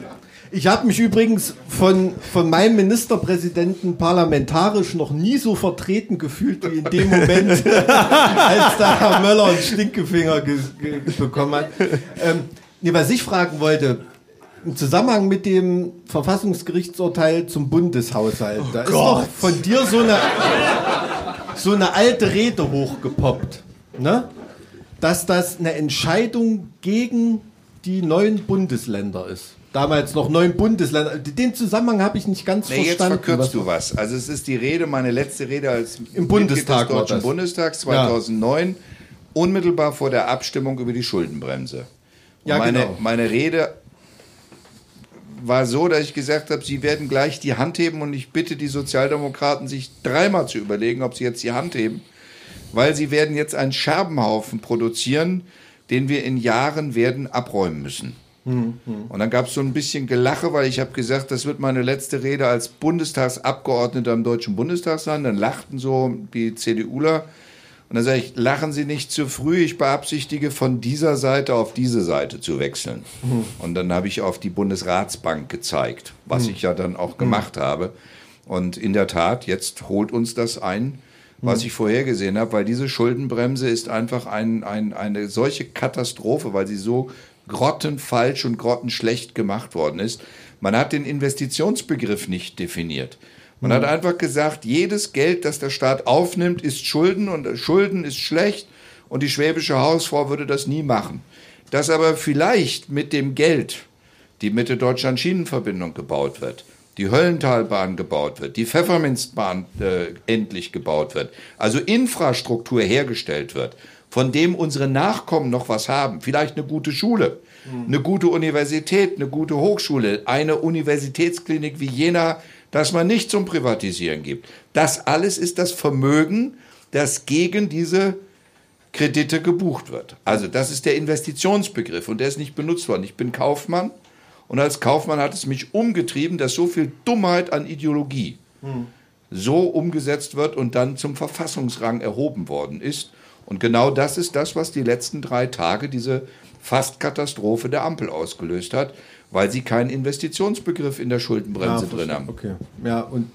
Ich habe mich übrigens von, von meinem Ministerpräsidenten parlamentarisch noch nie so vertreten gefühlt wie in dem Moment, als da Herr Möller einen Stinkefinger ge ge bekommen hat. Ähm, nee, was ich fragen wollte, im Zusammenhang mit dem Verfassungsgerichtsurteil zum Bundeshaushalt, da ist doch von dir so eine, so eine alte Rede hochgepoppt, ne? dass das eine Entscheidung gegen die neuen Bundesländer ist. Damals noch neun Bundesländer. Den Zusammenhang habe ich nicht ganz Nee, jetzt verstanden. verkürzt du was. Also es ist die Rede, meine letzte Rede als Im Bundestag Mitglied des Deutschen. Bundestags 2009, unmittelbar vor der Abstimmung über die Schuldenbremse. Und Ja, meine, genau. meine Rede war so, dass ich gesagt habe, sie werden gleich die Hand heben und ich bitte die Sozialdemokraten, sich dreimal zu überlegen, ob sie jetzt die Hand heben, weil sie werden jetzt einen Scherbenhaufen produzieren, den wir in Jahren werden abräumen müssen. Und dann gab es so ein bisschen Gelache, weil ich habe gesagt, das wird meine letzte Rede als Bundestagsabgeordneter im Deutschen Bundestag sein. Dann lachten so die CDUler. Und dann sage ich, lachen Sie nicht zu früh, ich beabsichtige von dieser Seite auf diese Seite zu wechseln. Und dann habe ich auf die Bundesratsbank gezeigt, was ich ja dann auch gemacht habe. Und in der Tat, jetzt holt uns das ein, was ich vorhergesehen habe, weil diese Schuldenbremse ist einfach ein, ein, eine solche Katastrophe, weil sie so grottenfalsch und grottenschlecht gemacht worden ist. Man hat den Investitionsbegriff nicht definiert. Man hat einfach gesagt, jedes Geld, das der Staat aufnimmt, ist Schulden und Schulden ist schlecht und die schwäbische Hausfrau würde das nie machen. Dass aber vielleicht mit dem Geld die Mitte-Deutschland-Schienenverbindung gebaut wird, die Höllentalbahn gebaut wird, die Pfefferminzbahn äh, endlich gebaut wird, also Infrastruktur hergestellt wird, von dem unsere Nachkommen noch was haben, vielleicht eine gute Schule, eine gute Universität, eine gute Hochschule, eine Universitätsklinik wie Jena, das man nicht zum Privatisieren gibt. Das alles ist das Vermögen, das gegen diese Kredite gebucht wird. Also das ist der Investitionsbegriff und der ist nicht benutzt worden. Ich bin Kaufmann Und als Kaufmann hat es mich umgetrieben, dass so viel Dummheit an Ideologie so umgesetzt wird und dann zum Verfassungsrang erhoben worden ist. Und genau das ist das, was die letzten drei Tage diese Fast-Katastrophe der Ampel ausgelöst hat, weil sie keinen Investitionsbegriff in der Schuldenbremse drin haben. Okay. Ja, und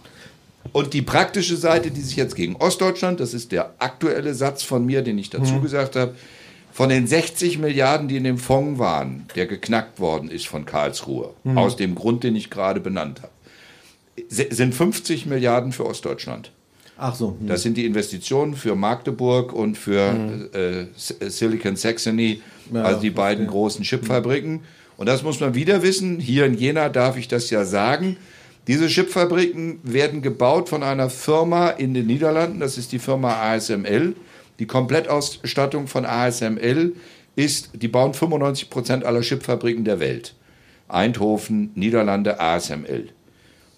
Und die praktische Seite, die sich jetzt gegen Ostdeutschland, das ist der aktuelle Satz von mir, den ich dazu gesagt habe, von den 60 Milliarden, die in dem Fonds waren, der geknackt worden ist von Karlsruhe, aus dem Grund, den ich gerade benannt habe, sind 50 Milliarden für Ostdeutschland. Ach so. hm. Das sind die Investitionen für Magdeburg und für S- äh, Silicon Saxony, Ja, also die beiden verstehe. großen Chipfabriken. Und das muss man wieder wissen. Hier in Jena darf ich das ja sagen. Diese Chipfabriken werden gebaut von einer Firma in den Niederlanden. Das ist die Firma ASML. Die Komplettausstattung von ASML ist, die bauen 95 Prozent aller Chipfabriken der Welt. Eindhoven, Niederlande, ASML.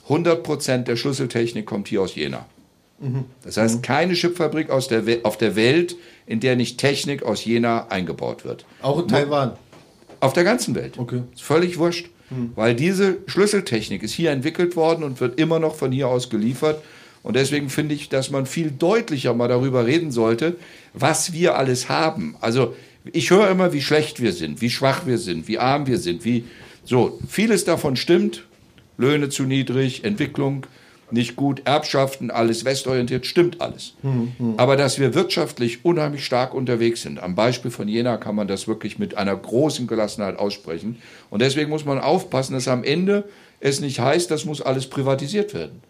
100 Prozent der Schlüsseltechnik kommt hier aus Jena. Das heißt, keine Chipfabrik aus der We auf der Welt, in der nicht Technik aus Jena eingebaut wird. Auch in Taiwan. Auf der ganzen Welt. Okay. Ist völlig wurscht. Weil diese Schlüsseltechnik ist hier entwickelt worden und wird immer noch von hier aus geliefert. Und deswegen finde ich, dass man viel deutlicher mal darüber reden sollte, was wir alles haben. Also ich höre immer, wie schlecht wir sind, wie schwach wir sind, wie arm wir sind, wie so. Vieles davon stimmt. Löhne zu niedrig, Entwicklung nicht gut, Erbschaften, alles westorientiert, stimmt alles. Aber dass wir wirtschaftlich unheimlich stark unterwegs sind, am Beispiel von Jena kann man das wirklich mit einer großen Gelassenheit aussprechen. Und deswegen muss man aufpassen, dass am Ende es nicht heißt, das muss alles privatisiert werden.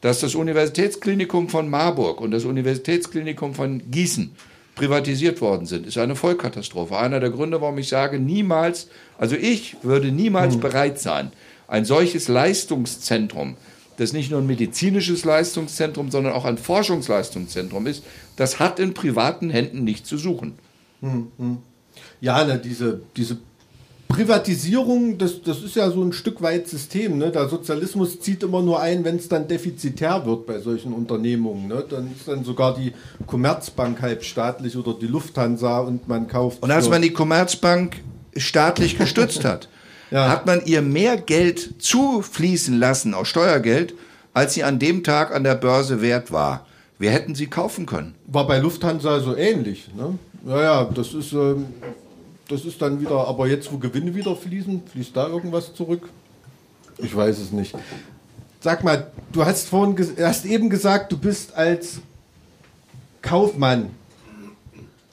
Dass das Universitätsklinikum von Marburg und das Universitätsklinikum von Gießen privatisiert worden sind, ist eine Vollkatastrophe. Einer der Gründe, warum ich sage, niemals, also ich würde niemals bereit sein, ein solches Leistungszentrum, das nicht nur ein medizinisches Leistungszentrum, sondern auch ein Forschungsleistungszentrum ist, das hat in privaten Händen nicht zu suchen. Ja, ne, diese, diese Privatisierung, das, das ist ja so ein Stück weit System. Ne? Der Sozialismus zieht immer nur ein, wenn es dann defizitär wird bei solchen Unternehmungen. Ne? Dann ist dann sogar die Commerzbank halb staatlich oder die Lufthansa und man kauft. Und als man die Commerzbank staatlich gestützt hat, Ja. hat man ihr mehr Geld zufließen lassen aus Steuergeld, als sie an dem Tag an der Börse wert war. Wir hätten sie kaufen können. war bei Lufthansa so ähnlich. Ne? Ja, ja, das ist, ähm, das ist dann wieder, aber jetzt, wo Gewinne wieder fließen, fließt da irgendwas zurück? Ich weiß es nicht. Sag mal, du hast vorhin hast eben gesagt, du bist als Kaufmann.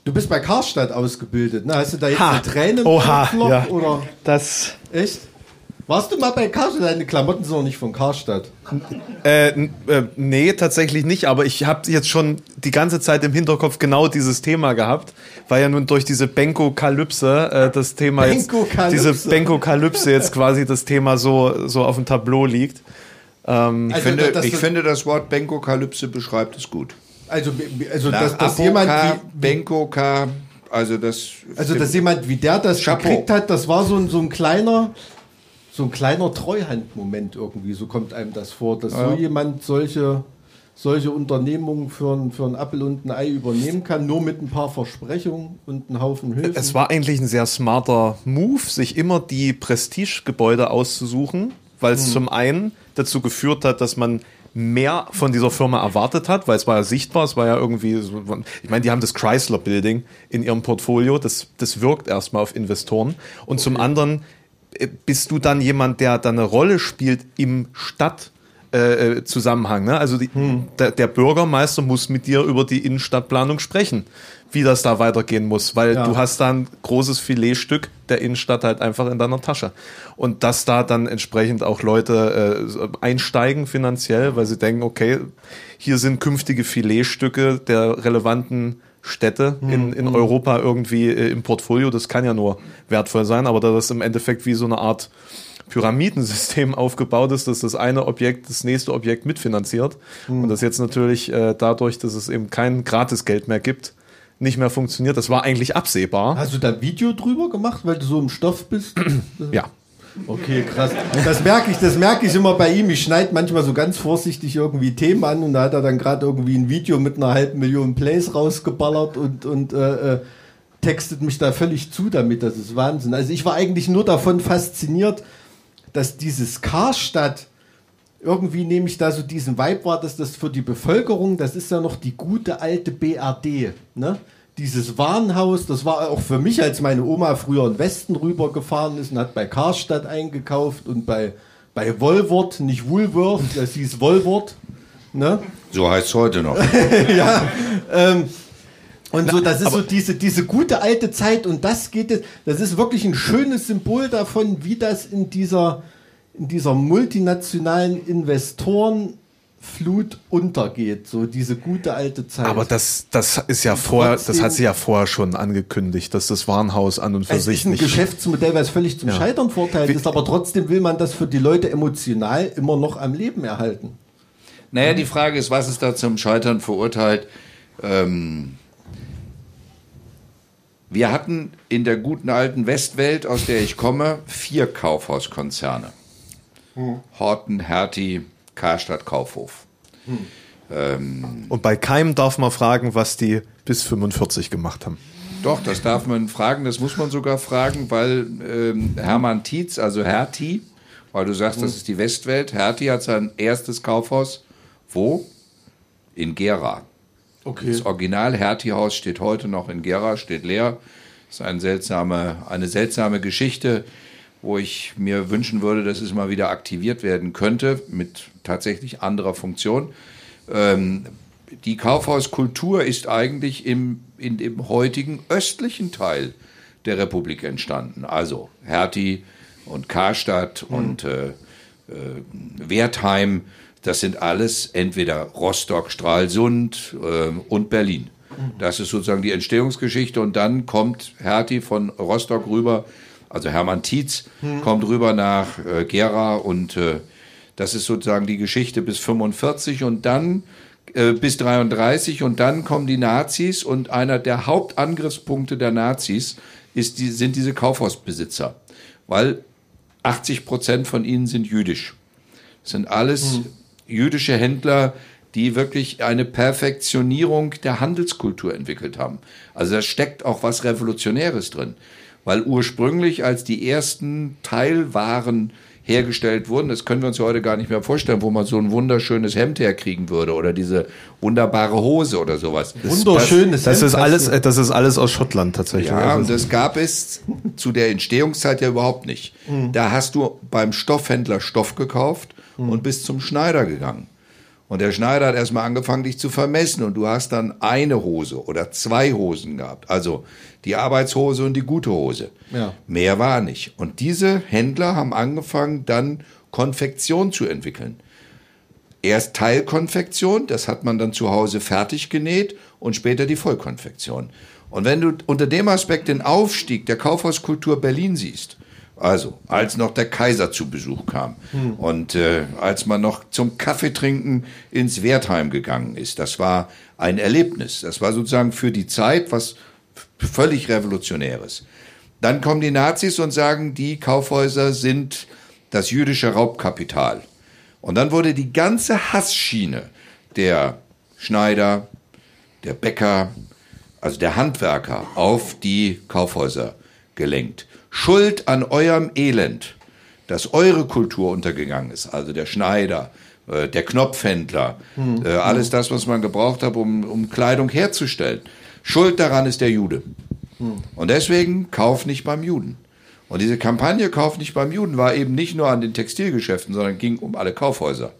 Du bist bei Karstadt ausgebildet, ne? Hast du da jetzt Ha. eine Träne im Oha, ja. oder Das. echt? Warst du mal bei Karstadt? Deine Klamotten sind noch nicht von Karstadt. Äh, äh, nee, tatsächlich nicht, aber ich habe jetzt schon die ganze Zeit im Hinterkopf genau dieses Thema gehabt, weil ja nun durch diese Benkokalypse äh, das Thema jetzt, Benkokalypse. diese Benkokalypse jetzt quasi das Thema so, so auf dem Tableau liegt. Ähm, Ich, Also, finde, dass ich finde, das Wort Benkokalypse beschreibt es gut. Also, also Nach dass, dass jemand wie, Benkoka, also das. Also, dass jemand wie der das Chapeau. gekriegt hat, das war so ein, so ein kleiner, so ein kleiner Treuhandmoment irgendwie. So kommt einem das vor, dass so jemand solche, solche Unternehmungen für, ein- für ein Apfel und ein Ei übernehmen kann, nur mit ein paar Versprechungen und einem Haufen Hilfen. Es war eigentlich ein sehr smarter Move, sich immer die Prestigegebäude auszusuchen, weil es zum einen dazu geführt hat, dass man mehr von dieser Firma erwartet hat, weil es war ja sichtbar, es war ja irgendwie, ich meine, die haben das Chrysler Building in ihrem Portfolio, das, das wirkt erstmal auf Investoren. Und zum anderen äh, bist du dann jemand, der dann eine Rolle spielt im Stadt, äh, äh, Zusammenhang. Ne? Also die, der, der Bürgermeister muss mit dir über die Innenstadtplanung sprechen, wie das da weitergehen muss, weil Ja. du hast da ein großes Filetstück der Innenstadt halt einfach in deiner Tasche. Und dass da dann entsprechend auch Leute äh, einsteigen finanziell, weil sie denken, okay, hier sind künftige Filetstücke der relevanten Städte in, in Europa irgendwie äh, im Portfolio. Das kann ja nur wertvoll sein, aber da das im Endeffekt wie so eine Art Pyramidensystem aufgebaut ist, dass das eine Objekt das nächste Objekt mitfinanziert. Und das jetzt natürlich äh, dadurch, dass es eben kein Gratisgeld mehr gibt, nicht mehr funktioniert. Das war eigentlich absehbar. Hast du da ein Video drüber gemacht, weil du so im Stoff bist? Ja. Okay, krass. Das merke ich, das merke ich immer bei ihm. Ich schneide manchmal so ganz vorsichtig irgendwie Themen an und da hat er dann gerade irgendwie ein Video mit einer halben Million Plays rausgeballert und, und äh, äh, textet mich da völlig zu damit. Das ist Wahnsinn. Also ich war eigentlich nur davon fasziniert, dass dieses Karstadt irgendwie nehme ich da so diesen Vibe wahr, dass das für die Bevölkerung, das ist ja noch die gute alte BRD, ne? Dieses Warenhaus, das war auch für mich, als meine Oma früher in den Westen rübergefahren ist und hat bei Karstadt eingekauft und bei, bei Woolworth, nicht Woolworth, das hieß Woolworth, ne? So heißt es heute noch. Und so, das ist so diese, diese gute alte Zeit und das geht jetzt, das ist wirklich ein schönes Symbol davon, wie das in dieser, in dieser multinationalen Investorenflut untergeht. So diese gute alte Zeit. Aber das, das ist ja vorher, das hat sie ja vorher schon angekündigt, dass das Warenhaus an und für es sich ist ein nicht. Geschäftsmodell, was völlig zum Ja. Scheitern verurteilt ist, aber trotzdem will man das für die Leute emotional immer noch am Leben erhalten. Naja, die Frage ist, was ist da zum Scheitern verurteilt? Ähm, wir hatten in der guten alten Westwelt, aus der ich komme, vier Kaufhauskonzerne. Horten, Hertie, Karstadt, Kaufhof. Und bei keinem darf man fragen, was die bis 45 gemacht haben. Doch, das darf man fragen, das muss man sogar fragen, weil ähm, Hermann Tietz, also Hertie, weil du sagst, das ist die Westwelt, Hertie hat sein erstes Kaufhaus, wo? In Gera. Okay. Das Original Hertie-Haus steht heute noch in Gera, steht leer. Das ist eine seltsame, eine seltsame Geschichte, wo ich mir wünschen würde, dass es mal wieder aktiviert werden könnte mit tatsächlich anderer Funktion. Ähm, die Kaufhauskultur ist eigentlich im, in dem heutigen östlichen Teil der Republik entstanden. Also Hertie und Karstadt und äh, äh, Wertheim, das sind alles entweder Rostock, Stralsund äh, und Berlin. Das ist sozusagen die Entstehungsgeschichte und dann kommt Hertie von Rostock rüber, also Hermann Tietz kommt rüber nach äh, Gera und äh, das ist sozusagen die Geschichte bis 45 und dann äh, bis 33 und dann kommen die Nazis und einer der Hauptangriffspunkte der Nazis ist die, sind diese Kaufhausbesitzer, weil 80 Prozent von ihnen sind jüdisch. Das sind alles jüdische Händler, die wirklich eine Perfektionierung der Handelskultur entwickelt haben. Also da steckt auch was Revolutionäres drin. Weil ursprünglich, als die ersten Teilwaren hergestellt wurden, das können wir uns ja heute gar nicht mehr vorstellen, wo man so ein wunderschönes Hemd herkriegen würde oder diese wunderbare Hose oder sowas. Wunderschönes Das Hemd ist hast alles, das ist alles aus Schottland tatsächlich. Ja, und Also, das gab es zu der Entstehungszeit ja überhaupt nicht. Da hast du beim Stoffhändler Stoff gekauft und bist zum Schneider gegangen. Und der Schneider hat erstmal angefangen, dich zu vermessen. Und du hast dann eine Hose oder zwei Hosen gehabt. Also die Arbeitshose und die gute Hose. Ja. Mehr war nicht. Und diese Händler haben angefangen, dann Konfektion zu entwickeln. Erst Teilkonfektion, das hat man dann zu Hause fertig genäht und später die Vollkonfektion. Und wenn du unter dem Aspekt den Aufstieg der Kaufhauskultur Berlin siehst, also als noch der Kaiser zu Besuch kam und äh, als man noch zum Kaffeetrinken ins Wertheim gegangen ist, das war ein Erlebnis. Das war sozusagen für die Zeit was völlig Revolutionäres. Dann kommen die Nazis und sagen, die Kaufhäuser sind das jüdische Raubkapital. Und dann wurde die ganze Hassschiene der Schneider, der Bäcker, also der Handwerker auf die Kaufhäuser gelenkt. Schuld an eurem Elend, dass eure Kultur untergegangen ist, also der Schneider, äh, der Knopfhändler, äh, alles das, was man gebraucht hat, um, um Kleidung herzustellen. Schuld daran ist der Jude. Und deswegen kauf nicht beim Juden. Und diese Kampagne Kauf nicht beim Juden war eben nicht nur an den Textilgeschäften, sondern ging um alle Kaufhäuser.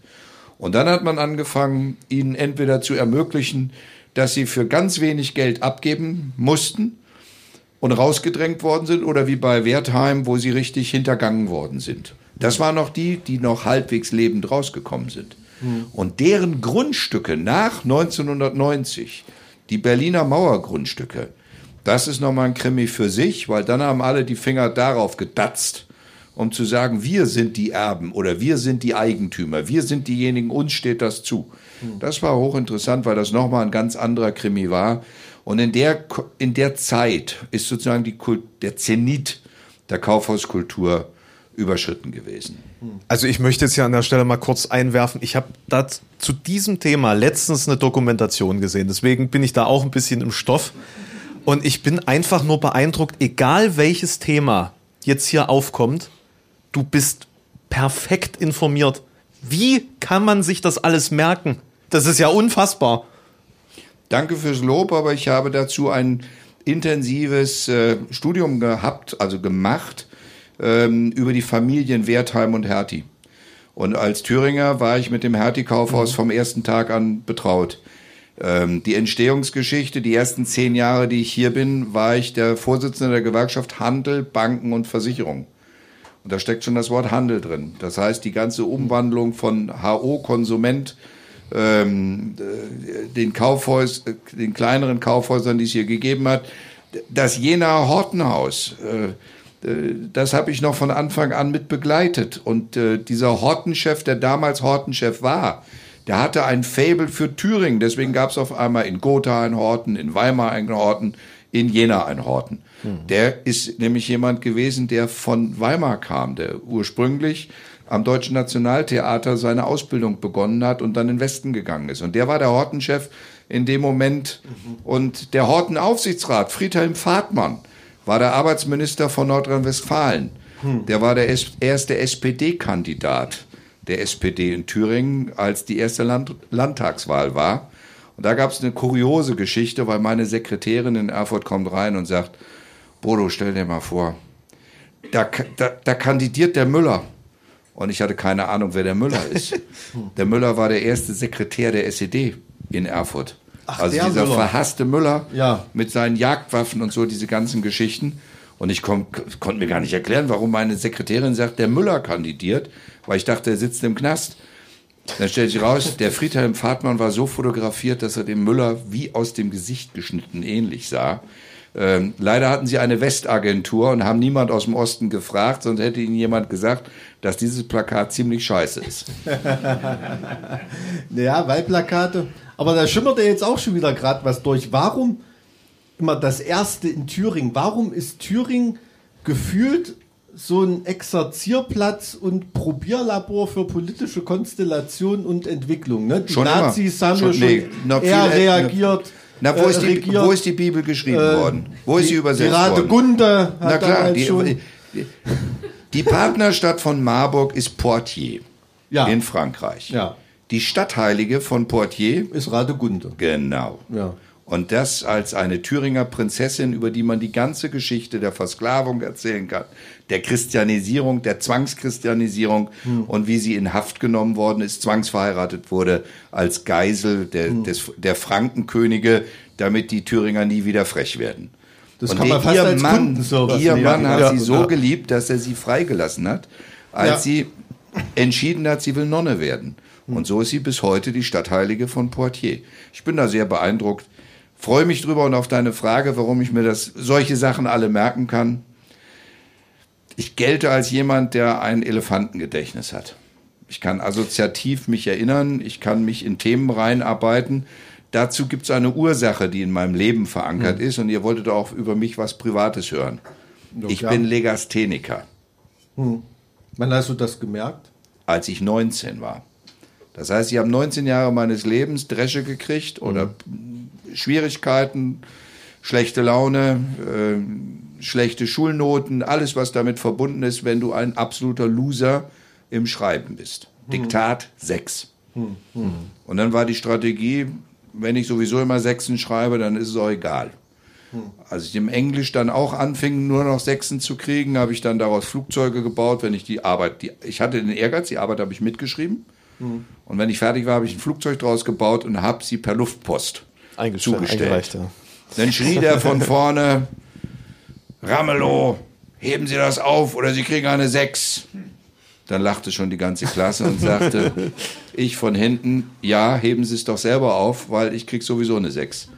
Und dann hat man angefangen, ihnen entweder zu ermöglichen, dass sie für ganz wenig Geld abgeben mussten und rausgedrängt worden sind, oder wie bei Wertheim, wo sie richtig hintergangen worden sind. Das waren noch die, die noch halbwegs lebend rausgekommen sind. Und deren Grundstücke nach 1990, die Berliner Mauergrundstücke, das ist nochmal ein Krimi für sich, weil dann haben alle die Finger darauf gedatzt, um zu sagen, wir sind die Erben oder wir sind die Eigentümer, wir sind diejenigen, uns steht das zu. Das war hochinteressant, weil das nochmal ein ganz anderer Krimi war. Und in der, in der Zeit ist sozusagen die Kult, der Zenit der Kaufhauskultur überschritten gewesen. also ich möchte jetzt hier an der Stelle mal kurz einwerfen. Ich habe zu diesem Thema letztens eine Dokumentation gesehen. Deswegen bin ich da auch ein bisschen im Stoff. Und ich bin einfach nur beeindruckt, egal welches Thema jetzt hier aufkommt, du bist perfekt informiert. Wie kann man sich das alles merken? Das ist ja unfassbar. Danke fürs Lob, aber ich habe dazu ein intensives äh, Studium gehabt, also gemacht, ähm, über die Familien Wertheim und Hertie. Und als Thüringer war ich mit dem Hertie-Kaufhaus vom ersten Tag an betraut. Ähm, die Entstehungsgeschichte, die ersten zehn Jahre, die ich hier bin, war ich der Vorsitzende der Gewerkschaft Handel, Banken und Versicherung. Und da steckt schon das Wort Handel drin. Das heißt, die ganze Umwandlung von HO, Konsument, ähm, äh, den Kaufhaus, äh, den kleineren Kaufhäusern, die es hier gegeben hat, das Jena Hortenhaus, äh, äh, das habe ich noch von Anfang an mit begleitet. Und äh, dieser Hortenchef, der damals Hortenchef war, der hatte ein Fable für Thüringen. Deswegen gab es auf einmal in Gotha ein Horten, in Weimar ein Horten, in Jena ein Horten. Der ist nämlich jemand gewesen, der von Weimar kam, der ursprünglich am Deutschen Nationaltheater seine Ausbildung begonnen hat und dann in den Westen gegangen ist. Und der war der Hortenchef in dem Moment. Und der Hortenaufsichtsrat, Friedhelm Fahrtmann, war der Arbeitsminister von Nordrhein-Westfalen. Der war der erste SPD-Kandidat der SPD in Thüringen, als die erste Land Landtagswahl war. Und da gab es eine kuriose Geschichte, weil meine Sekretärin in Erfurt kommt rein und sagt, Bodo, stell dir mal vor, da, da, da kandidiert der Müller. Und ich hatte keine Ahnung, wer der Müller ist. Der Müller war der erste Sekretär der SED in Erfurt. also der dieser Müller. verhasste Müller Ja. mit seinen Jagdwaffen und so, diese ganzen Geschichten. Und ich kon konnte mir gar nicht erklären, warum meine Sekretärin sagt, der Müller kandidiert, weil ich dachte, er sitzt im Knast. Dann stellt sich raus, der Friedhelm Fahrtmann war so fotografiert, dass er dem Müller wie aus dem Gesicht geschnitten ähnlich sah. Ähm, leider hatten sie eine Westagentur und haben niemand aus dem Osten gefragt, sonst hätte ihnen jemand gesagt, dass dieses Plakat ziemlich scheiße ist. Ja, Wahlplakate. Aber da schimmert ja jetzt auch schon wieder gerade was durch. Warum immer das erste in Thüringen? Warum ist Thüringen gefühlt so ein Exerzierplatz und Probierlabor für politische Konstellation und Entwicklung? Ne? Die Schon immer. Nazis haben Schon- schon nee, noch viel eher älter. reagiert. Na, wo, äh, ist die, regiert. wo ist die Bibel geschrieben Äh, worden? Wo ist sie die, übersetzt die worden? Radegunde hat Na klar, die, schon. die, die Partnerstadt von Marburg ist Poitiers Ja. in Frankreich. Ja. Die Stadtheilige von Poitiers, ist Radegunde. genau. Ja. Und das als eine Thüringer Prinzessin, über die man die ganze Geschichte der Versklavung erzählen kann, der Christianisierung, der Zwangschristianisierung und wie sie in Haft genommen worden ist, zwangsverheiratet wurde als Geisel der, des, der Frankenkönige, damit die Thüringer nie wieder frech werden. Das und kann man fast ihr als Mann, ihr. Mann hat Ja. sie so Ja. geliebt, dass er sie freigelassen hat, als sie entschieden hat, sie will Nonne werden. Und so ist sie bis heute die Stadtheilige von Poitiers. Ich bin da sehr beeindruckt. Freue mich drüber und auf deine Frage, warum ich mir das, solche Sachen alle merken kann. Ich gelte als jemand, der ein Elefantengedächtnis hat. Ich kann assoziativ mich erinnern, ich kann mich in Themen reinarbeiten. Dazu gibt es eine Ursache, die in meinem Leben verankert ist und ihr wolltet auch über mich was Privates hören. Ich klar. bin Legastheniker, Wann hast du das gemerkt? als ich 19 war. Das heißt, ich habe 19 Jahre meines Lebens Dresche gekriegt oder Schwierigkeiten, schlechte Laune, äh, schlechte Schulnoten, alles, was damit verbunden ist, wenn du ein absoluter Loser im Schreiben bist. Diktat 6. Und dann war die Strategie, wenn ich sowieso immer Sechsen schreibe, dann ist es auch egal. Als ich im Englisch dann auch anfing, nur noch Sechsen zu kriegen, habe ich dann daraus Flugzeuge gebaut, wenn ich die Arbeit, die, ich hatte den Ehrgeiz, die Arbeit habe ich mitgeschrieben. Und wenn ich fertig war, habe ich ein Flugzeug draus gebaut und habe sie per Luftpost zugestellt. Dann schrie der von vorne, Ramelow, heben Sie das auf oder Sie kriegen eine Sechs. Dann lachte schon die ganze Klasse und sagte, ich von hinten, ja, heben Sie es doch selber auf, weil ich krieg sowieso eine Sechs.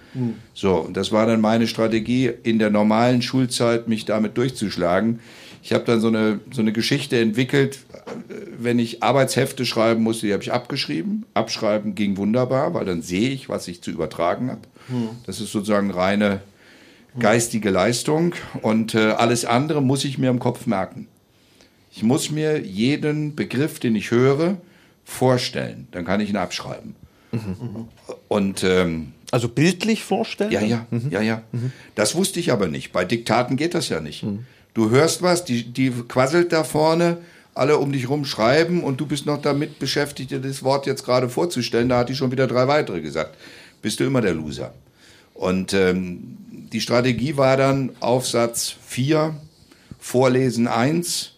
So, und das war dann meine Strategie, in der normalen Schulzeit mich damit durchzuschlagen. Ich habe dann so eine, so eine Geschichte entwickelt, äh, wenn ich Arbeitshefte schreiben musste, die habe ich abgeschrieben. Abschreiben ging wunderbar, weil dann sehe ich, was ich zu übertragen habe. Das ist sozusagen reine geistige Leistung und äh, alles andere muss ich mir im Kopf merken. Ich muss mir jeden Begriff, den ich höre, vorstellen. Dann kann ich ihn abschreiben. Und ähm, Also bildlich vorstellen? ja, ja, ja, ja. Das wusste ich aber nicht. Bei Diktaten geht das ja nicht. Du hörst was, die, die quasselt da vorne alle um dich rum schreiben und du bist noch damit beschäftigt, dir das Wort jetzt gerade vorzustellen. Da hat die schon wieder drei weitere gesagt. Bist du immer der Loser. Und ähm, die Strategie war dann Aufsatz 4, Vorlesen 1,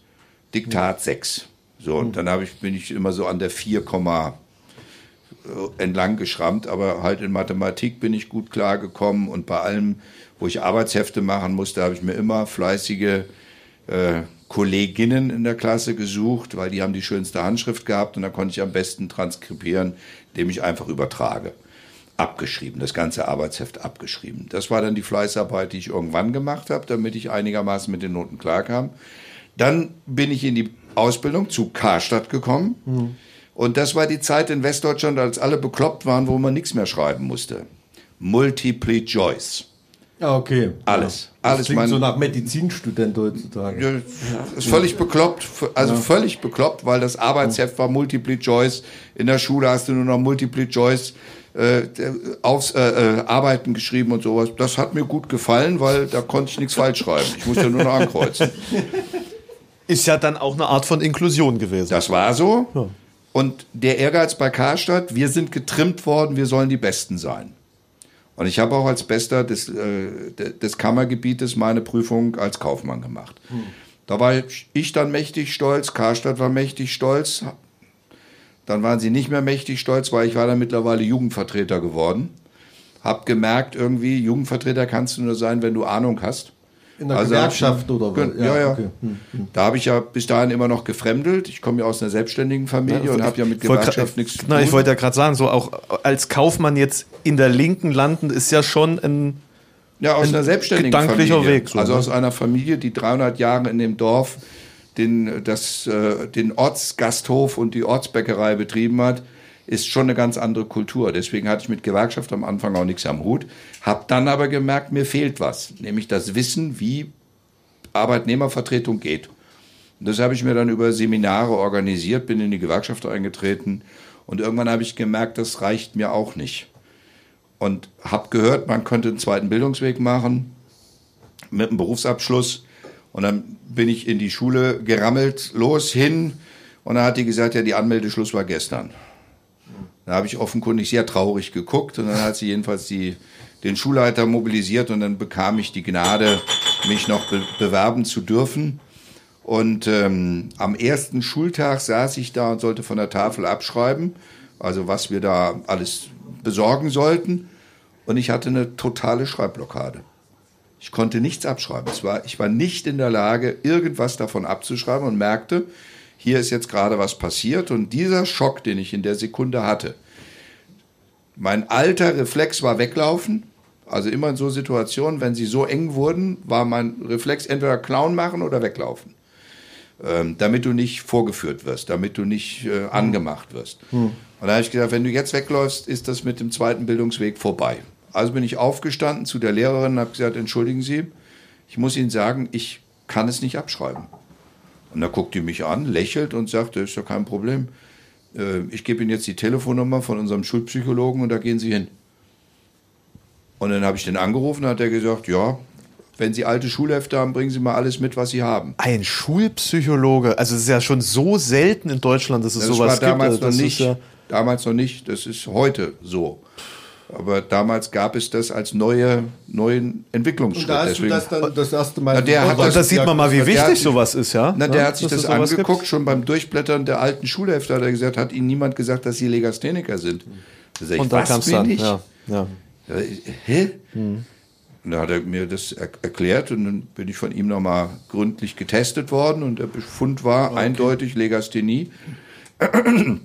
Diktat 6. So, und dann hab ich, bin ich immer so an der 4, äh, entlang geschrammt, aber halt in Mathematik bin ich gut klargekommen und bei allem, wo ich Arbeitshefte machen musste, habe ich mir immer fleißige äh, Kolleginnen in der Klasse gesucht, weil die haben die schönste Handschrift gehabt und da konnte ich am besten transkribieren, indem ich einfach übertrage. Abgeschrieben, das ganze Arbeitsheft abgeschrieben. Das war dann die Fleißarbeit, die ich irgendwann gemacht habe, damit ich einigermaßen mit den Noten klarkam. Dann bin ich in die Ausbildung zu Karstadt gekommen. Und das war die Zeit in Westdeutschland, als alle bekloppt waren, wo man nichts mehr schreiben musste. Multiple Choice. Ja, okay. Alles. Das Alles, klingt mein- so nach Medizinstudent heutzutage. Ja, ist völlig bekloppt, also völlig bekloppt, weil das Arbeitsheft war Multiple Choice. In der Schule hast du nur noch Multiple Choice äh, aufs äh, äh, Arbeiten geschrieben und sowas. Das hat mir gut gefallen, weil da konnte ich nichts falsch schreiben. Ich musste nur noch ankreuzen. Ist ja dann auch eine Art von Inklusion gewesen. Das war so. Und der Ehrgeiz bei Karstadt, wir sind getrimmt worden, wir sollen die Besten sein. Und ich habe auch als Bester des, äh, de- des Kammergebietes meine Prüfung als Kaufmann gemacht. Da war ich dann mächtig stolz, Karstadt war mächtig stolz. Dann waren sie nicht mehr mächtig stolz, weil ich war dann mittlerweile Jugendvertreter geworden. Hab gemerkt, irgendwie, Jugendvertreter kannst du nur sein, wenn du Ahnung hast. In der Also Gewerkschaft oder was? Ja, ja. okay. Hm. Da habe ich ja bis dahin immer noch gefremdelt. Ich komme ja aus einer selbstständigen Familie und habe ja mit Gewerkschaft nichts zu tun. Na, ich wollte ja gerade sagen, so auch als Kaufmann jetzt in der Linken landen, ist ja schon ein. ja, aus ein einer selbstständigen gedanklicher Familie. Weg, so, also ne? aus einer Familie, die 300 Jahre in dem Dorf den, das, äh, den Ortsgasthof und die Ortsbäckerei betrieben hat, ist schon eine ganz andere Kultur. Deswegen hatte ich mit Gewerkschaft am Anfang auch nichts am Hut. Hab dann aber gemerkt, mir fehlt was. Nämlich das Wissen, wie Arbeitnehmervertretung geht. Und das habe ich mir dann über Seminare organisiert, bin in die Gewerkschaft eingetreten und irgendwann habe ich gemerkt, das reicht mir auch nicht. Und habe gehört, man könnte einen zweiten Bildungsweg machen mit einem Berufsabschluss. Und dann bin ich in die Schule gerammelt, los, hin. Und dann hat die gesagt, ja, die Anmeldeschluss war gestern. Da habe ich offenkundig sehr traurig geguckt und dann hat sie jedenfalls die, den Schulleiter mobilisiert und dann bekam ich die Gnade, mich noch be bewerben zu dürfen. Und ähm, am ersten Schultag saß ich da und sollte von der Tafel abschreiben, also was wir da alles besorgen sollten. Und ich hatte eine totale Schreibblockade. Ich konnte nichts abschreiben. Es war, ich war nicht in der Lage, irgendwas davon abzuschreiben und merkte, hier ist jetzt gerade was passiert. Und dieser Schock, den ich in der Sekunde hatte, mein alter Reflex war weglaufen. Also immer in so Situationen, wenn sie so eng wurden, war mein Reflex entweder Clown machen oder weglaufen. Ähm, damit du nicht vorgeführt wirst, damit du nicht äh, angemacht wirst. Und da habe ich gesagt, wenn du jetzt wegläufst, ist das mit dem zweiten Bildungsweg vorbei. Also bin ich aufgestanden zu der Lehrerin und habe gesagt, entschuldigen Sie, ich muss Ihnen sagen, ich kann es nicht abschreiben. Und da guckt die mich an, lächelt und sagt, das ist ja kein Problem. Äh, Ich gebe Ihnen jetzt die Telefonnummer von unserem Schulpsychologen und da gehen Sie hin. Und dann habe ich den angerufen und hat er gesagt, ja, wenn Sie alte Schulhefte haben, bringen Sie mal alles mit, was Sie haben. Ein Schulpsychologe, also es ist ja schon so selten in Deutschland, dass es Das sowas war damals gibt. Also noch das ist nicht. Ja, damals noch nicht. Das ist heute so. Aber damals gab es das als neue, neuen Entwicklungsschritt. Und da hast Deswegen- du das dann das erste Mal. Na, der hat und das- das sieht man mal, wie wichtig hat- sowas ist, ja? Na, der Ja, hat sich das gibt. angeguckt, schon beim Durchblättern der alten Schulhefte hat er gesagt, hat ihnen niemand gesagt, dass sie Legastheniker sind. Da sag ich, Und da was, kam es dann. nicht? Ja, ja. Hä? Und da hat er mir das er erklärt und dann bin ich von ihm nochmal gründlich getestet worden und der Befund war eindeutig Legasthenie.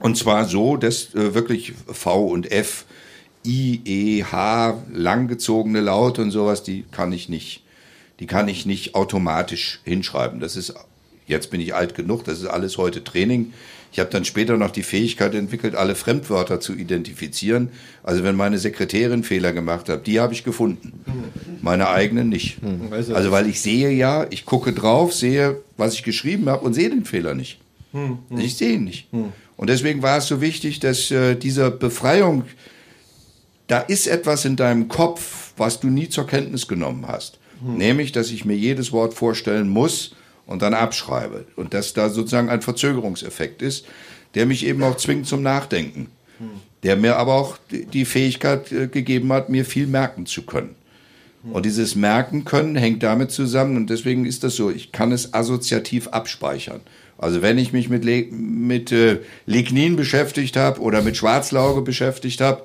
Und zwar so, dass äh, wirklich V und F, I, E, H, langgezogene Laute und sowas, die kann ich nicht, die kann ich nicht automatisch hinschreiben. Das ist, jetzt bin ich alt genug, das ist alles heute Training. Ich habe dann später noch die Fähigkeit entwickelt, alle Fremdwörter zu identifizieren. Also wenn meine Sekretärin Fehler gemacht hat, die habe ich gefunden. Meine eigenen nicht. Also weil ich sehe ja, ich gucke drauf, sehe, was ich geschrieben habe und sehe den Fehler nicht. Ich sehe ihn nicht. Und deswegen war es so wichtig, dass äh, diese Befreiung, da ist etwas in deinem Kopf, was du nie zur Kenntnis genommen hast. Nämlich, dass ich mir jedes Wort vorstellen muss und dann abschreibe. Und dass da sozusagen ein Verzögerungseffekt ist, der mich eben auch zwingt zum Nachdenken. Der mir aber auch die- Fähigkeit äh, gegeben hat, mir viel merken zu können. Und dieses Merken können hängt damit zusammen und deswegen ist das so, ich kann es assoziativ abspeichern. Also wenn ich mich mit, Le mit äh, Lignin beschäftigt habe oder mit Schwarzlauge beschäftigt habe,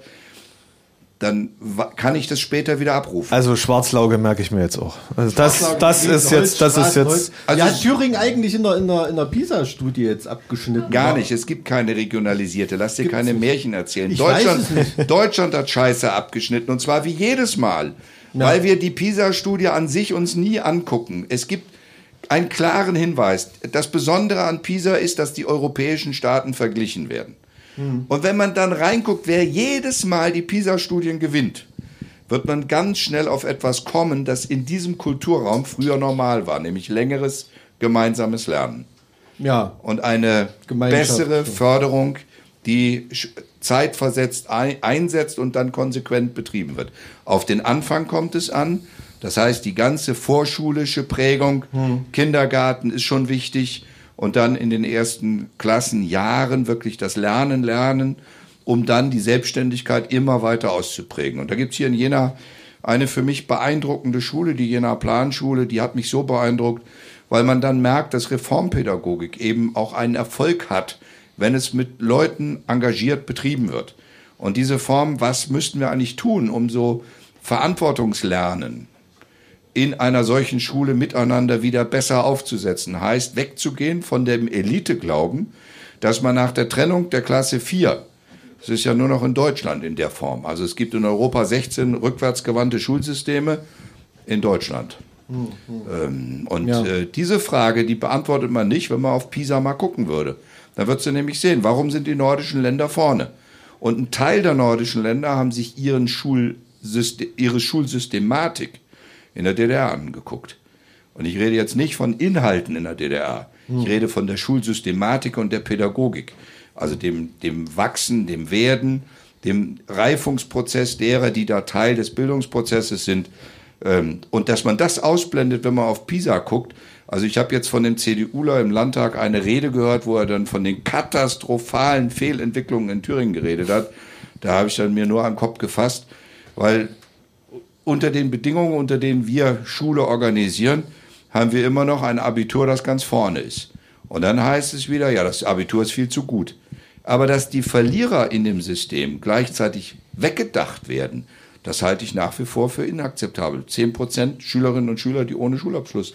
dann kann ich das später wieder abrufen. Also Schwarzlauge merke ich mir jetzt auch. Also das, das ist jetzt, das ist jetzt. Also ja, hat Thüringen eigentlich in der, in der, in der PISA-Studie jetzt abgeschnitten? Gar War- nicht, es gibt keine regionalisierte. Lass dir keine Märchen erzählen. Ich Deutschland, weiß es Deutschland hat Scheiße abgeschnitten und zwar wie jedes Mal, weil wir die PISA-Studie an sich uns nie angucken. Es gibt einen klaren Hinweis. Das Besondere an PISA ist, dass die europäischen Staaten verglichen werden. Und wenn man dann reinguckt, wer jedes Mal die PISA-Studien gewinnt, wird man ganz schnell auf etwas kommen, das in diesem Kulturraum früher normal war, nämlich längeres gemeinsames Lernen Ja, und eine bessere. Förderung, die zeitversetzt ein, einsetzt und dann konsequent betrieben wird. Auf den Anfang kommt es an. Das heißt, die ganze vorschulische Prägung, Hm. Kindergarten ist schon wichtig und dann in den ersten Klassenjahren wirklich das Lernen lernen, um dann die Selbstständigkeit immer weiter auszuprägen. Und da gibt es hier in Jena eine für mich beeindruckende Schule, die Jena Planschule, die hat mich so beeindruckt, weil man dann merkt, dass Reformpädagogik eben auch einen Erfolg hat, wenn es mit Leuten engagiert betrieben wird. Und diese Form, was müssten wir eigentlich tun, um so Verantwortungslernen in einer solchen Schule miteinander wieder besser aufzusetzen, heißt wegzugehen von dem Eliteglauben, dass man nach der Trennung der Klasse 4, das ist ja nur noch in Deutschland in der Form, also es gibt in Europa 16 rückwärtsgewandte Schulsysteme in Deutschland. Ähm, und Ja. äh, diese Frage, die beantwortet man nicht, wenn man auf PISA mal gucken würde. Da würdest du nämlich sehen, warum sind die nordischen Länder vorne? Und ein Teil der nordischen Länder haben sich ihren Schulsystem, ihre Schulsystematik in der DDR angeguckt. Und ich rede jetzt nicht von Inhalten in der DDR. Ich rede von der Schulsystematik und der Pädagogik. Also dem, dem Wachsen, dem Werden, dem Reifungsprozess derer, die da Teil des Bildungsprozesses sind. Ähm, Und dass man das ausblendet, wenn man auf PISA guckt. Also ich habe jetzt von dem CDUler im Landtag eine Rede gehört, wo er dann von den katastrophalen Fehlentwicklungen in Thüringen geredet hat. Da habe ich dann mir nur am Kopf gefasst, weil unter den Bedingungen, unter denen wir Schule organisieren, haben wir immer noch ein Abitur, das ganz vorne ist. Und dann heißt es wieder, ja, das Abitur ist viel zu gut. Aber dass die Verlierer in dem System gleichzeitig weggedacht werden, das halte ich nach wie vor für inakzeptabel. Zehn Prozent Schülerinnen und Schüler, die ohne Schulabschluss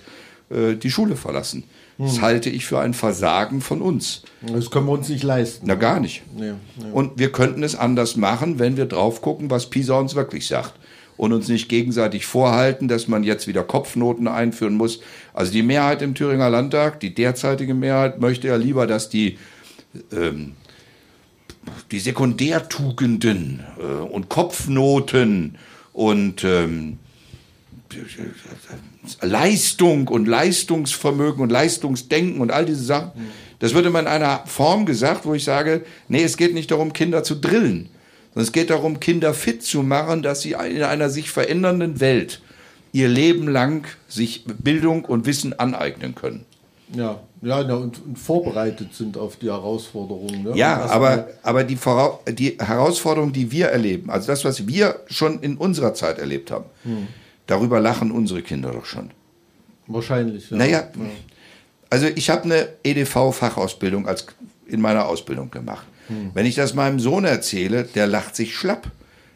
äh, die Schule verlassen. Das halte ich für ein Versagen von uns. das können wir uns nicht leisten. Na, gar nicht. Nee, Und wir könnten es anders machen, wenn wir drauf gucken, was PISA uns wirklich sagt. Und uns nicht gegenseitig vorhalten, dass man jetzt wieder Kopfnoten einführen muss. Also die Mehrheit im Thüringer Landtag, die derzeitige Mehrheit, möchte ja lieber, dass die, ähm, die Sekundärtugenden äh, und Kopfnoten und ähm, Leistung und Leistungsvermögen und Leistungsdenken und all diese Sachen. Das wird immer in einer Form gesagt, wo ich sage, nee, es geht nicht darum, Kinder zu drillen, sondern es geht darum, Kinder fit zu machen, dass sie in einer sich verändernden Welt ihr Leben lang sich Bildung und Wissen aneignen können. Ja, ja und, und vorbereitet sind auf die Herausforderungen. Ne? Ja, Was aber, wir- aber die, die Herausforderung, die wir erleben, also das, was wir schon in unserer Zeit erlebt haben, darüber lachen unsere Kinder doch schon. Wahrscheinlich. Ja. Naja, also ich habe eine EDV-Fachausbildung als in meiner Ausbildung gemacht. Wenn ich das meinem Sohn erzähle, der lacht sich schlapp,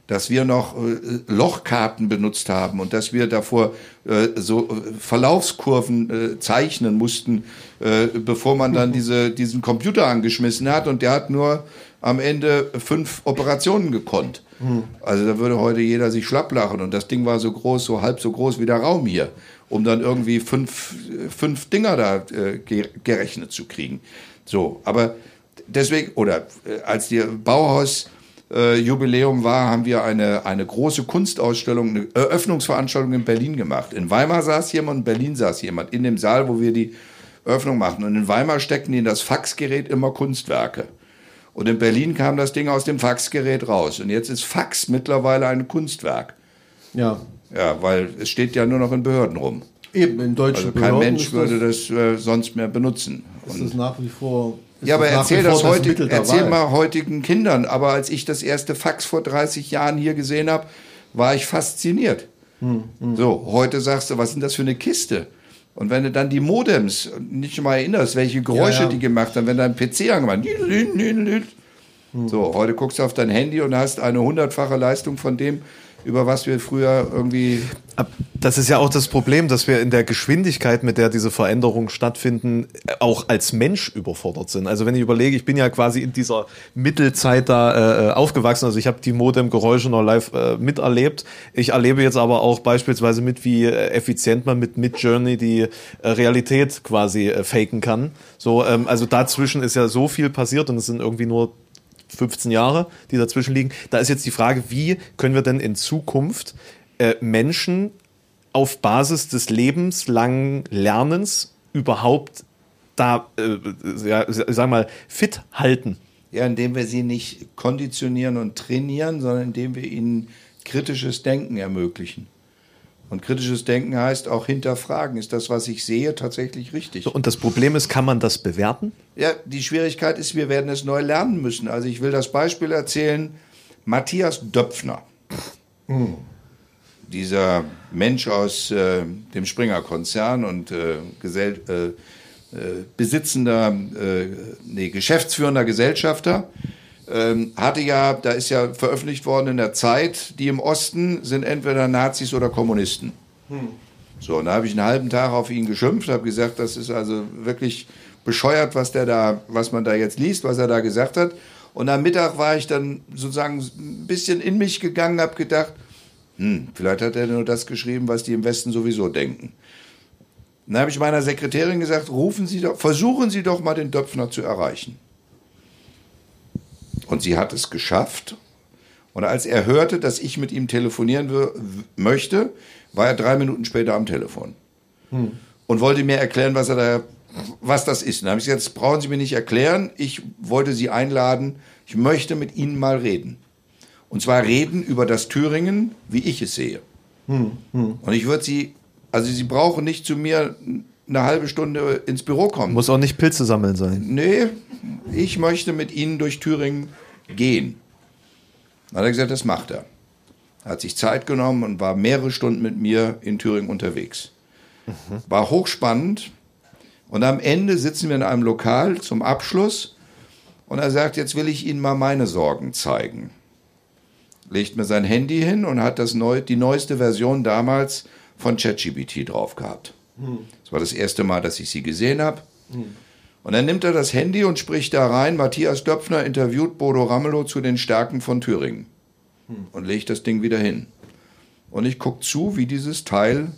dass wir noch äh, Lochkarten benutzt haben und dass wir davor äh, so äh, Verlaufskurven äh, zeichnen mussten, äh, bevor man dann diese, diesen Computer angeschmissen hat und der hat nur am Ende fünf Operationen gekonnt. Also da würde heute jeder sich schlapp lachen und das Ding war so groß, so halb so groß wie der Raum hier, um dann irgendwie fünf, fünf Dinger da äh, ge gerechnet zu kriegen. So, aber deswegen, oder äh, als die Bauhaus äh, Jubiläum war, haben wir eine, eine große Kunstausstellung, eine Eröffnungsveranstaltung in Berlin gemacht. In Weimar saß jemand, in Berlin saß jemand, in dem Saal, wo wir die Eröffnung machten. Und in Weimar steckten die in das Faxgerät immer Kunstwerke. Und in Berlin kam das Ding aus dem Faxgerät raus. Und jetzt ist Fax mittlerweile ein Kunstwerk. Ja. Ja, weil es steht ja nur noch in Behörden rum. Eben, in deutschen Also kein Behörden Mensch würde das, das äh, sonst mehr benutzen. ist Und das nach wie vor. Ist ja, aber das erzähl das heute, der erzähl mal heutigen Kindern. Aber als ich das erste Fax vor 30 Jahren hier gesehen habe, war ich fasziniert. Hm, So, heute sagst du, was denn das für eine Kiste? Und wenn du dann die Modems nicht mal erinnerst, welche Geräusche Ja, ja. die gemacht haben, wenn dein PC angemacht Hm. So, heute guckst du auf dein Handy und hast eine hundertfache Leistung von dem, über was wir früher irgendwie Das ist ja auch das Problem, dass wir in der Geschwindigkeit, mit der diese Veränderungen stattfinden, auch als Mensch überfordert sind. Also wenn ich überlege, ich bin ja quasi in dieser Mittelzeit da äh, aufgewachsen, also ich habe die Modem-Geräusche noch live äh, miterlebt. Ich erlebe jetzt aber auch beispielsweise mit, wie äh, effizient man mit Midjourney die äh, Realität quasi äh, faken kann. So, ähm, also dazwischen ist ja so viel passiert und es sind irgendwie nur 15 Jahre, die dazwischen liegen. Da ist jetzt die Frage, wie können wir denn in Zukunft äh, Menschen auf Basis des lebenslangen Lernens überhaupt da, äh, ja, sag mal, fit halten? Ja, indem wir sie nicht konditionieren und trainieren, sondern indem wir ihnen kritisches Denken ermöglichen. Und kritisches Denken heißt auch hinterfragen, ist das, was ich sehe, tatsächlich richtig? So, und das Problem ist, kann man das bewerten? Ja, die Schwierigkeit ist, wir werden es neu lernen müssen. Also ich will das Beispiel erzählen. Matthias Döpfner, dieser Mensch aus äh, dem Springer-Konzern und äh, Gesell äh, äh, besitzender, äh, nee, geschäftsführender Gesellschafter, ähm, hatte ja, da ist ja veröffentlicht worden in der Zeit, die im Osten sind entweder Nazis oder Kommunisten. So, und da habe ich einen halben Tag auf ihn geschimpft, habe gesagt, das ist also wirklich bescheuert, was der da, was man da jetzt liest, was er da gesagt hat. Und am Mittag war ich dann sozusagen ein bisschen in mich gegangen, habe gedacht, hm, vielleicht hat er nur das geschrieben, was die im Westen sowieso denken. Dann habe ich meiner Sekretärin gesagt, rufen Sie doch, versuchen Sie doch mal den Döpfner zu erreichen. Und sie hat es geschafft. Und als er hörte, dass ich mit ihm telefonieren möchte, war er drei Minuten später am Telefon. Und wollte mir erklären, was er da, was das ist. Und dann habe ich gesagt, das brauchen Sie mir nicht erklären. Ich wollte Sie einladen. Ich möchte mit Ihnen mal reden. Und zwar reden über das Thüringen, wie ich es sehe. Und ich würde Sie, also Sie brauchen nicht zu mir eine halbe Stunde ins Büro kommen. Muss auch nicht Pilze sammeln sein. Nee, ich möchte mit Ihnen durch Thüringen gehen. Dann hat er gesagt, das macht er. Er hat sich Zeit genommen und war mehrere Stunden mit mir in Thüringen unterwegs. War hochspannend. Und am Ende sitzen wir in einem Lokal zum Abschluss und er sagt, jetzt will ich Ihnen mal meine Sorgen zeigen. Legt mir sein Handy hin und hat das neu, die neueste Version damals von ChatGPT drauf gehabt. Das war das erste Mal, dass ich sie gesehen habe. Und dann nimmt er das Handy und spricht da rein, Matthias Döpfner interviewt Bodo Ramelow zu den Stärken von Thüringen. Und legt das Ding wieder hin. Und ich gucke zu, wie dieses Teil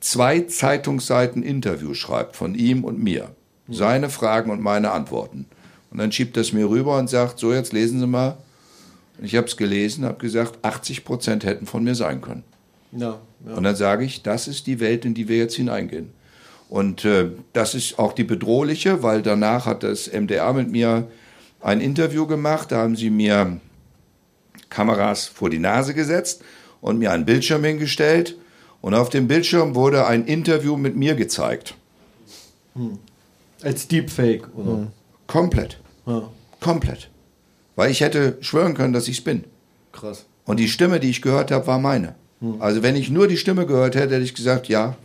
zwei Zeitungsseiten Interview schreibt von ihm und mir. Seine Fragen und meine Antworten. Und dann schiebt er es mir rüber und sagt, so jetzt lesen Sie mal. Und ich habe es gelesen, habe gesagt, 80 Prozent hätten von mir sein können. Ja, ja. Und dann sage ich, das ist die Welt, in die wir jetzt hineingehen. Und äh, das ist auch die bedrohliche, weil danach hat das MDR mit mir ein Interview gemacht. Da haben sie mir Kameras vor die Nase gesetzt und mir einen Bildschirm hingestellt. Und auf dem Bildschirm wurde ein Interview mit mir gezeigt. Als Deepfake, oder? Komplett. Ja, Komplett. Weil ich hätte schwören können, dass ich es bin. krass. Und die Stimme, die ich gehört habe, war meine. Also wenn ich nur die Stimme gehört hätte, hätte ich gesagt, ja.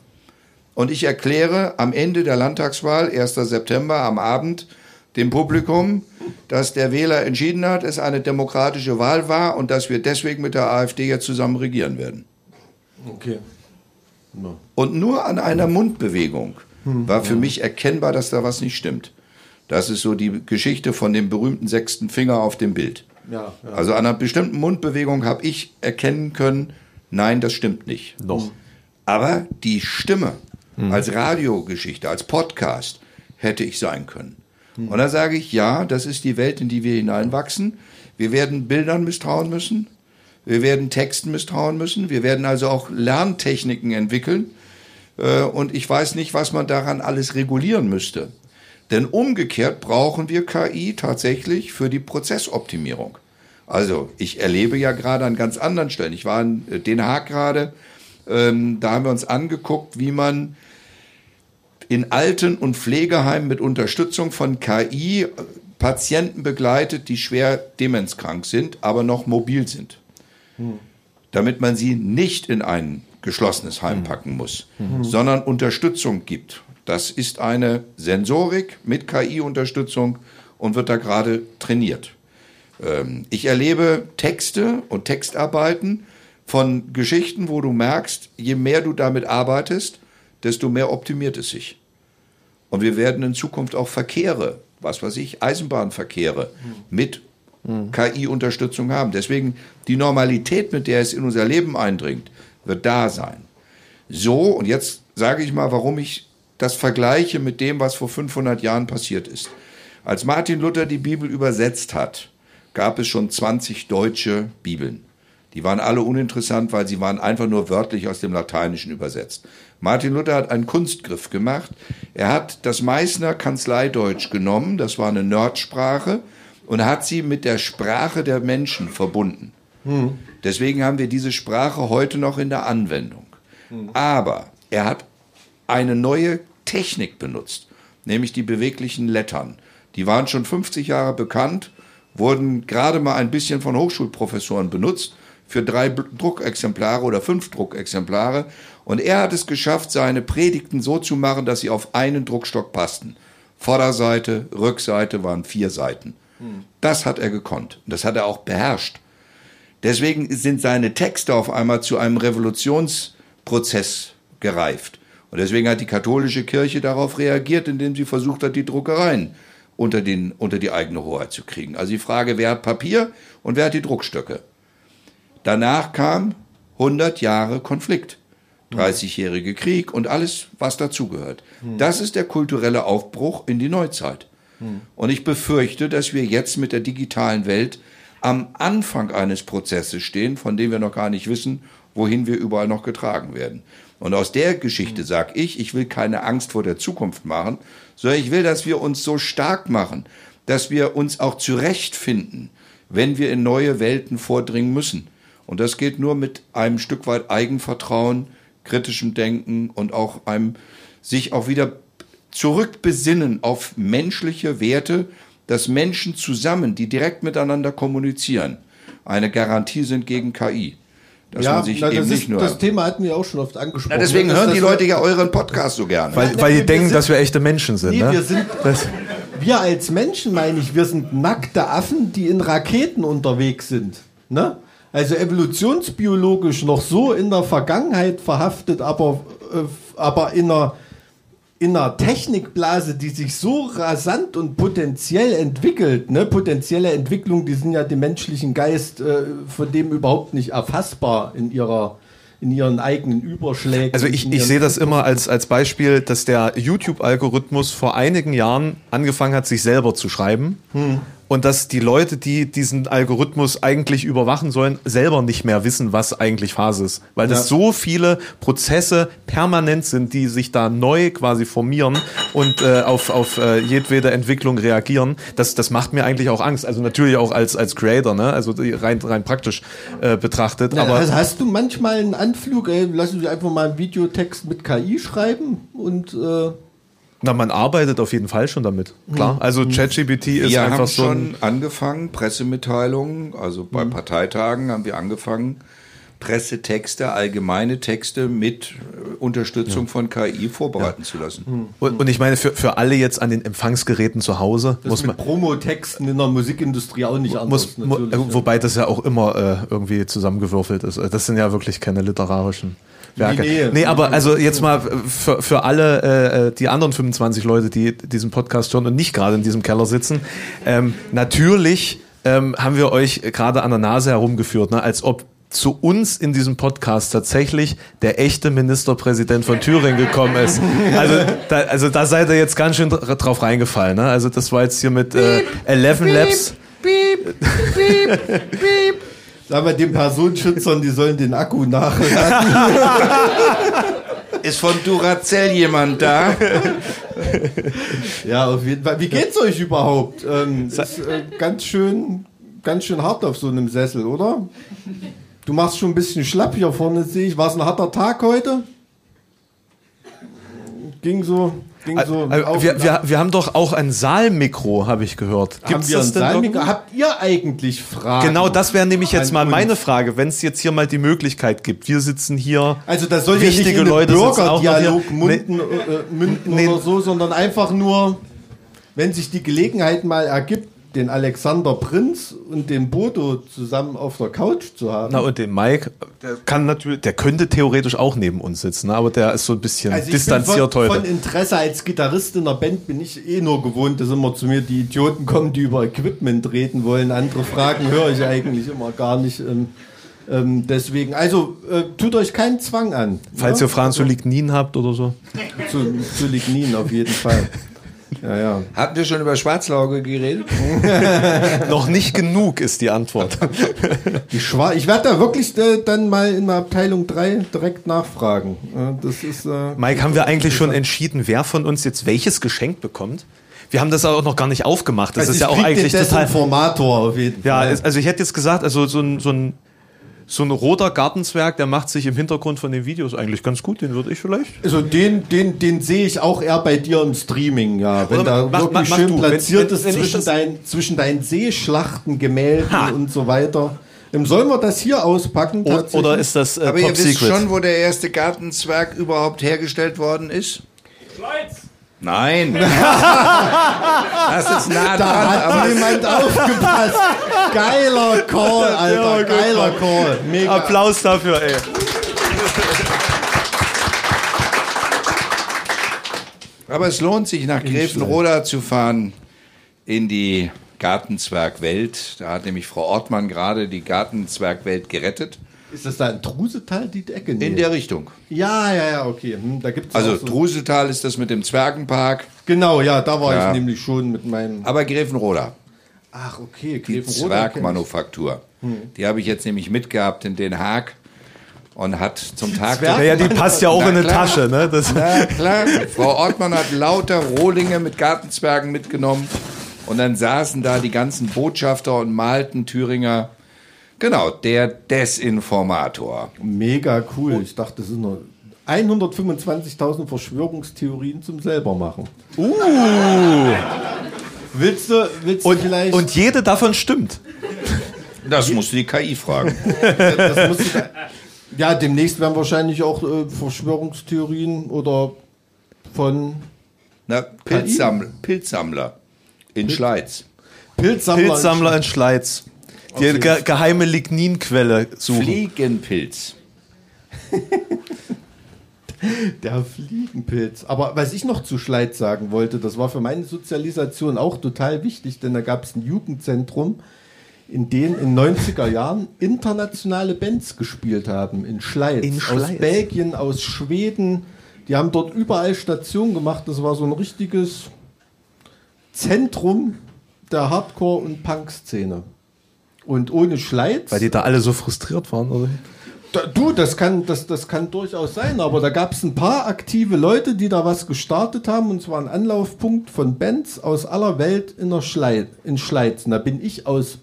Und ich erkläre am Ende der Landtagswahl, 1. September, am Abend, dem Publikum, dass der Wähler entschieden hat, es eine demokratische Wahl war und dass wir deswegen mit der AfD jetzt zusammen regieren werden. Okay. Ja. Und nur an einer Mundbewegung war für mich erkennbar, dass da was nicht stimmt. Das ist so die Geschichte von dem berühmten sechsten Finger auf dem Bild. Ja, ja. Also an einer bestimmten Mundbewegung habe ich erkennen können, nein, das stimmt nicht. Noch. Aber die Stimme als Radiogeschichte, als Podcast hätte ich sein können. Und da sage ich, ja, das ist die Welt, in die wir hineinwachsen. Wir werden Bildern misstrauen müssen. Wir werden Texten misstrauen müssen. Wir werden also auch Lerntechniken entwickeln. Äh, Und ich weiß nicht, was man daran alles regulieren müsste. Denn umgekehrt brauchen wir KI tatsächlich für die Prozessoptimierung. Also ich erlebe ja gerade an ganz anderen Stellen. Ich war in Den Haag gerade Ähm, da haben wir uns angeguckt, wie man in Alten- und Pflegeheimen mit Unterstützung von KI äh, Patienten begleitet, die schwer demenzkrank sind, aber noch mobil sind. Damit man sie nicht in ein geschlossenes Heim packen muss, sondern Unterstützung gibt. Das ist eine Sensorik mit KI-Unterstützung und wird da gerade trainiert. Ähm, ich erlebe Texte und Textarbeiten von Geschichten, wo du merkst, je mehr du damit arbeitest, desto mehr optimiert es sich. Und wir werden in Zukunft auch Verkehre, was weiß ich, Eisenbahnverkehre mit KI-Unterstützung haben. Deswegen die Normalität, mit der es in unser Leben eindringt, wird da sein. So, und jetzt sage ich mal, warum ich das vergleiche mit dem, was vor 500 Jahren passiert ist. Als Martin Luther die Bibel übersetzt hat, gab es schon 20 deutsche Bibeln. Die waren alle uninteressant, weil sie waren einfach nur wörtlich aus dem Lateinischen übersetzt. Martin Luther hat einen Kunstgriff gemacht. Er hat das Meißner Kanzleideutsch genommen, das war eine Nerdsprache, und hat sie mit der Sprache der Menschen verbunden. Deswegen haben wir diese Sprache heute noch in der Anwendung. Aber er hat eine neue Technik benutzt, nämlich die beweglichen Lettern. Die waren schon 50 Jahre bekannt, wurden gerade mal ein bisschen von Hochschulprofessoren benutzt für drei Druckexemplare oder fünf Druckexemplare. Und er hat es geschafft, seine Predigten so zu machen, dass sie auf einen Druckstock passten. Vorderseite, Rückseite waren vier Seiten. Das hat er gekonnt. Und das hat er auch beherrscht. Deswegen sind seine Texte auf einmal zu einem Revolutionsprozess gereift. Und deswegen hat die katholische Kirche darauf reagiert, indem sie versucht hat, die Druckereien unter, den, unter die eigene Hoheit zu kriegen. Also die Frage, wer hat Papier und wer hat die Druckstöcke? Danach kam 100 Jahre Konflikt, 30-jährige Krieg und alles, was dazugehört. Das ist der kulturelle Aufbruch in die Neuzeit. Und ich befürchte, dass wir jetzt mit der digitalen Welt am Anfang eines Prozesses stehen, von dem wir noch gar nicht wissen, wohin wir überall noch getragen werden. Und aus der Geschichte sage ich, ich will keine Angst vor der Zukunft machen, sondern ich will, dass wir uns so stark machen, dass wir uns auch zurechtfinden, wenn wir in neue Welten vordringen müssen. Und das geht nur mit einem Stück weit Eigenvertrauen, kritischem Denken und auch einem sich auch wieder zurückbesinnen auf menschliche Werte, dass Menschen zusammen, die direkt miteinander kommunizieren, eine Garantie sind gegen KI. Dass man sich na, eben das, nicht ist, nur. das Thema hatten wir auch schon oft angesprochen. Na, deswegen Dass hören die Leute ja euren Podcast so gerne. Weil, Ja, weil die denken, sind- dass wir echte Menschen sind. Nee, ne? wir sind, Das, wir als Menschen, meine ich, wir sind nackte Affen, die in Raketen unterwegs sind. Ne? Also evolutionsbiologisch noch so in der Vergangenheit verhaftet, aber, äh, aber in einer, in einer Technikblase, die sich so rasant und potenziell entwickelt. Ne? Potenzielle Entwicklung, die sind ja dem menschlichen Geist äh, von dem überhaupt nicht erfassbar in ihrer in ihren eigenen Überschlägen. Also ich, ich sehe das immer als, als Beispiel, dass der YouTube-Algorithmus vor einigen Jahren angefangen hat, sich selber zu schreiben. Und dass die Leute, die diesen Algorithmus eigentlich überwachen sollen, selber nicht mehr wissen, was eigentlich Phase ist. Weil das Ja. so viele Prozesse permanent sind, die sich da neu quasi formieren und äh, auf, auf äh, jedwede Entwicklung reagieren. Das, das macht mir eigentlich auch Angst. Also natürlich auch als, als Creator, ne? also rein, rein praktisch äh, betrachtet. Ja, aber hast, hast du manchmal einen Anflug, ey, lass uns einfach mal einen Videotext mit KI schreiben und äh, Na, man arbeitet auf jeden Fall schon damit. Klar. Also ChatGPT ist Wir einfach haben so ein, schon angefangen, Pressemitteilungen, also bei Parteitagen haben wir angefangen, Pressetexte, allgemeine Texte mit äh, Unterstützung von KI vorbereiten zu lassen. und, und ich meine, für, für alle jetzt an den Empfangsgeräten zu Hause das muss mit man. Promotexten in der Musikindustrie auch nicht anders. Muss, mu, natürlich, ja. wobei das ja auch immer äh, irgendwie zusammengewürfelt ist. Das sind ja wirklich keine literarischen Werke. Nee, nee. nee aber also jetzt mal für, für alle äh, äh, die anderen 25 Leute, die diesen Podcast hören und nicht gerade in diesem Keller sitzen, ähm, natürlich ähm, haben wir euch gerade an der Nase herumgeführt, ne, als ob zu uns in diesem Podcast tatsächlich der echte Ministerpräsident von Thüringen gekommen ist. Also da, also da seid ihr jetzt ganz schön dr- drauf reingefallen. Ne? Also das war jetzt hier mit äh, 11 Labs. Sag mal, den Personenschützern, die sollen den Akku nachladen. Ist von Duracell jemand da? ja, auf jeden Fall. Wie geht's euch überhaupt? Ähm, ist äh, ganz schön, ganz schön hart auf so einem Sessel, oder? Du machst schon ein bisschen schlapp hier vorne, sehe ich. War es ein harter Tag heute? Ging so, ging so. Äh, auf wir, wir, wir haben doch auch ein Saalmikro, habe ich gehört. Gibt's das denn Saalmikro? Habt ihr eigentlich Fragen? Genau, das wäre nämlich jetzt mal meine Frage, wenn es jetzt hier mal die Möglichkeit gibt. Wir sitzen hier. Also das soll ja nicht Wichtige in einen Leute Bürgerdialog münden, äh, münden Nee. oder so, sondern einfach nur, wenn sich die Gelegenheit mal ergibt, den Alexander Prinz und den Bodo zusammen auf der Couch zu haben. Na und den Mike, der kann natürlich, der könnte theoretisch auch neben uns sitzen, ne? aber der ist so ein bisschen Also ich distanziert bin von, heute. von Interesse als Gitarrist in der Band bin ich eh nur gewohnt, dass immer zu mir die Idioten kommen, die über Equipment reden wollen. Andere Fragen höre ich eigentlich immer gar nicht. Ähm, ähm, deswegen, also äh, tut euch keinen Zwang an. Falls ja? ihr Fragen zu Lignin habt oder so. zu, zu Lignin auf jeden Fall. Ja, ja. Hatten wir schon über Schwarzlauge geredet? Noch nicht genug ist die Antwort. Die Schwa ich werde da wirklich äh, dann mal in der Abteilung 3 direkt nachfragen. Äh, das ist. Äh, Mike, haben wir eigentlich schon entschieden, wer von uns jetzt welches Geschenk bekommt? Wir haben das auch noch gar nicht aufgemacht. Das also ist ich ja auch eigentlich den total. Desinformator auf jeden Ja, Fall. es- also ich hätte jetzt gesagt, also so ein, so ein, so ein roter Gartenzwerg, der macht sich im Hintergrund von den Videos eigentlich ganz gut. Den würde ich vielleicht. Also den, den, den sehe ich auch eher bei dir im Streaming, ja. Wenn Oder da mach- wirklich mach- mach schön du. platziert Wenn- ist wenn zwischen, dein, zwischen deinen Seeschlachten, Gemälden Ha. und so weiter. Ähm, sollen wir das hier auspacken? Oder ist das äh, Aber ihr Top wisst Secret? schon, wo der erste Gartenzwerg überhaupt hergestellt worden ist? Schweiz! Nein. das ist nah Da dran, hat aber jemand aufgepasst. Geiler Call, Alter. Geiler Call. Mega. Applaus dafür, ey. Aber es lohnt sich, nach Gräfenroda zu fahren in die Gartenzwergwelt. Da hat nämlich Frau Ortmann gerade die Gartenzwergwelt gerettet. Ist das da in Trusetal die Ecke? Nee. In der Richtung. ja, ja, ja, okay. Hm, da gibt's Also so. Truseltal ist das mit dem Zwergenpark, Genau, ja, da war Ja. ich nämlich schon mit meinem. aber Gräfenroda, Ach, okay, die Grevenroda kenn Zwergmanufaktur. Die habe ich jetzt nämlich mitgehabt in Den Haag und hat zum Tag Zwerg- Naja, die passt ja auch Na in eine klar. Tasche, ne? Das, Na klar, Frau Ortmann hat lauter Rohlinge mit Gartenzwergen mitgenommen und dann saßen da die ganzen Botschafter und malten Thüringer. Genau, der Desinformator. Mega cool. Ich dachte, das sind nur 125.000 Verschwörungstheorien zum selber machen. Uh. Willst du, willst du und, vielleicht. und jede davon stimmt. Das musst du die KI fragen. das musst du da, ja, demnächst werden wahrscheinlich auch äh, Verschwörungstheorien oder von Na, Pilzsammler, Pilzsammler in Schleiz. Pilzsammler. Pilzsammler in Schleiz. Die ge geheime Ligninquelle suchen. Fliegenpilz. Der Fliegenpilz. Aber was ich noch zu Schleiz sagen wollte, das war für meine Sozialisation auch total wichtig, denn da gab es ein Jugendzentrum, in dem in 90er Jahren internationale Bands gespielt haben. In Schleiz. In Aus Schleiz. Belgien, aus Schweden. Die haben dort überall Stationen gemacht. Das war so ein richtiges Zentrum der Hardcore- und Punk-Szene. Und ohne Schleiz. Weil die da alle so frustriert waren, oder? Da, du, das kann, das, das kann durchaus sein, aber da gab es ein paar aktive Leute, die da was gestartet haben, und zwar ein Anlaufpunkt von Bands aus aller Welt in, der Schlei in Schleiz. Und da bin ich aus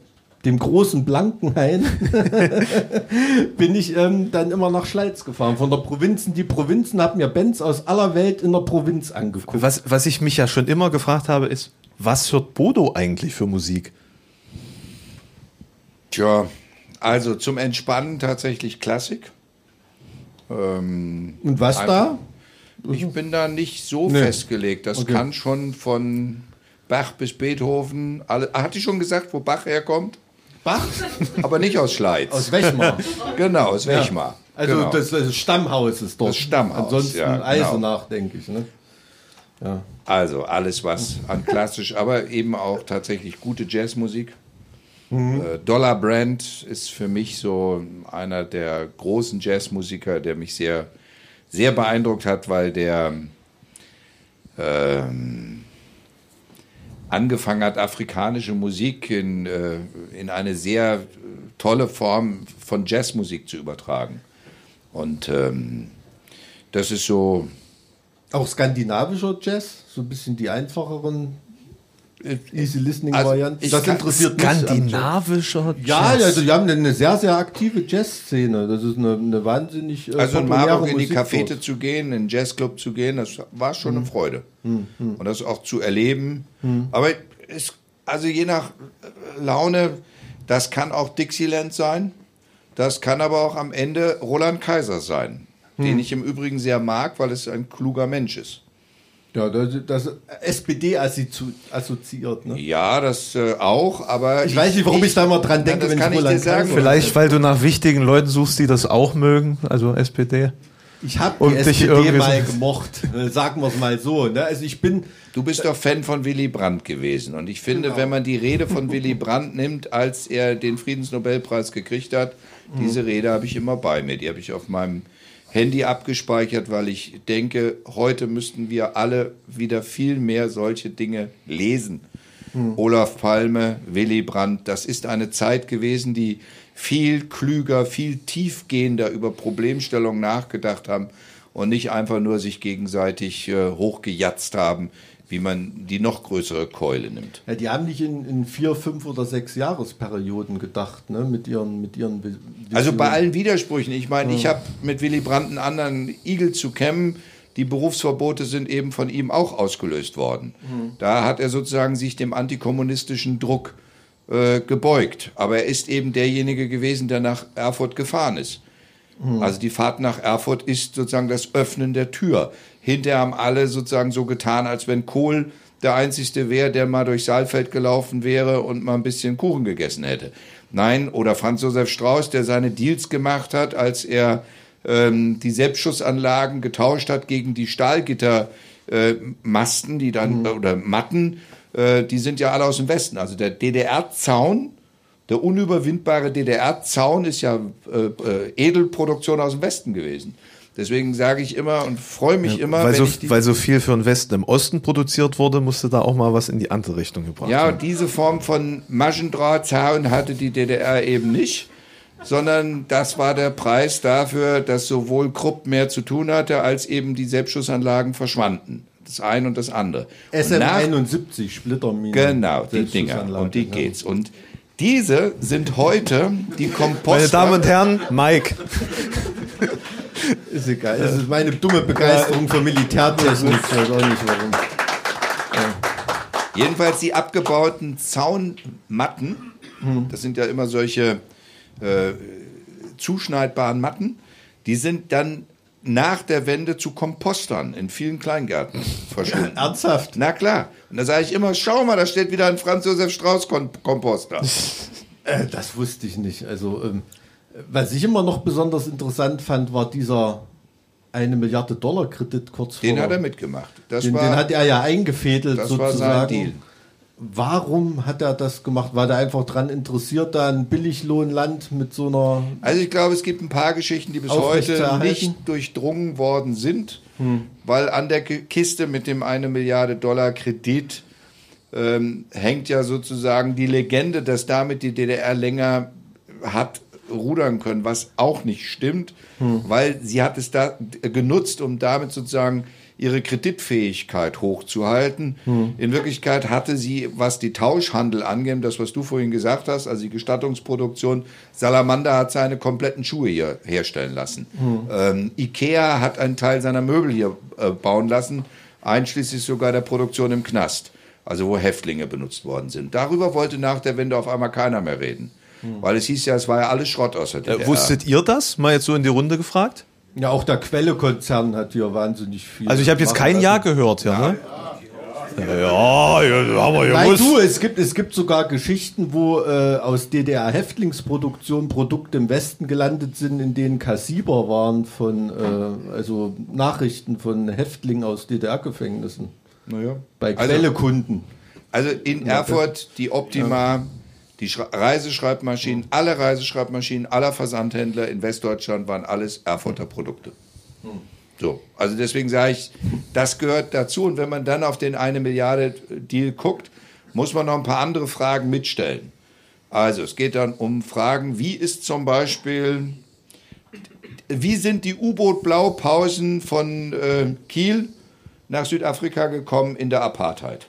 dem großen Blankenhain, bin ich ähm, dann immer nach Schleiz gefahren, von der Provinz. Und Die Provinzen haben mir Bands aus aller Welt in der Provinz angeguckt. Was, was ich mich ja schon immer gefragt habe, ist, was hört Bodo eigentlich für Musik? Tja, also zum Entspannen tatsächlich Klassik. Ähm, Und was da? ich bin da nicht so Nee. festgelegt. Das Okay. kann schon von Bach bis Beethoven. Alle, hatte ich schon gesagt, wo Bach herkommt? Bach? Aber nicht aus Schleiz. Aus Wechmar. genau, aus Wechmar. Also genau. das, das Stammhaus ist dort. Das Stammhaus, Ansonsten ja, genau. Eisenach, denke ich. Ne? Also alles, was an klassisch, aber eben auch tatsächlich gute Jazzmusik. Äh, Dollar Brand ist für mich so einer der großen Jazzmusiker, der mich sehr, sehr beeindruckt hat, weil der ähm, angefangen hat, afrikanische Musik in, äh, in eine sehr äh, tolle Form von Jazzmusik zu übertragen. Und ähm, das ist so, Auch skandinavischer Jazz, so ein bisschen die einfacheren. Easy Listening Also, Variante. ich Das interessiert mich. am Jazz. Skandinavischer Ja, also die haben eine sehr, sehr aktive Jazzszene. Das ist eine, eine wahnsinnig äh, Also in Marburg in die Cafete zu gehen, in den Jazzclub zu gehen, das war schon Mhm. eine Freude. Und das auch zu erleben. Aber es, also je nach äh, Laune, das kann auch Dixieland sein, das kann aber auch am Ende Roland Kaiser sein, den ich im Übrigen sehr mag, weil es ein kluger Mensch ist. Ja, das, das SPD assozi- assoziiert. Ne? Ja, das äh, auch, aber Ich weiß nicht, warum ich da mal dran denke, das wenn kann ich ich dir Roland sagen. Vielleicht, weil du nach wichtigen Leuten suchst, die das auch mögen, also SPD. Ich habe die dich SPD mal so- gemocht. Äh, Sagen wir es mal so. Ne? Also ich bin. Du bist doch Fan von Willy Brandt gewesen. Und ich finde, Genau. wenn man die Rede von Willy Brandt nimmt, als er den Friedensnobelpreis gekriegt hat, diese Rede habe ich immer bei mir. Die habe ich auf meinem Handy abgespeichert, weil ich denke, heute müssten wir alle wieder viel mehr solche Dinge lesen. Olaf Palme, Willy Brandt, das ist eine Zeit gewesen, die viel klüger, viel tiefgehender über Problemstellungen nachgedacht haben und nicht einfach nur sich gegenseitig äh, hochgejatzt haben, wie man die noch größere Keule nimmt. Ja, die haben nicht in, in vier, fünf oder sechs Jahresperioden gedacht, ne? Mit ihren, mit ihren Also bei allen Widersprüchen. Ich meine, ich habe mit Willy Brandt einen anderen Igel zu kämmen. Die Berufsverbote sind eben von ihm auch ausgelöst worden. Da hat er sozusagen sich dem antikommunistischen Druck äh, gebeugt. Aber er ist eben derjenige gewesen, der nach Erfurt gefahren ist. Also die Fahrt nach Erfurt ist sozusagen das Öffnen der Tür. Hinterher haben alle sozusagen so getan, als wenn Kohl der Einzige wäre, der mal durch Saalfeld gelaufen wäre und mal ein bisschen Kuchen gegessen hätte. Nein, oder Franz Josef Strauß, der seine Deals gemacht hat, als er ähm, die Selbstschussanlagen getauscht hat gegen die Stahlgittermasten, äh, Masten, die dann, oder Matten, äh, die sind ja alle aus dem Westen. Also der DDR-Zaun, der unüberwindbare DDR-Zaun ist ja äh, äh, Edelproduktion aus dem Westen gewesen. Deswegen sage ich immer und freue mich immer, weil, wenn so, ich die, weil so viel für den Westen im Osten produziert wurde, musste da auch mal was in die andere Richtung gebracht ja, werden. diese Form von Maschendrahtzaun hatte die DDR eben nicht, sondern das war der Preis dafür, dass sowohl Krupp mehr zu tun hatte, als eben die Selbstschussanlagen verschwanden. Das eine und das andere. Und nach- SM71 Splitterminen. Genau, die Dinger. Um die ja. geht's. Und diese sind heute die Komposter. Meine Damen und Herren, Mike. Ist egal. Das ist meine dumme Begeisterung für Militärtechnik. Ich weiß auch nicht warum. Jedenfalls die abgebauten Zaunmatten, das sind ja immer solche äh, zuschneidbaren Matten, die sind dann nach der Wende zu Kompostern in vielen Kleingärten verschwunden. Ernsthaft? Na klar. Und da sage ich immer, schau mal, da steht wieder ein Franz Josef Strauß Komposter. Äh, das wusste ich nicht. Also, ähm, was ich immer noch besonders interessant fand, war dieser eine Milliarde Dollar Kredit kurz Den vor. hat er mitgemacht. Das den, war, den hat er ja eingefädelt das war sozusagen. sein Deal. Warum hat er das gemacht? War der einfach dran interessiert, da ein Billiglohnland mit so einer Also ich glaube, es gibt ein paar Geschichten, die bis heute nicht durchdrungen worden sind, weil an der Ki- Kiste mit dem eine Milliarde Dollar Kredit ähm, hängt ja sozusagen die Legende, dass damit die DDR länger hat rudern können, was auch nicht stimmt, weil sie hat es da genutzt, um damit sozusagen ihre Kreditfähigkeit hochzuhalten. In Wirklichkeit hatte sie, was die Tauschhandel angeht, das, was du vorhin gesagt hast, also die Gestattungsproduktion, Salamander hat seine kompletten Schuhe hier herstellen lassen. Ähm, Ikea hat einen Teil seiner Möbel hier äh, bauen lassen, einschließlich sogar der Produktion im Knast, also wo Häftlinge benutzt worden sind. Darüber wollte nach der Wende auf einmal keiner mehr reden. Weil es hieß ja, es war ja alles Schrott aus der DDR. Äh, wusstet ihr das? Mal jetzt so in die Runde gefragt? Ja, auch der Quelle-Konzern hat hier wahnsinnig viel. Also ich habe jetzt kein machen Ja lassen. gehört, ja, ne? Ja, ja, aber Nein, du, es gibt, es gibt sogar Geschichten, wo äh, aus DDR-Häftlingsproduktion Produkte im Westen gelandet sind, in denen Kassiber waren von, äh, also Nachrichten von Häftlingen aus DDR-Gefängnissen. Naja. Bei Also- Quellekunden. Also in Erfurt die Optima, die Schra Reiseschreibmaschinen, alle Reiseschreibmaschinen aller Versandhändler in Westdeutschland waren alles Erfurter Produkte. So, also deswegen sage ich, das gehört dazu. Und wenn man dann auf den eine Milliarde Deal guckt, muss man noch ein paar andere Fragen mitstellen. Also es geht dann um Fragen, wie ist zum Beispiel, wie sind die U-Boot-Blaupausen von äh, Kiel nach Südafrika gekommen in der Apartheid?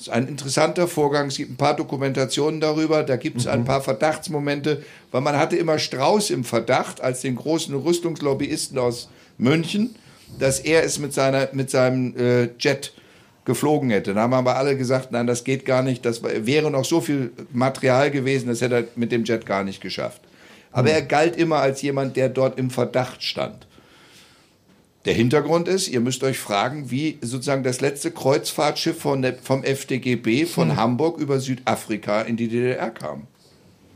Das ist ein interessanter Vorgang. Es gibt ein paar Dokumentationen darüber. Da gibt es ein paar Verdachtsmomente, weil man hatte immer Strauß im Verdacht als den großen Rüstungslobbyisten aus München, dass er es mit, seiner, mit seinem äh, Jet geflogen hätte. Da haben aber alle gesagt, nein, das geht gar nicht. Das wäre noch so viel Material gewesen, das hätte er mit dem Jet gar nicht geschafft. Aber er galt immer als jemand, der dort im Verdacht stand. Der Hintergrund ist, ihr müsst euch fragen, wie sozusagen das letzte Kreuzfahrtschiff von der, vom FDGB von Hamburg über Südafrika in die DDR kam.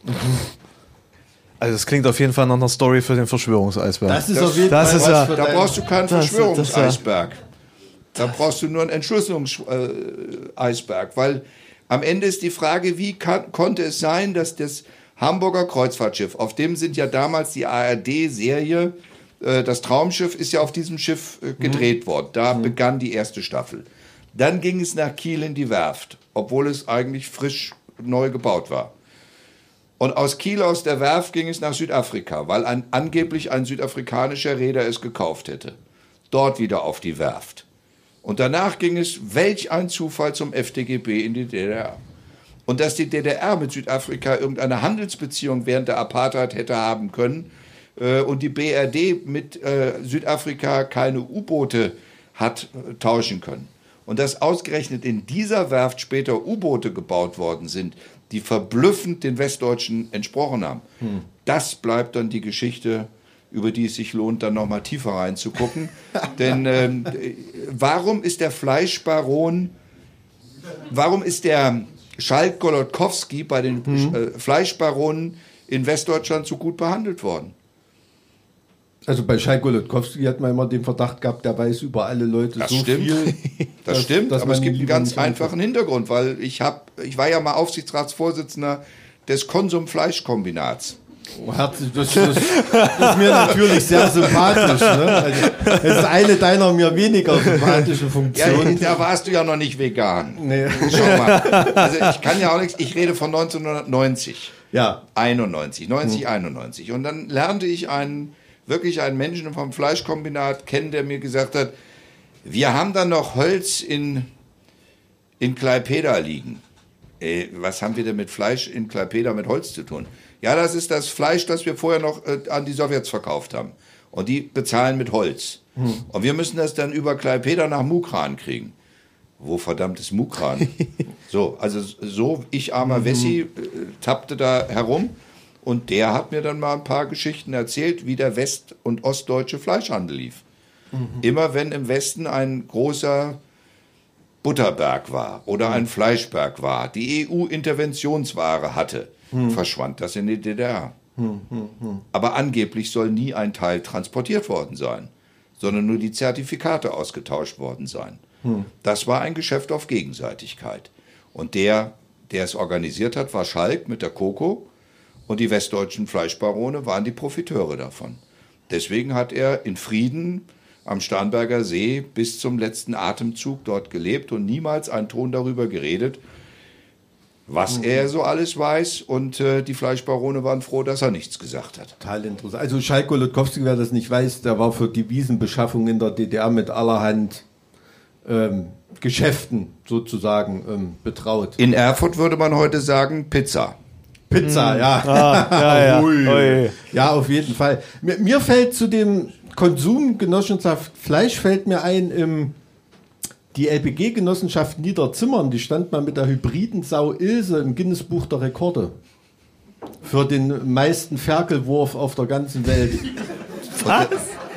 Also das klingt auf jeden Fall nach einer Story für den Verschwörungseisberg. Das ist Das- auf jeden das Fall ist ja- Da brauchst du keinen Das- Verschwörungseisberg. Da brauchst du nur einen Entschlüsselungseisberg, weil am Ende ist die Frage, wie kann, konnte es sein, dass das Hamburger Kreuzfahrtschiff, auf dem sind ja damals die ARD-Serie, äh, das Traumschiff ist ja auf diesem Schiff äh, gedreht worden. Da begann die erste Staffel. Dann ging es nach Kiel in die Werft, obwohl es eigentlich frisch neu gebaut war. Und aus Kiel, aus der Werft, ging es nach Südafrika, weil ein, angeblich ein südafrikanischer Reeder es gekauft hätte. Dort wieder auf die Werft. Und danach ging es, welch ein Zufall, zum FDGB in die DDR. Und dass die DDR mit Südafrika irgendeine Handelsbeziehung während der Apartheid hätte haben können äh, und die BRD mit äh, Südafrika keine U-Boote hat äh, tauschen können. Und dass ausgerechnet in dieser Werft später U-Boote gebaut worden sind, die verblüffend den Westdeutschen entsprochen haben. Das bleibt dann die Geschichte, über die es sich lohnt, dann nochmal tiefer reinzugucken. Denn ähm, äh, warum ist der Fleischbaron Warum ist der Schalk Golodkowski bei den äh, Fleischbaronen in Westdeutschland so gut behandelt worden? Also bei Schalk Golodkowski hat man immer den Verdacht gehabt, der weiß über alle Leute Das so stimmt. viel. Das dass- stimmt, dass aber es gibt einen ganz einfachen Hintergrund, weil ich hab, ich war ja mal Aufsichtsratsvorsitzender des Konsum Fleischkombinats. Oh, herzlich, das, das, das ist mir natürlich sehr sympathisch. Ne? Also, das ist eine deiner mir weniger sympathische Ja, Funktionen. da warst du ja noch nicht vegan. Nee. Schau mal. Also ich kann ja auch nichts, ich rede von 1990. Ja, 91, 90, 91. Und dann lernte ich einen, wirklich einen Menschen vom Fleischkombinat kennen, der mir gesagt hat, wir haben da noch Holz in, in Klaipeda liegen. Äh, was haben wir denn mit Fleisch in Klaipeda mit Holz zu tun? Ja, das ist das Fleisch, das wir vorher noch äh, an die Sowjets verkauft haben. Und die bezahlen mit Holz. Und wir müssen das dann über Klaipeda nach Mukran kriegen. Wo verdammt ist Mukran? so, also so, ich armer Wessi äh, tappte da herum und der hat mir dann mal ein paar Geschichten erzählt, wie der west- und ostdeutsche Fleischhandel lief. Immer wenn im Westen ein großer Butterberg war oder ein Fleischberg war, die EU Interventionsware hatte, verschwand das in die DDR. Aber angeblich soll nie ein Teil transportiert worden sein, sondern nur die Zertifikate ausgetauscht worden sein. Das war ein Geschäft auf Gegenseitigkeit. Und der, der es organisiert hat, war Schalk mit der Coco und die westdeutschen Fleischbarone waren die Profiteure davon. Deswegen hat er in Frieden am Starnberger See bis zum letzten Atemzug dort gelebt und niemals einen Ton darüber geredet, was er so alles weiß. Und äh, die Fleischbarone waren froh, dass er nichts gesagt hat. total interessant. Also Schalk Golodkowski, wer das nicht weiß, der war für Devisenbeschaffung in der DDR mit allerhand ähm, Geschäften sozusagen ähm, betraut. In Erfurt würde man heute sagen Pizza. Pizza, ja. ja, ja. Ui. Ja, auf jeden Fall. Mir, mir fällt zu dem Konsum Genossenschaft Fleisch fällt mir ein, im, die LPG-Genossenschaft Niederzimmern, die stand mal mit der hybriden Sau Ilse im Guinness-Buch der Rekorde. Für den meisten Ferkelwurf auf der ganzen Welt.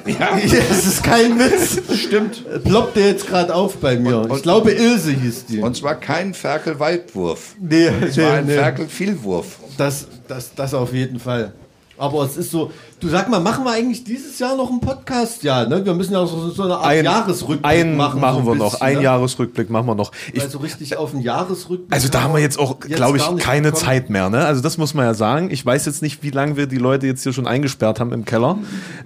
Ja, Das ist kein Witz. stimmt. Ploppt der jetzt gerade auf bei mir. Und- ich glaube, Ilse hieß die. Und zwar kein Ferkel-Weitwurf. nee, Es war ein Ferkel-Vielwurf. Das, das, das auf jeden Fall. Aber es ist so, du sag mal, machen wir eigentlich dieses Jahr noch einen Podcast? Ja, ne? Wir müssen ja auch so, so eine Art Ein, Jahresrückblick ein machen. machen, so wir noch. bisschen, Ein ne? Jahresrückblick machen wir noch. Ich, Also richtig auf einen Jahresrückblick. also da haben wir jetzt auch, glaube ich, keine bekommen. Zeit mehr. Ne? Also das muss man ja sagen. Ich weiß jetzt nicht, wie lange wir die Leute jetzt hier schon eingesperrt haben im Keller.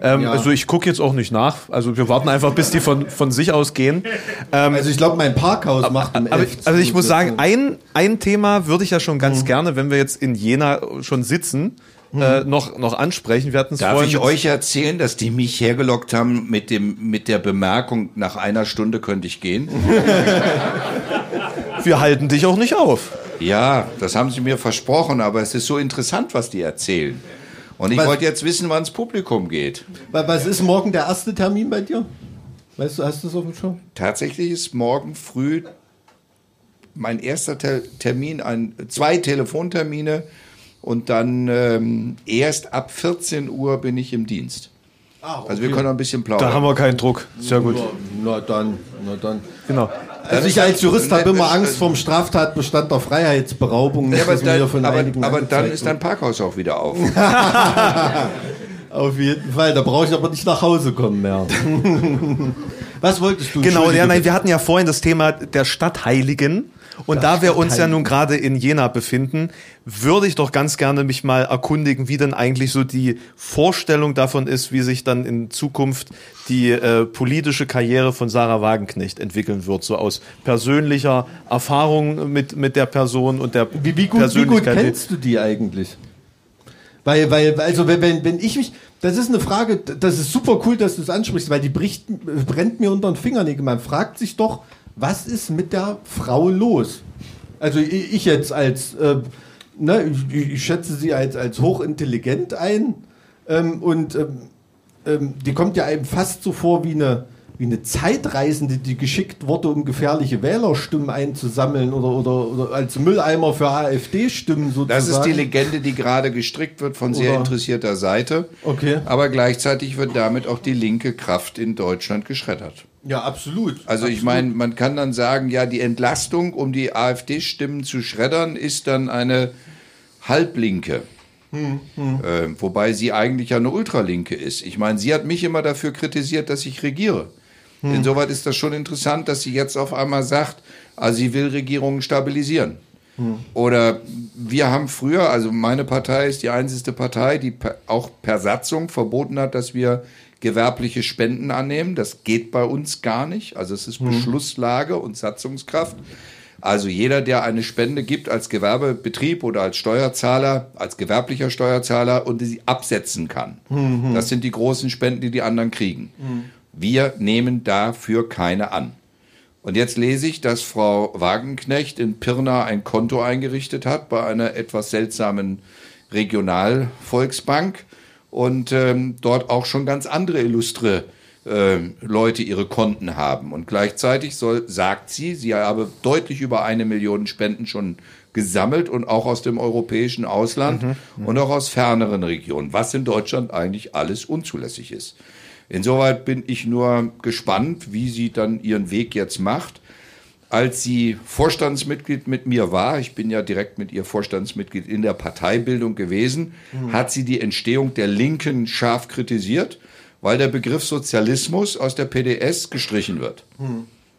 Ähm, Ja. Also ich gucke jetzt auch nicht nach. Also wir warten einfach, bis die von, von sich aus gehen. Ähm, Also ich glaube, mein Parkhaus macht aber, F also ich muss sagen, ein, ein Thema würde ich ja schon Mhm. ganz gerne, wenn wir jetzt in Jena schon sitzen, äh, noch, noch ansprechen. Wir hatten Darf vorhin ich euch erzählen, dass die mich hergelockt haben mit, dem, mit der Bemerkung, nach einer Stunde könnte ich gehen? wir halten dich auch nicht auf. Ja, das haben sie mir versprochen, aber es ist so interessant, was die erzählen. Und ich Was- wollte jetzt wissen, wann das Publikum geht. Wa- Was ist morgen der erste Termin bei dir? Weißt du, hast du es auf dem Schirm? Tatsächlich ist morgen früh mein erster Te Termin, ein, zwei Telefontermine und dann ähm, erst ab 14 Uhr bin ich im Dienst. Also wir können noch ein bisschen plaudern. Da haben wir keinen Druck. Sehr gut. Na dann, na dann. Genau. Also ich als Jurist habe immer Angst vor dem Straftatbestand der Freiheitsberaubung. Ja, aber dann, von aber, aber dann ist dein Parkhaus auch wieder auf. Auf jeden Fall, da brauche ich aber nicht nach Hause kommen mehr. Was wolltest du? Genau, ja, nein, wir hatten ja vorhin das Thema der Stadtheiligen. Und da wir uns ja nun gerade in Jena befinden, würde ich doch ganz gerne mich mal erkundigen, wie denn eigentlich so die Vorstellung davon ist, wie sich dann in Zukunft die äh, politische Karriere von Sarah Wagenknecht entwickeln wird, so aus persönlicher Erfahrung mit, mit der Person und der Wie, wie, gut, wie gut Persönlichkeit. kennst du die eigentlich? Weil, weil, also wenn, wenn, wenn ich mich, das ist eine Frage, das ist super cool, dass du es ansprichst, weil die bricht, brennt mir unter den Fingernägeln. Man fragt sich doch, was ist mit der Frau los? Also ich, jetzt als, äh, ne, ich, ich schätze sie als, als hochintelligent ein ähm, und ähm, ähm, die kommt ja einem fast so vor wie eine, wie eine Zeitreisende, die geschickt wurde, um gefährliche Wählerstimmen einzusammeln oder, oder, oder als Mülleimer für AfD-Stimmen sozusagen. Das ist die Legende, die gerade gestrickt wird von sehr Oder- interessierter Seite. Okay. Aber gleichzeitig wird damit auch die linke Kraft in Deutschland geschreddert. Ja, absolut. Also ich Absolut. meine, man kann dann sagen, ja, die Entlastung, um die AfD-Stimmen zu schreddern, ist dann eine Halblinke. Äh, wobei sie eigentlich ja eine Ultralinke ist. Ich meine, sie hat mich immer dafür kritisiert, dass ich regiere. Insoweit ist das schon interessant, dass sie jetzt auf einmal sagt, also sie will Regierungen stabilisieren. Oder wir haben früher, also meine Partei ist die einzige Partei, die auch per Satzung verboten hat, dass wir gewerbliche Spenden annehmen. Das geht bei uns gar nicht. Also es ist Beschlusslage und Satzungskraft. Also jeder, der eine Spende gibt als Gewerbebetrieb oder als Steuerzahler, als gewerblicher Steuerzahler und sie absetzen kann. Das sind die großen Spenden, die die anderen kriegen. Wir nehmen dafür keine an. Und jetzt lese ich, dass Frau Wagenknecht in Pirna ein Konto eingerichtet hat bei einer etwas seltsamen Regionalvolksbank und ähm, dort auch schon ganz andere illustre ähm, Leute ihre Konten haben. Und gleichzeitig soll, sagt sie, sie habe deutlich über eine Million Spenden schon gesammelt und auch aus dem europäischen Ausland und auch aus ferneren Regionen, was in Deutschland eigentlich alles unzulässig ist. Insoweit bin ich nur gespannt, wie sie dann ihren Weg jetzt macht. Als sie Vorstandsmitglied mit mir war, ich bin ja direkt mit ihr Vorstandsmitglied in der Parteibildung gewesen, hat sie die Entstehung der Linken scharf kritisiert, weil der Begriff Sozialismus aus der PDS gestrichen wird.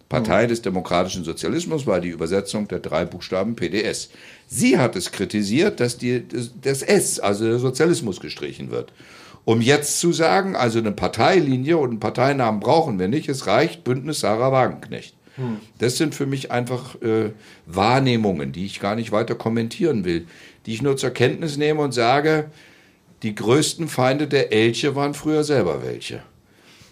Partei des demokratischen Sozialismus war die Übersetzung der drei Buchstaben PDS. Sie hat es kritisiert, dass die, das, das S, also der Sozialismus, gestrichen wird. Um jetzt zu sagen, also eine Parteilinie und einen Parteinamen brauchen wir nicht, es reicht Bündnis Sarah Wagenknecht. Das sind für mich einfach äh, Wahrnehmungen, die ich gar nicht weiter kommentieren will, die ich nur zur Kenntnis nehme und sage, die größten Feinde der Elche waren früher selber welche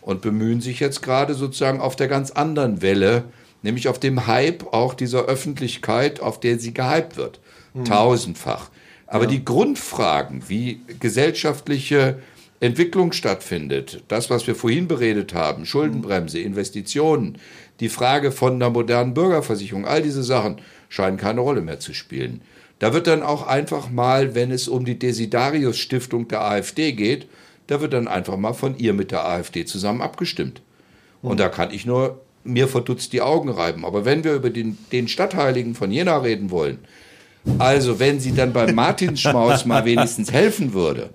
und bemühen sich jetzt gerade sozusagen auf der ganz anderen Welle, nämlich auf dem Hype auch dieser Öffentlichkeit, auf der sie gehypt wird. Tausendfach. Aber die Grundfragen, wie gesellschaftliche Entwicklung stattfindet, das, was wir vorhin beredet haben, Schuldenbremse, Investitionen, die Frage von einer modernen Bürgerversicherung, all diese Sachen scheinen keine Rolle mehr zu spielen. Da wird dann auch einfach mal, wenn es um die Desidarius-Stiftung der AfD geht, da wird dann einfach mal von ihr mit der AfD zusammen abgestimmt. Und da kann ich nur mir verdutzt die Augen reiben. Aber wenn wir über den, den Stadtheiligen von Jena reden wollen, also wenn sie dann beim Martinsschmaus mal wenigstens helfen würde,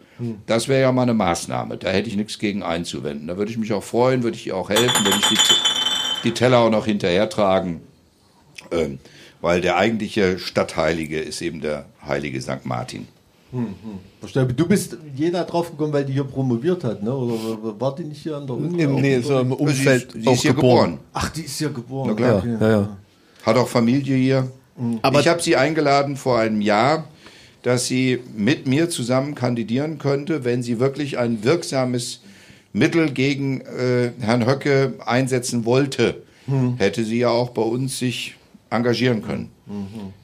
das wäre ja mal eine Maßnahme. Da hätte ich nichts gegen einzuwenden. Da würde ich mich auch freuen, würde ich ihr auch helfen, würde ich die, die Teller auch noch hinterher tragen. Ähm, weil der eigentliche Stadtheilige ist eben der heilige St. Martin. Verstehe. Du bist jeder drauf gekommen, weil die hier promoviert hat, ne? Oder war die nicht hier an der Uni? Nee, nee, so im Umfeld sie ist, sie ist hier geboren. Ach, die ist hier geboren. Na klar. Okay. Ja, ja. Hat auch Familie hier. Aber- ich habe sie eingeladen vor einem Jahr, dass sie mit mir zusammen kandidieren könnte, wenn sie wirklich ein wirksames Mittel gegen äh, Herrn Höcke einsetzen wollte. Hätte sie ja auch bei uns sich engagieren können.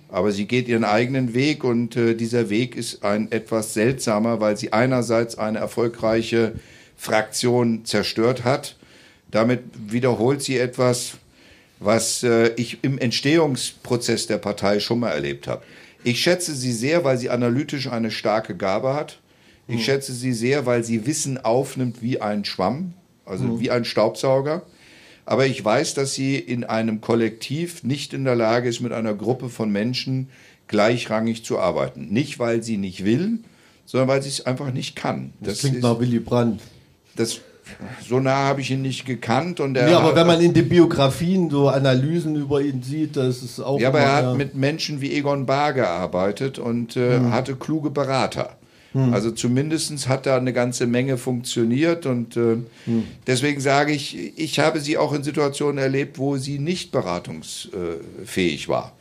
Aber sie geht ihren eigenen Weg und äh, dieser Weg ist ein etwas seltsamer, weil sie einerseits eine erfolgreiche Fraktion zerstört hat. Damit wiederholt sie etwas, was äh, ich im Entstehungsprozess der Partei schon mal erlebt habe. Ich schätze sie sehr, weil sie analytisch eine starke Gabe hat. Ich schätze sie sehr, weil sie Wissen aufnimmt wie ein Schwamm, also wie ein Staubsauger. Aber ich weiß, dass sie in einem Kollektiv nicht in der Lage ist, mit einer Gruppe von Menschen gleichrangig zu arbeiten. Nicht, weil sie nicht will, sondern weil sie es einfach nicht kann. Das, klingt nach Willy Brandt. das, so nah habe ich ihn nicht gekannt. Und er Ja, aber hat- wenn man in den Biografien so Analysen über ihn sieht, das ist auch. Ja, aber er hat ja. mit Menschen wie Egon Bahr gearbeitet und äh, hatte kluge Berater. Also zumindest hat da eine ganze Menge funktioniert und äh, deswegen sage ich, ich habe sie auch in Situationen erlebt, wo sie nicht beratungsfähig war.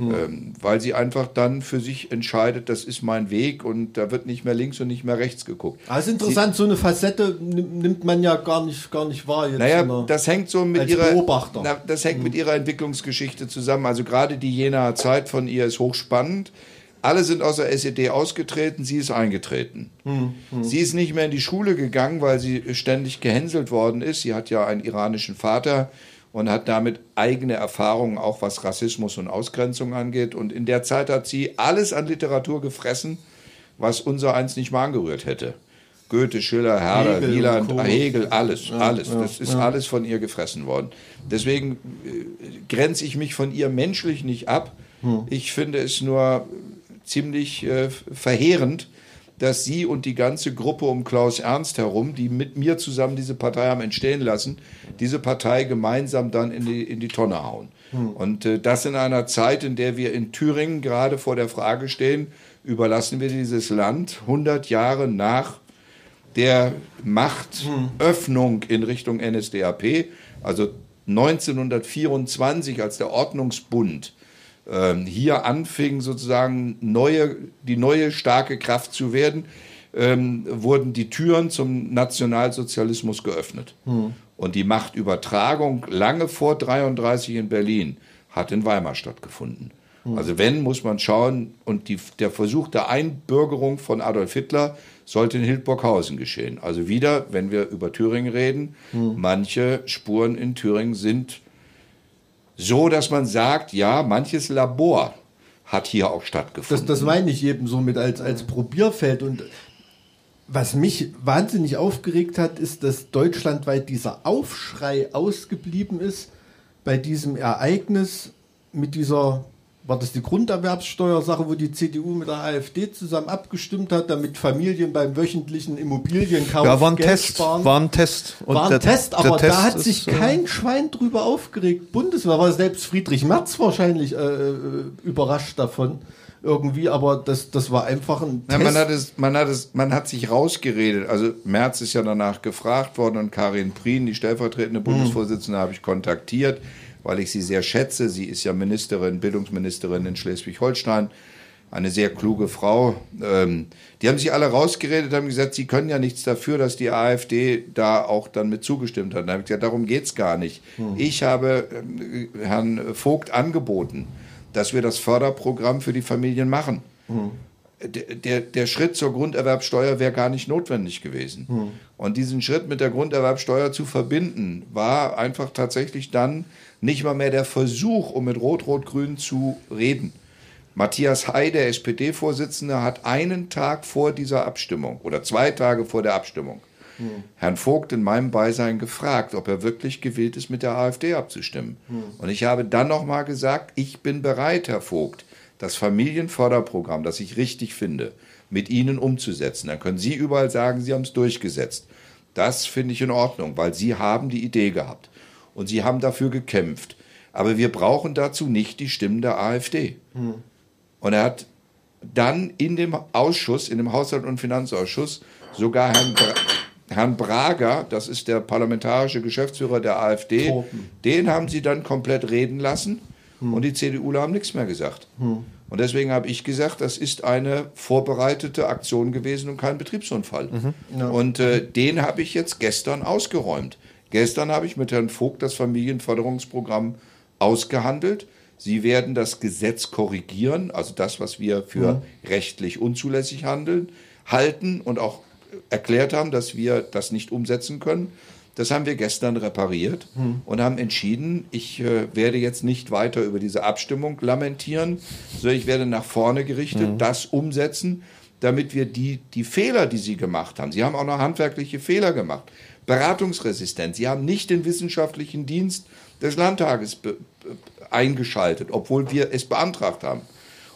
Ähm, weil sie einfach dann für sich entscheidet, das ist mein Weg und da wird nicht mehr links und nicht mehr rechts geguckt. Ist interessant, so eine Facette nimm- nimmt man ja gar nicht, gar nicht wahr. Jetzt Naja, der- das hängt so mit ihrer Beobachter. Na, das hängt mit ihrer Entwicklungsgeschichte zusammen. Also gerade die Jenaer Zeit von ihr ist hochspannend. Alle sind aus der SED ausgetreten, sie ist eingetreten. Sie ist nicht mehr in die Schule gegangen, weil sie ständig gehänselt worden ist. Sie hat ja einen iranischen Vater und hat damit eigene Erfahrungen, auch was Rassismus und Ausgrenzung angeht. Und in der Zeit hat sie alles an Literatur gefressen, was unser eins nicht mal angerührt hätte. Goethe, Schiller, Herder, Hegel Wieland, Co. Hegel, alles, alles. das ist alles von ihr gefressen worden. Deswegen äh, grenze ich mich von ihr menschlich nicht ab. Ich finde es nur ziemlich äh, verheerend, dass sie und die ganze Gruppe um Klaus Ernst herum, die mit mir zusammen diese Partei haben entstehen lassen, diese Partei gemeinsam dann in die, in die Tonne hauen. Und äh, das in einer Zeit, in der wir in Thüringen gerade vor der Frage stehen, überlassen wir dieses Land 100 Jahre nach der Machtöffnung in Richtung NSDAP, also 1924, als der Ordnungsbund ähm, hier anfing, sozusagen neue, die neue starke Kraft zu werden, ähm, wurden die Türen zum Nationalsozialismus geöffnet. Und die Machtübertragung lange vor 33 in Berlin hat in Weimar stattgefunden. Also wenn, muss man schauen, und die, der Versuch der Einbürgerung von Adolf Hitler sollte in Hildburghausen geschehen. Also wieder, wenn wir über Thüringen reden, manche Spuren in Thüringen sind so, dass man sagt, ja, manches Labor hat hier auch Das, stattgefunden. das meine ich eben so mit als, als Probierfeld. Und was mich wahnsinnig aufgeregt hat, ist, dass deutschlandweit dieser Aufschrei ausgeblieben ist bei diesem Ereignis mit dieser, war das die Grunderwerbssteuersache, wo die CDU mit der AfD zusammen abgestimmt hat, damit Familien beim wöchentlichen Immobilienkauf Ja, war ein Geld Test. sparen. War ein Test. Und war ein der- Test, der aber Test da hat sich äh, kein Schwein drüber aufgeregt. Bundeswehr war selbst Friedrich Merz wahrscheinlich äh, äh, überrascht davon irgendwie, aber das, das war einfach ein Ja, Test. man, hat es, man, hat es, man hat sich rausgeredet. Also Merz ist ja danach gefragt worden und Karin Prien, die stellvertretende Bundesvorsitzende, habe ich kontaktiert, weil ich sie sehr schätze. Sie ist ja Ministerin, Bildungsministerin in Schleswig-Holstein. Eine sehr kluge Frau. Ähm, die haben sich alle rausgeredet, haben gesagt, sie können ja nichts dafür, dass die AfD da auch dann mit zugestimmt hat. Da habe ich gesagt, darum geht's gar nicht. Ich habe ähm, Herrn Vogt angeboten, dass wir das Förderprogramm für die Familien machen der, der, der Schritt zur Grunderwerbsteuer wäre gar nicht notwendig gewesen. Und diesen Schritt mit der Grunderwerbsteuer zu verbinden, war einfach tatsächlich dann nicht mal mehr der Versuch, um mit Rot-Rot-Grün zu reden. Matthias Hay, der SPD-Vorsitzende, hat einen Tag vor dieser Abstimmung oder zwei Tage vor der Abstimmung Herrn Vogt in meinem Beisein gefragt, ob er wirklich gewillt ist, mit der AfD abzustimmen. Und ich habe dann nochmal gesagt, ich bin bereit, Herr Vogt, das Familienförderprogramm, das ich richtig finde, mit Ihnen umzusetzen. Dann können Sie überall sagen, Sie haben es durchgesetzt. Das finde ich in Ordnung, weil Sie haben die Idee gehabt und Sie haben dafür gekämpft. Aber wir brauchen dazu nicht die Stimmen der AfD. Und er hat dann in dem Ausschuss, in dem Haushalt- und Finanzausschuss, sogar Herrn, Bra Herrn Brager, das ist der parlamentarische Geschäftsführer der AfD, Torben. den haben sie dann komplett reden lassen und die CDUler haben nichts mehr gesagt. Und deswegen habe ich gesagt, das ist eine vorbereitete Aktion gewesen und kein Betriebsunfall. Und äh, den habe ich jetzt gestern ausgeräumt. Gestern habe ich mit Herrn Vogt das Familienförderungsprogramm ausgehandelt. Sie werden das Gesetz korrigieren, also das, was wir für rechtlich unzulässig handeln, halten und auch erklärt haben, dass wir das nicht umsetzen können. Das haben wir gestern repariert und haben entschieden, ich äh, werde jetzt nicht weiter über diese Abstimmung lamentieren, sondern ich werde nach vorne gerichtet das umsetzen, damit wir die, die Fehler, die Sie gemacht haben, Sie haben auch noch handwerkliche Fehler gemacht, Beratungsresistenz, Sie haben nicht den wissenschaftlichen Dienst des Landtages eingeschaltet, obwohl wir es beantragt haben.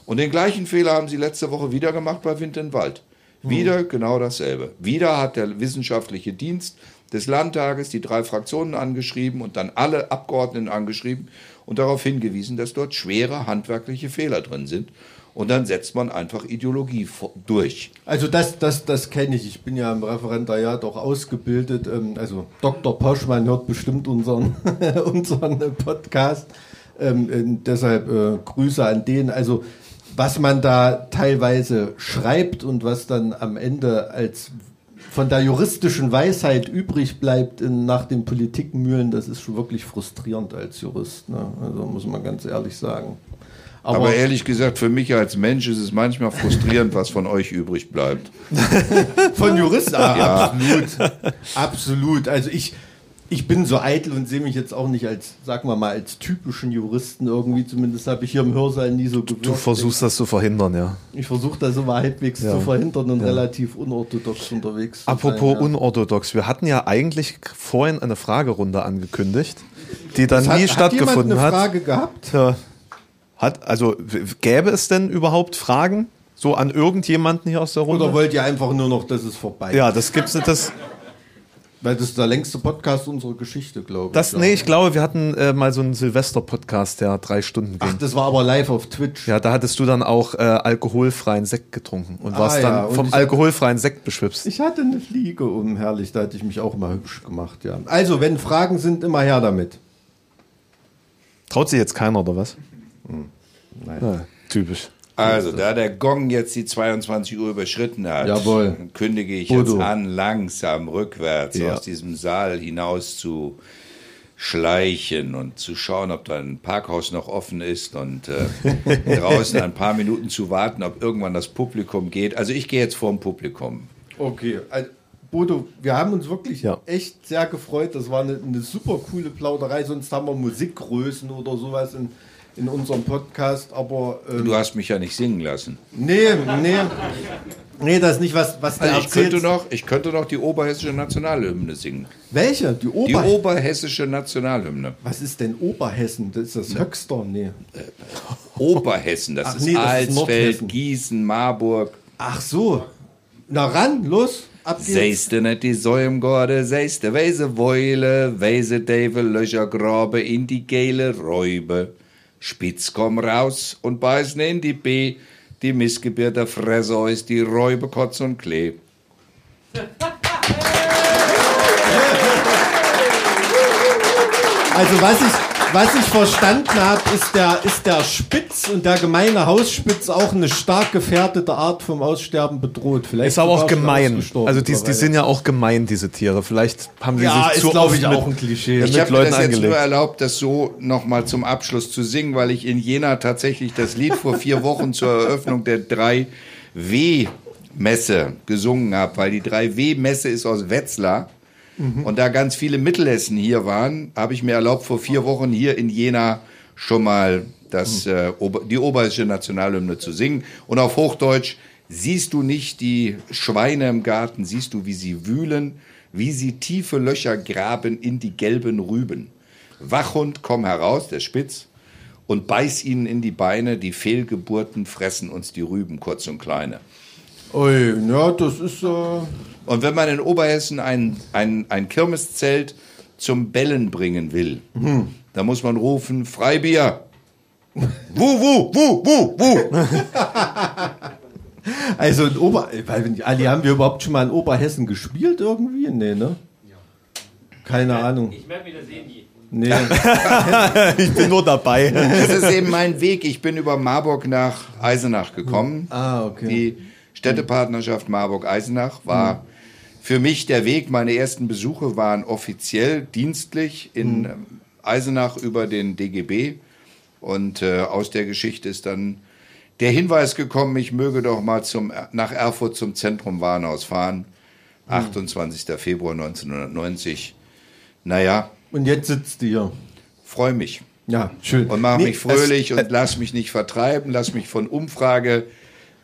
Und den gleichen Fehler haben Sie letzte Woche wieder gemacht bei Wind in Wald. Wieder genau dasselbe. Wieder hat der wissenschaftliche Dienst des Landtages die drei Fraktionen angeschrieben und dann alle Abgeordneten angeschrieben und darauf hingewiesen, dass dort schwere handwerkliche Fehler drin sind. Und dann setzt man einfach Ideologie durch. Also das, das, das kenne ich. Ich bin ja im Referendariat auch ausgebildet. Ähm, Also Dr. Poschmann hört bestimmt unseren, unseren Podcast. Ähm, äh, deshalb äh, Grüße an den. Also was man da teilweise schreibt und was dann am Ende als von der juristischen Weisheit übrig bleibt in, nach den Politikmühlen, das ist schon wirklich frustrierend als Jurist. Ne? Also muss man ganz ehrlich sagen. Aber, ehrlich gesagt, für mich als Mensch ist es manchmal frustrierend, was von euch übrig bleibt. Von Juristen? Ah, Absolut. Absolut. Also ich, ich bin so eitel und sehe mich jetzt auch nicht als, sagen wir mal, als typischen Juristen irgendwie. Zumindest habe ich hier im Hörsaal nie so gewirkt. Du versuchst das zu verhindern, ja. Ich versuche das immer halbwegs Ja. zu verhindern und relativ unorthodox unterwegs zu Apropos sein. ja. unorthodox, wir hatten ja eigentlich vorhin eine Fragerunde angekündigt, die dann Hat, nie hat stattgefunden jemand eine hat. Frage gehabt? Ja. Hat, also gäbe es denn überhaupt Fragen so an irgendjemanden hier aus der Runde? Oder wollt ihr einfach nur noch, dass es vorbei ja, das gibt's nicht. Das, Weil das ist der längste Podcast unserer Geschichte, glaube ich. das, ja. nee, ich glaube, wir hatten äh, mal so einen Silvester-Podcast, der drei Stunden ging. Ach, das war aber live auf Twitch. ja, da hattest du dann auch äh, alkoholfreien Sekt getrunken und Ah, warst ja, dann und vom ich- alkoholfreien Sekt beschwipst. Ich hatte eine Fliege um, herrlich, da hatte ich mich auch mal hübsch gemacht, ja. Also, wenn Fragen sind, immer her damit. Traut sich jetzt keiner, oder was? Nein. Ja, typisch. Also, da der Gong jetzt die 22 Uhr überschritten hat, Jawohl. kündige ich Bodo. jetzt an, langsam rückwärts Ja. aus diesem Saal hinaus zu schleichen und zu schauen, ob da ein Parkhaus noch offen ist und äh, draußen ein paar Minuten zu warten, ob irgendwann das Publikum geht. Also ich gehe jetzt vorm Publikum. Okay, also, Bodo, wir haben uns wirklich Ja. echt sehr gefreut. Das war eine, eine super coole Plauderei. Sonst haben wir Musikgrößen oder sowas in, in unserem Podcast. Aber ähm, Du hast mich ja nicht singen lassen. nee, nee, nee, das ist nicht was, was der Also ich könnte, noch, ich könnte noch die oberhessische Nationalhymne singen. Welche? Die Die Ober. oberhessische Nationalhymne. was ist denn Oberhessen? Das ist das Höchster? Nee. Oberhessen, das Ach ist nee, Alsfeld. Gießen, Marburg. Ach so. Na ran, los. Ab geht's. Seist du nicht die Säumgorde, seist du weise Weile, weise Teufel, Löcher grabe in die geile Räube. Spitz komm raus und beißen in die B, die Missgebirter Fresse aus die Räube Kotz und Klee. Also was ich, was ich verstanden habe, ist der, ist der Spitz und der gemeine Hausspitz auch eine stark gefährdete Art vom Aussterben bedroht. Vielleicht Ist aber auch gemein. Also die, die sind ja auch gemein, diese Tiere. Vielleicht haben sie Ja, sich ist, zu oft ich, mit, auch ein Klischee. mit Ich habe mir das jetzt nur angelegt. erlaubt, das so nochmal zum Abschluss zu singen, weil ich in Jena tatsächlich das Lied vor vier Wochen zur Eröffnung der 3W-Messe gesungen habe, weil die 3W-Messe ist aus Wetzlar. Und da ganz viele Mittelhessen hier waren, habe ich mir erlaubt, vor vier Wochen hier in Jena schon mal das, äh, Ober die oberische Nationalhymne zu singen. Und auf Hochdeutsch, siehst du nicht die Schweine im Garten, siehst du, wie sie wühlen, wie sie tiefe Löcher graben in die gelben Rüben. Wachhund, komm heraus, der Spitz, und beiß ihnen in die Beine, die Fehlgeburten fressen uns die Rüben, kurz und kleine. Ui, ja, das ist äh, Und wenn man in Oberhessen ein, ein, ein Kirmeszelt zum Bellen bringen will, dann muss man rufen, Freibier. Wu, wu, wu, wu, wu. also in Ober, weil, Ali, haben wir überhaupt schon mal in Oberhessen gespielt irgendwie? Nee, ne? Keine Ahnung. Ich werde wieder sehen, die. Nee. Ich bin nur dabei. Das ist eben mein Weg. Ich bin über Marburg nach Eisenach gekommen. ah, okay. Die Städtepartnerschaft Marburg-Eisenach war für mich der Weg. Meine ersten Besuche waren offiziell dienstlich in ähm, Eisenach über den DGB Und äh, aus der Geschichte ist dann der Hinweis gekommen, ich möge doch mal zum, nach Erfurt zum Zentrum Warnhaus fahren. 28. Februar 1990. Naja, Und jetzt sitzt du hier. freue mich. Ja, schön. Und mach Nee, mich fröhlich und lass mich nicht vertreiben, lass mich von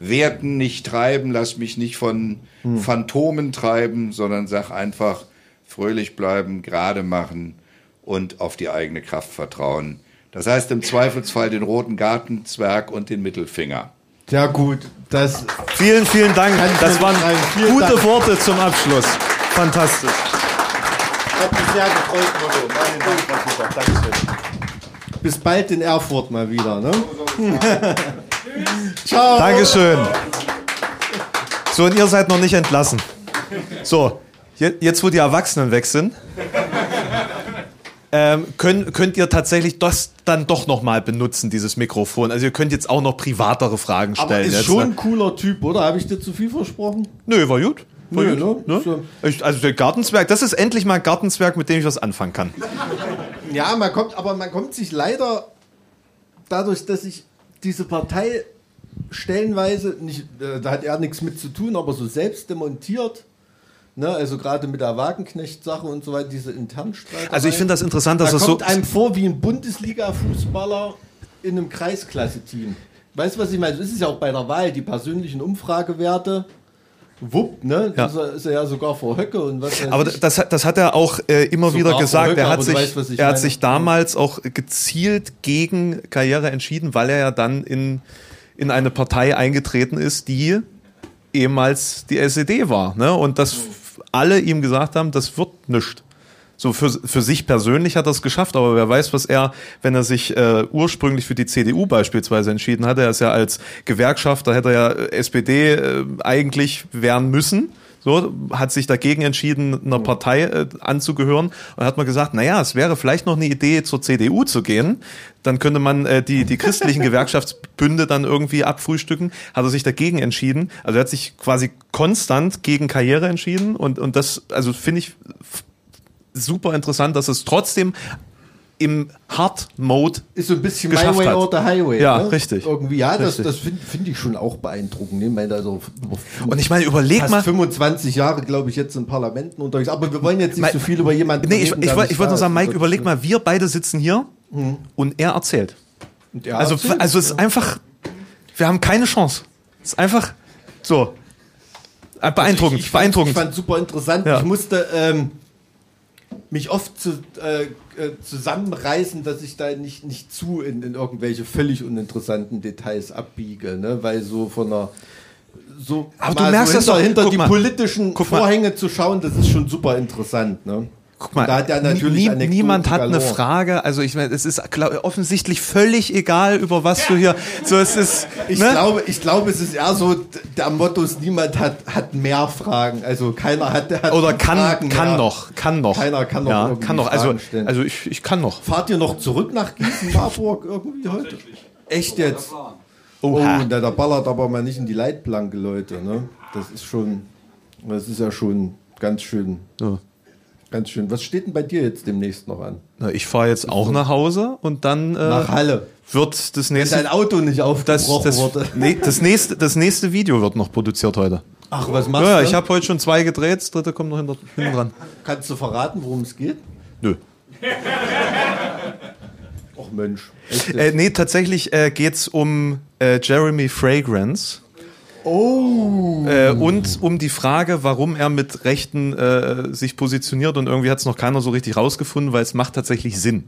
Umfragewerten nicht treiben, lass mich nicht von Hm. Phantomen treiben, sondern sag einfach fröhlich bleiben, gerade machen und auf die eigene Kraft vertrauen. Das heißt im Zweifelsfall den roten Gartenzwerg und den Mittelfinger. Sehr gut. Das, Vielen, vielen Dank. Ich Das waren. Vielen gute Dank. Worte zum Abschluss. Fantastisch. hat mich sehr gefreut, Bis bald in Erfurt mal wieder. Ne? Ciao. Dankeschön. So, und ihr seid noch nicht entlassen. So, je- jetzt wo die Erwachsenen weg sind, ähm, könnt, könnt ihr tatsächlich das dann doch noch mal benutzen, dieses Mikrofon. Also ihr könnt jetzt auch noch privatere Fragen Aber stellen. ist jetzt, schon ne? ein cooler Typ, oder? Habe ich dir zu viel versprochen? Nö, war gut. War Nö, gut, ne? ne? Ich, also der Gartenzwerg, das ist endlich mal ein Gartenzwerg, mit dem ich was anfangen kann. Ja, man kommt, aber man kommt sich leider dadurch, dass ich diese Partei stellenweise nicht, äh, da hat er nichts mit zu tun, aber so selbst demontiert. Ne, also gerade mit der Wagenknecht-Sache und so weiter, diese internen Streitereien. Also ich finde das interessant, dass da das so. kommt einem vor wie ein Bundesliga-Fußballer in einem Kreisklasse-Team. Weißt du, was ich meine? Das ist ja auch bei der Wahl, die persönlichen Umfragewerte. Wupp, ne? Ja. Das ist er ja sogar vor Höcke und was weiß Aber ich. das, hat- das hat er auch äh, immer Sogar wieder gesagt. Höcke, Er hat, sich, weißt, er hat sich damals auch gezielt gegen Karriere entschieden, weil er ja dann in, in eine Partei eingetreten ist, die ehemals die SED war. Ne? Und dass alle ihm gesagt haben, das wird nichts. So für, für sich persönlich hat er es geschafft, aber wer weiß, was er, wenn er sich äh, ursprünglich für die CDU beispielsweise entschieden hatte, er ist ja als Gewerkschafter, hätte er ja äh, SPD äh, eigentlich werden müssen. So, hat sich dagegen entschieden, einer Partei äh, anzugehören und hat man gesagt, naja, es wäre vielleicht noch eine Idee, zur CDU zu gehen. Dann könnte man äh, die, die christlichen Gewerkschaftsbünde dann irgendwie abfrühstücken. Hat er sich dagegen entschieden. Also er hat sich quasi konstant gegen Karriere entschieden und, und das, also finde ich super interessant, dass es trotzdem im Hard-Mode ist so ein bisschen My Way hat. or the Highway. Ja, ne? richtig. Irgendwie, ja, das, Richtig. das finde find ich schon auch beeindruckend. Ne? Ich meine, also Und ich meine, überleg fast mal. 25 Jahre, glaube ich, jetzt in Parlamenten unterwegs. Aber wir wollen jetzt nicht Mein- so viel über jemanden Nee, ich, reden, ich, nicht ich wollte nur sagen. Mike, überleg mal, wir beide sitzen hier und er erzählt. Und er Also, erzählt, also es ist einfach, wir haben keine Chance. Es ist einfach so. Äh, Beeindruckend, ich, ich fand. Ich fand super interessant. Ja. Ich musste ähm, mich oft zu, äh, äh, zusammenreißen, dass ich da nicht, nicht zu in, in irgendwelche völlig uninteressanten Details abbiege, ne? weil so von einer so, Aber du merkst so das hinter, doch. hinter die mal. politischen Guck mal. Vorhänge zu schauen, das ist schon super interessant. Ne? Guck mal, da hat natürlich nie, niemand hat eine. Frage. Also ich meine, es ist glaub, offensichtlich völlig egal, über was du hier. So, es ist. Ich, ne? glaube, ich glaube, es ist eher so, der Motto ist, niemand hat, hat mehr Fragen. Also keiner hat, hat Oder kann, Fragen kann mehr. noch, kann noch. Keiner kann noch Ja, kann noch. Also, stellen. also ich, ich kann noch. Fahrt ihr noch zurück nach Gießen-Marburg irgendwie heute? Echt jetzt? Oh, da, da ballert aber mal nicht in die Leitplanke, Leute. Ne? Das ist schon, das ist ja schon ganz schön. So. Ganz schön. Was steht denn bei dir jetzt demnächst noch an? Na, Ich fahre jetzt auch nach Hause und dann äh, Nach Halle. wird das Wenn nächste. dein Auto nicht Das, aufgebrochen das, wurde. nee, das, nächste, das nächste Video wird noch produziert heute. Ach, was machst Ja, ja, du? ich habe heute schon zwei gedreht, das dritte kommt noch hinter, hinten dran. Kannst du verraten, worum es geht? Nö. Ach Mensch. Äh, nee, tatsächlich äh, geht's um äh, Jeremy Fragrance. Oh. Äh, und um die Frage, warum er mit Rechten äh, sich positioniert und irgendwie hat es noch keiner so richtig rausgefunden, weil es macht tatsächlich Sinn.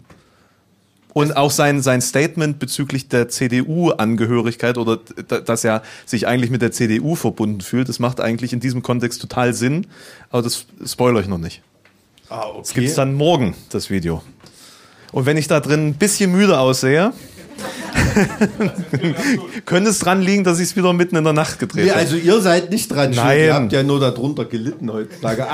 Und auch sein, sein Statement bezüglich der CDU-Angehörigkeit oder dass er sich eigentlich mit der CDU verbunden fühlt, das macht eigentlich in diesem Kontext total Sinn. Aber das spoilere ich noch nicht. ah, okay. Das gibt's dann morgen, das Video. Und wenn ich da drin ein bisschen müde aussehe, könnte es dran liegen, dass ich es wieder mitten in der Nacht gedreht Nee, habe. also ihr seid nicht dran schuld. Nein. Ihr habt ja nur darunter gelitten heutzutage.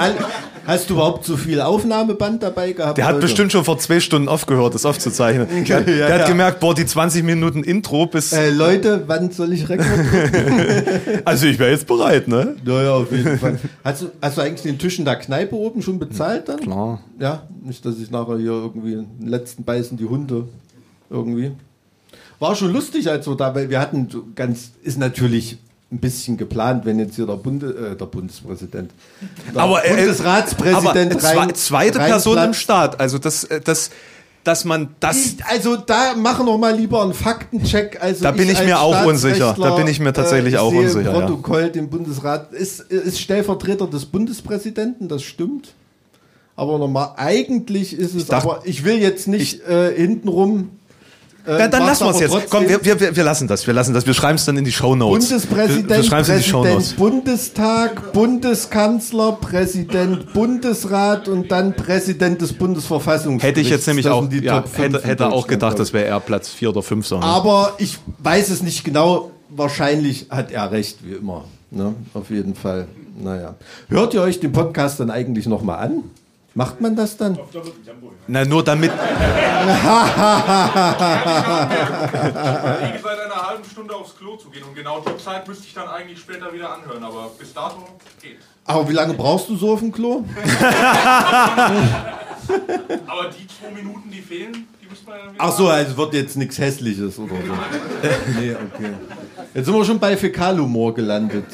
Hast du überhaupt so viel Aufnahmeband dabei gehabt? Der hat heute? bestimmt schon vor zwei Stunden aufgehört, das aufzuzeichnen. Der, Ja, der hat ja. gemerkt, boah, die 20 Minuten Intro bis. Äh, Leute, wann soll ich Rekord drücken? Also ich wäre jetzt bereit, ne? ja, ja, auf jeden Fall. Hast du, hast du eigentlich den Tisch in der Kneipe oben schon bezahlt dann? Klar. Ja, nicht, dass ich nachher hier irgendwie den letzten beißen die Hunde irgendwie. War schon lustig, als wir da, weil wir hatten so ganz, ist natürlich ein bisschen geplant, wenn jetzt hier der, Bunde, äh, der Bundespräsident, der Aber, äh, Bundesratspräsident aber rein- zweite Person im reinplatzt. Staat. Also das, äh, das, dass man das. Ich- Also da machen wir mal lieber einen Faktencheck. Also Da bin ich mir als auch unsicher. Da bin ich mir tatsächlich äh, auch im unsicher, ja. Protokoll den Bundesrat ist, ist Stellvertreter des Bundespräsidenten, das stimmt. Aber normal, eigentlich ist es, dachte- aber ich will jetzt nicht äh, hintenrum. Äh, dann mach's lassen wir es jetzt. Komm, wir, wir, wir- lassen das. Wir lassen das. Wir schreiben es dann in die Shownotes. Bundespräsident, wir, wir. Präsident Bundestag, Bundeskanzler, Präsident Bundesrat und dann Präsident des Bundesverfassungsgerichts. Hätte ich jetzt nämlich Das auch, ja, hätte, hätte auch gedacht, das wäre eher Platz 4 oder 5 so. ne? Aber ich weiß es nicht genau. Wahrscheinlich hat er recht, wie immer. Ne? Auf jeden Fall. Naja. Hört ihr euch den Podcast dann eigentlich nochmal an? Macht man das dann? Na, nur damit. Ich seit einer halben Stunde aufs Klo zu gehen und genau die Zeit müsste ich dann eigentlich später wieder anhören, aber bis dato geht. Aber wie lange brauchst du so auf dem Klo? Aber die zwei Minuten, die fehlen, die müsste man dann wieder. Ach so, also wird jetzt nichts Hässliches oder so. nee, okay. Jetzt sind wir schon bei Fäkalhumor gelandet.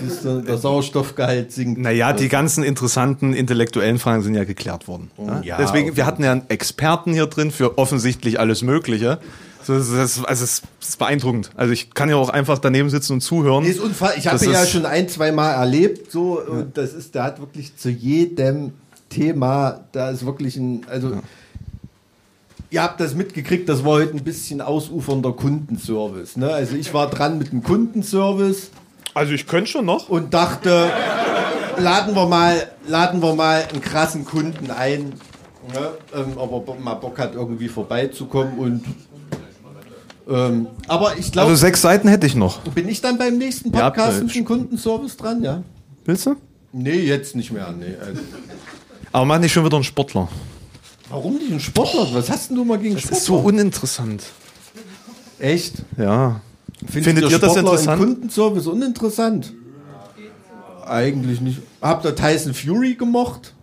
Der Sauerstoffgehalt sinkt. Naja, die ganzen interessanten intellektuellen Fragen sind ja geklärt worden. ne? ja, Deswegen, wir hatten ja einen Experten hier drin für offensichtlich alles Mögliche. Das ist, also es ist beeindruckend. Also ich kann ja auch einfach daneben sitzen und zuhören. Ist unfall. Ich habe ihn ja schon ein, zwei Mal erlebt. So, und das ist, der hat wirklich zu jedem Thema, da ist wirklich ein, also ihr habt das mitgekriegt, das war heute ein bisschen ausufernder Kundenservice. Ne? Also ich war dran mit dem Kundenservice Also ich könnte schon noch. und dachte, laden wir mal, laden wir mal einen krassen Kunden ein, ne? ähm, ob er mal Bock hat, irgendwie vorbeizukommen und ähm, aber ich glaube, Also sechs Seiten hätte ich noch. bin ich dann beim nächsten Podcast mit dem Kundenservice dran, ja? Willst du? Nee, jetzt nicht mehr. Nee. Also, Aber mach nicht schon wieder einen Sportler. Warum nicht ein Sportler? Was hast denn du mal gegen Das Sportler? ist so uninteressant. Echt? Ja. Findet, Findet ihr das Sportler interessant? Im Kundenservice uninteressant? Eigentlich nicht. Habt ihr Tyson Fury gemocht?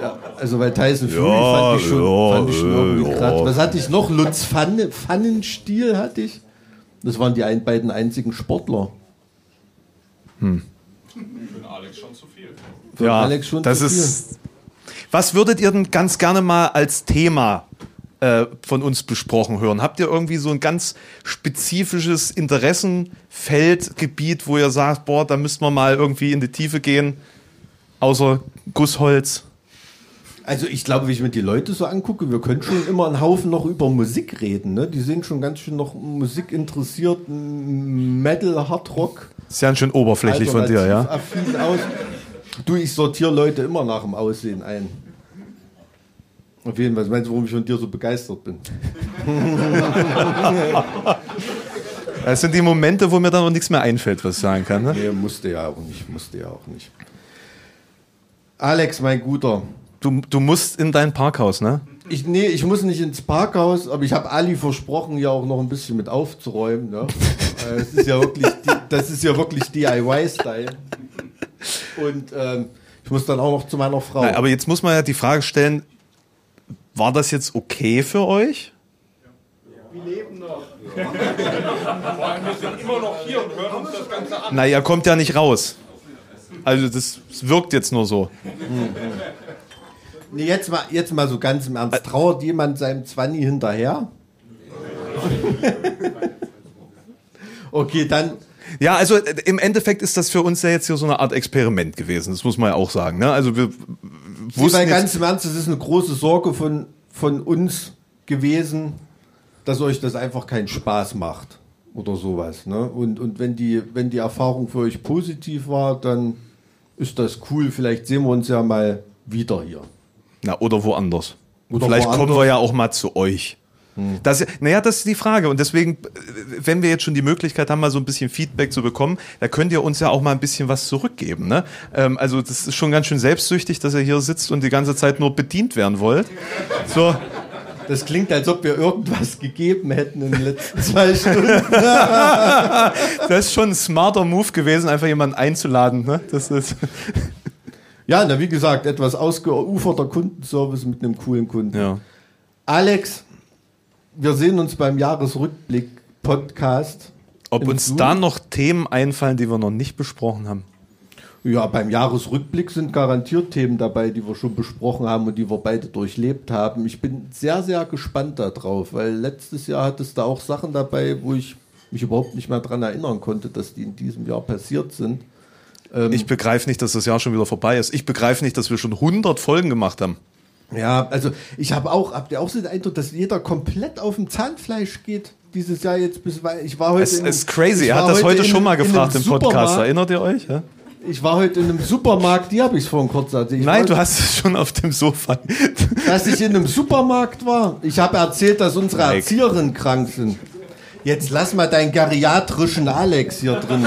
Ja, also weil Tyson Fury fand ich schon, ja, fand ich schon irgendwie ja. krass. Was hatte ich noch? Lutz Pfanne, Pfannenstiel hatte ich. Das waren die ein, beiden einzigen Sportler. Für den Alex schon zu viel. Für ja, Alex schon das zu viel. Was würdet ihr denn ganz gerne mal als Thema äh, von uns besprochen hören? Habt ihr irgendwie so ein ganz spezifisches Interessenfeld, Gebiet, wo ihr sagt, boah, da müssten wir mal irgendwie in die Tiefe gehen, außer Gussholz? Also ich glaube, wenn ich mir die Leute so angucke, wir können schon immer einen Haufen noch über Musik reden. Ne? Die sind schon ganz schön noch Musik interessiert, Metal, Hardrock. Ist ja schön oberflächlich von dir, ja? aus. Du, ich sortiere Leute immer nach dem Aussehen ein. Auf jeden Fall. Was meinst du, warum ich von dir so begeistert bin? Das sind die Momente, wo mir dann noch nichts mehr einfällt, was ich sagen kann. Ne? Nee, musste ja auch nicht, musste ja auch nicht. Alex, mein Guter. Du, du musst in dein Parkhaus, ne? Ich, nee, ich muss nicht ins Parkhaus, aber ich habe Ali versprochen, ja auch noch ein bisschen mit aufzuräumen. Ne? Das, ist ja wirklich, das ist ja wirklich DIY-Style. Und ähm, ich muss dann auch noch zu meiner Frau. Nein, aber jetzt muss man ja die Frage stellen, war das jetzt okay für euch? Vor allem, wir sind immer noch hier und hören uns das Ganze an. Na, ihr kommt ja nicht raus. Also das, wirkt jetzt nur so. nee, jetzt, mal, jetzt mal so ganz im Ernst. Trauert jemand seinem Zwanni hinterher? okay, dann. Ja, also im Endeffekt ist das für uns ja jetzt hier so eine Art Experiment gewesen. Das muss man ja auch sagen. Ne? Also wir Wussten weil ganz im Ernst, es ist eine große Sorge von, von uns gewesen, dass euch das einfach keinen Spaß macht oder sowas. Ne? Und, und wenn, die, wenn die Erfahrung für euch positiv war, dann ist das cool. Vielleicht sehen wir uns ja mal wieder hier. na oder woanders. Oder Vielleicht kommen woanders. wir ja auch mal zu euch. Das, naja, das ist die Frage. Und deswegen, wenn wir jetzt schon die Möglichkeit haben, mal so ein bisschen Feedback zu bekommen, da könnt ihr uns ja auch mal ein bisschen was zurückgeben. Ne? Ähm, also das ist schon ganz schön selbstsüchtig, dass ihr hier sitzt und die ganze Zeit nur bedient werden wollt. So, Das klingt, als ob wir irgendwas gegeben hätten in den letzten zwei Stunden. das ist schon ein smarter Move gewesen, einfach jemanden einzuladen. Ne? Das ist Ja, na wie gesagt, etwas ausgeuferter Kundenservice mit einem coolen Kunden. ja. Alex, wir sehen uns beim Jahresrückblick-Podcast. Ob uns Zoom? da noch Themen einfallen, die wir noch nicht besprochen haben. Ja, beim Jahresrückblick sind garantiert Themen dabei, die wir schon besprochen haben und die wir beide durchlebt haben. Ich bin sehr, sehr gespannt darauf, weil letztes Jahr hat es da auch Sachen dabei, wo ich mich überhaupt nicht mehr dran erinnern konnte, dass die in diesem Jahr passiert sind. Ich begreife nicht, dass das Jahr schon wieder vorbei ist. Ich begreife nicht, dass wir schon 100 Folgen gemacht haben. Ja, also ich habe auch, habt ihr auch so den Eindruck, dass jeder komplett auf dem Zahnfleisch geht dieses Jahr jetzt bis weil ich war heute Es in ist crazy. Er hat das heute in schon mal gefragt im Podcast. Erinnert ihr euch? Ja? Ich war heute in einem Supermarkt, die habe ich vorhin kurz erzählt. Ich Nein, war, du hast es schon auf dem Sofa. dass ich in einem Supermarkt war. Ich habe erzählt, dass unsere. Erzieherinnen krank sind. Jetzt lass mal deinen geriatrischen Alex hier drin.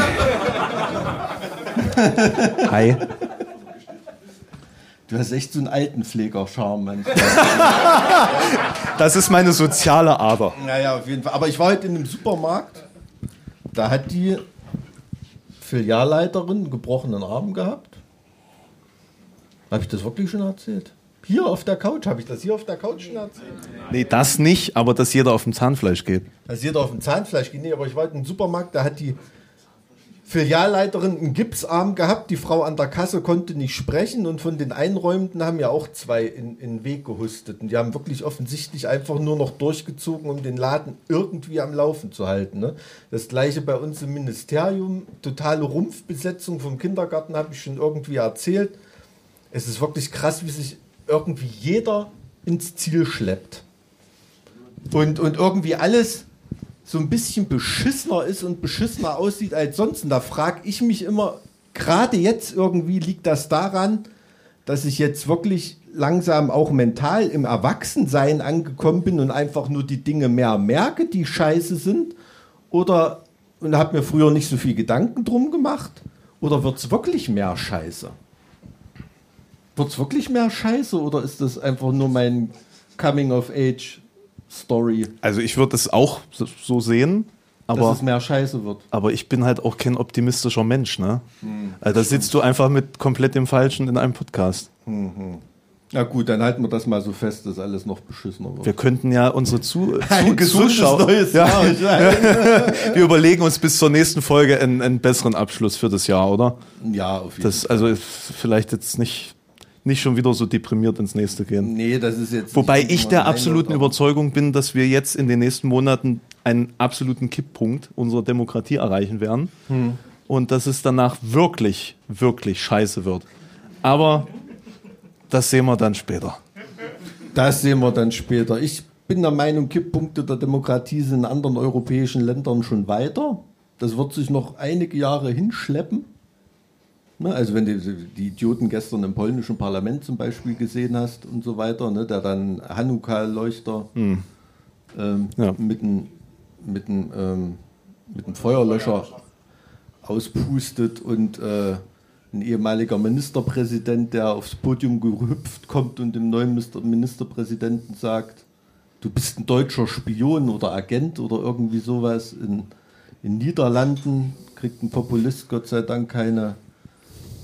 Hi. Du hast echt so einen Altenpfleger-Charme. Das ist meine soziale Ader. Naja, auf jeden Fall. Aber ich war heute in einem Supermarkt. Da hat die Filialleiterin einen gebrochenen Arm gehabt. Habe ich das wirklich schon erzählt? Hier auf der Couch. Habe ich das hier auf der Couch schon erzählt? Nee, das nicht, aber dass jeder auf dem Zahnfleisch geht. Dass jeder auf dem Zahnfleisch geht. Nee, aber ich war heute im Supermarkt. Da hat die Filialleiterin einen Gipsarm gehabt. Die Frau an der Kasse konnte nicht sprechen. Und von den Einräumenden haben ja auch zwei in, in den Weg gehustet. Und die haben wirklich offensichtlich einfach nur noch durchgezogen, um den Laden irgendwie am Laufen zu halten. Ne? Das gleiche bei uns im Ministerium. Totale Rumpfbesetzung vom Kindergarten habe ich schon irgendwie erzählt. Es ist wirklich krass, wie sich irgendwie jeder ins Ziel schleppt. Und, und irgendwie alles so ein bisschen beschissener ist und beschissener aussieht als sonst. Und da frage ich mich immer, gerade jetzt irgendwie liegt das daran, dass ich jetzt wirklich langsam auch mental im Erwachsensein angekommen bin und einfach nur die Dinge mehr merke, die scheiße sind. Oder und habe mir früher nicht so viel Gedanken drum gemacht. Oder wird es wirklich mehr Scheiße? Wird es wirklich mehr Scheiße oder ist das einfach nur mein Coming-of-Age-Story, Also ich würde es auch so- sehen, dass aber, es mehr Scheiße wird? aber ich bin halt auch kein optimistischer Mensch. Ne? also da sitzt du einfach mit komplett dem Falschen in einem Podcast. Na gut, dann halten wir das mal so fest, dass alles noch beschissener wird. Wir könnten ja unsere Zu Zu Zuschauer... neues Ja. Jahr. Wir überlegen uns bis zur nächsten Folge einen, einen besseren Abschluss für das Jahr, oder? Ja, auf jeden Das also vielleicht jetzt nicht, nicht schon wieder so deprimiert ins nächste gehen. Nee, das ist jetzt. Wobei ich der absoluten Überzeugung bin, dass wir jetzt in den nächsten Monaten einen absoluten Kipppunkt unserer Demokratie erreichen werden. Und dass es danach wirklich, wirklich scheiße wird. Aber das sehen wir dann später. Das sehen wir dann später. Ich bin der Meinung, Kipppunkte der Demokratie sind in anderen europäischen Ländern schon weiter. Das wird sich noch einige Jahre hinschleppen. Ne, also wenn du die Idioten gestern im polnischen Parlament zum Beispiel gesehen hast und so weiter, ne, der dann Hanukkah-Leuchter ähm, Ja. mit einem mit einem, ähm, mit einem Feuerlöscher auspustet und äh, ein ehemaliger Ministerpräsident, der aufs Podium gehüpft kommt und dem neuen Ministerpräsidenten sagt, du bist ein deutscher Spion oder Agent oder irgendwie sowas. In, in Niederlanden kriegt ein Populist Gott sei Dank keine,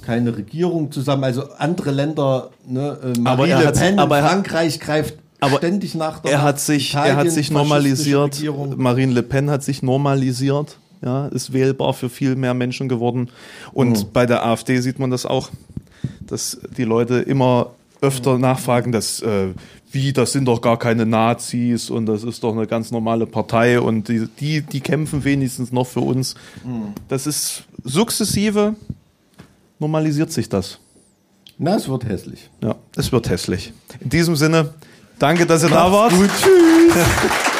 keine Regierung zusammen. Also andere Länder, ne, äh, Aber er Le hat- Pen aber er- Frankreich greift aber ständig nach der Er hat sich, er Italien, hat sich normalisiert. Regierung. Marine Le Pen hat sich normalisiert. Ja, ist wählbar für viel mehr Menschen geworden. Und bei der AfD sieht man das auch, dass die Leute immer öfter nachfragen, dass äh, wie, das sind doch gar keine Nazis und das ist doch eine ganz normale Partei und die, die, die kämpfen wenigstens noch für uns. Das ist sukzessive normalisiert sich das. Na, es wird hässlich. Ja, es wird hässlich. In diesem Sinne, danke, dass ihr da wart. Gut, tschüss.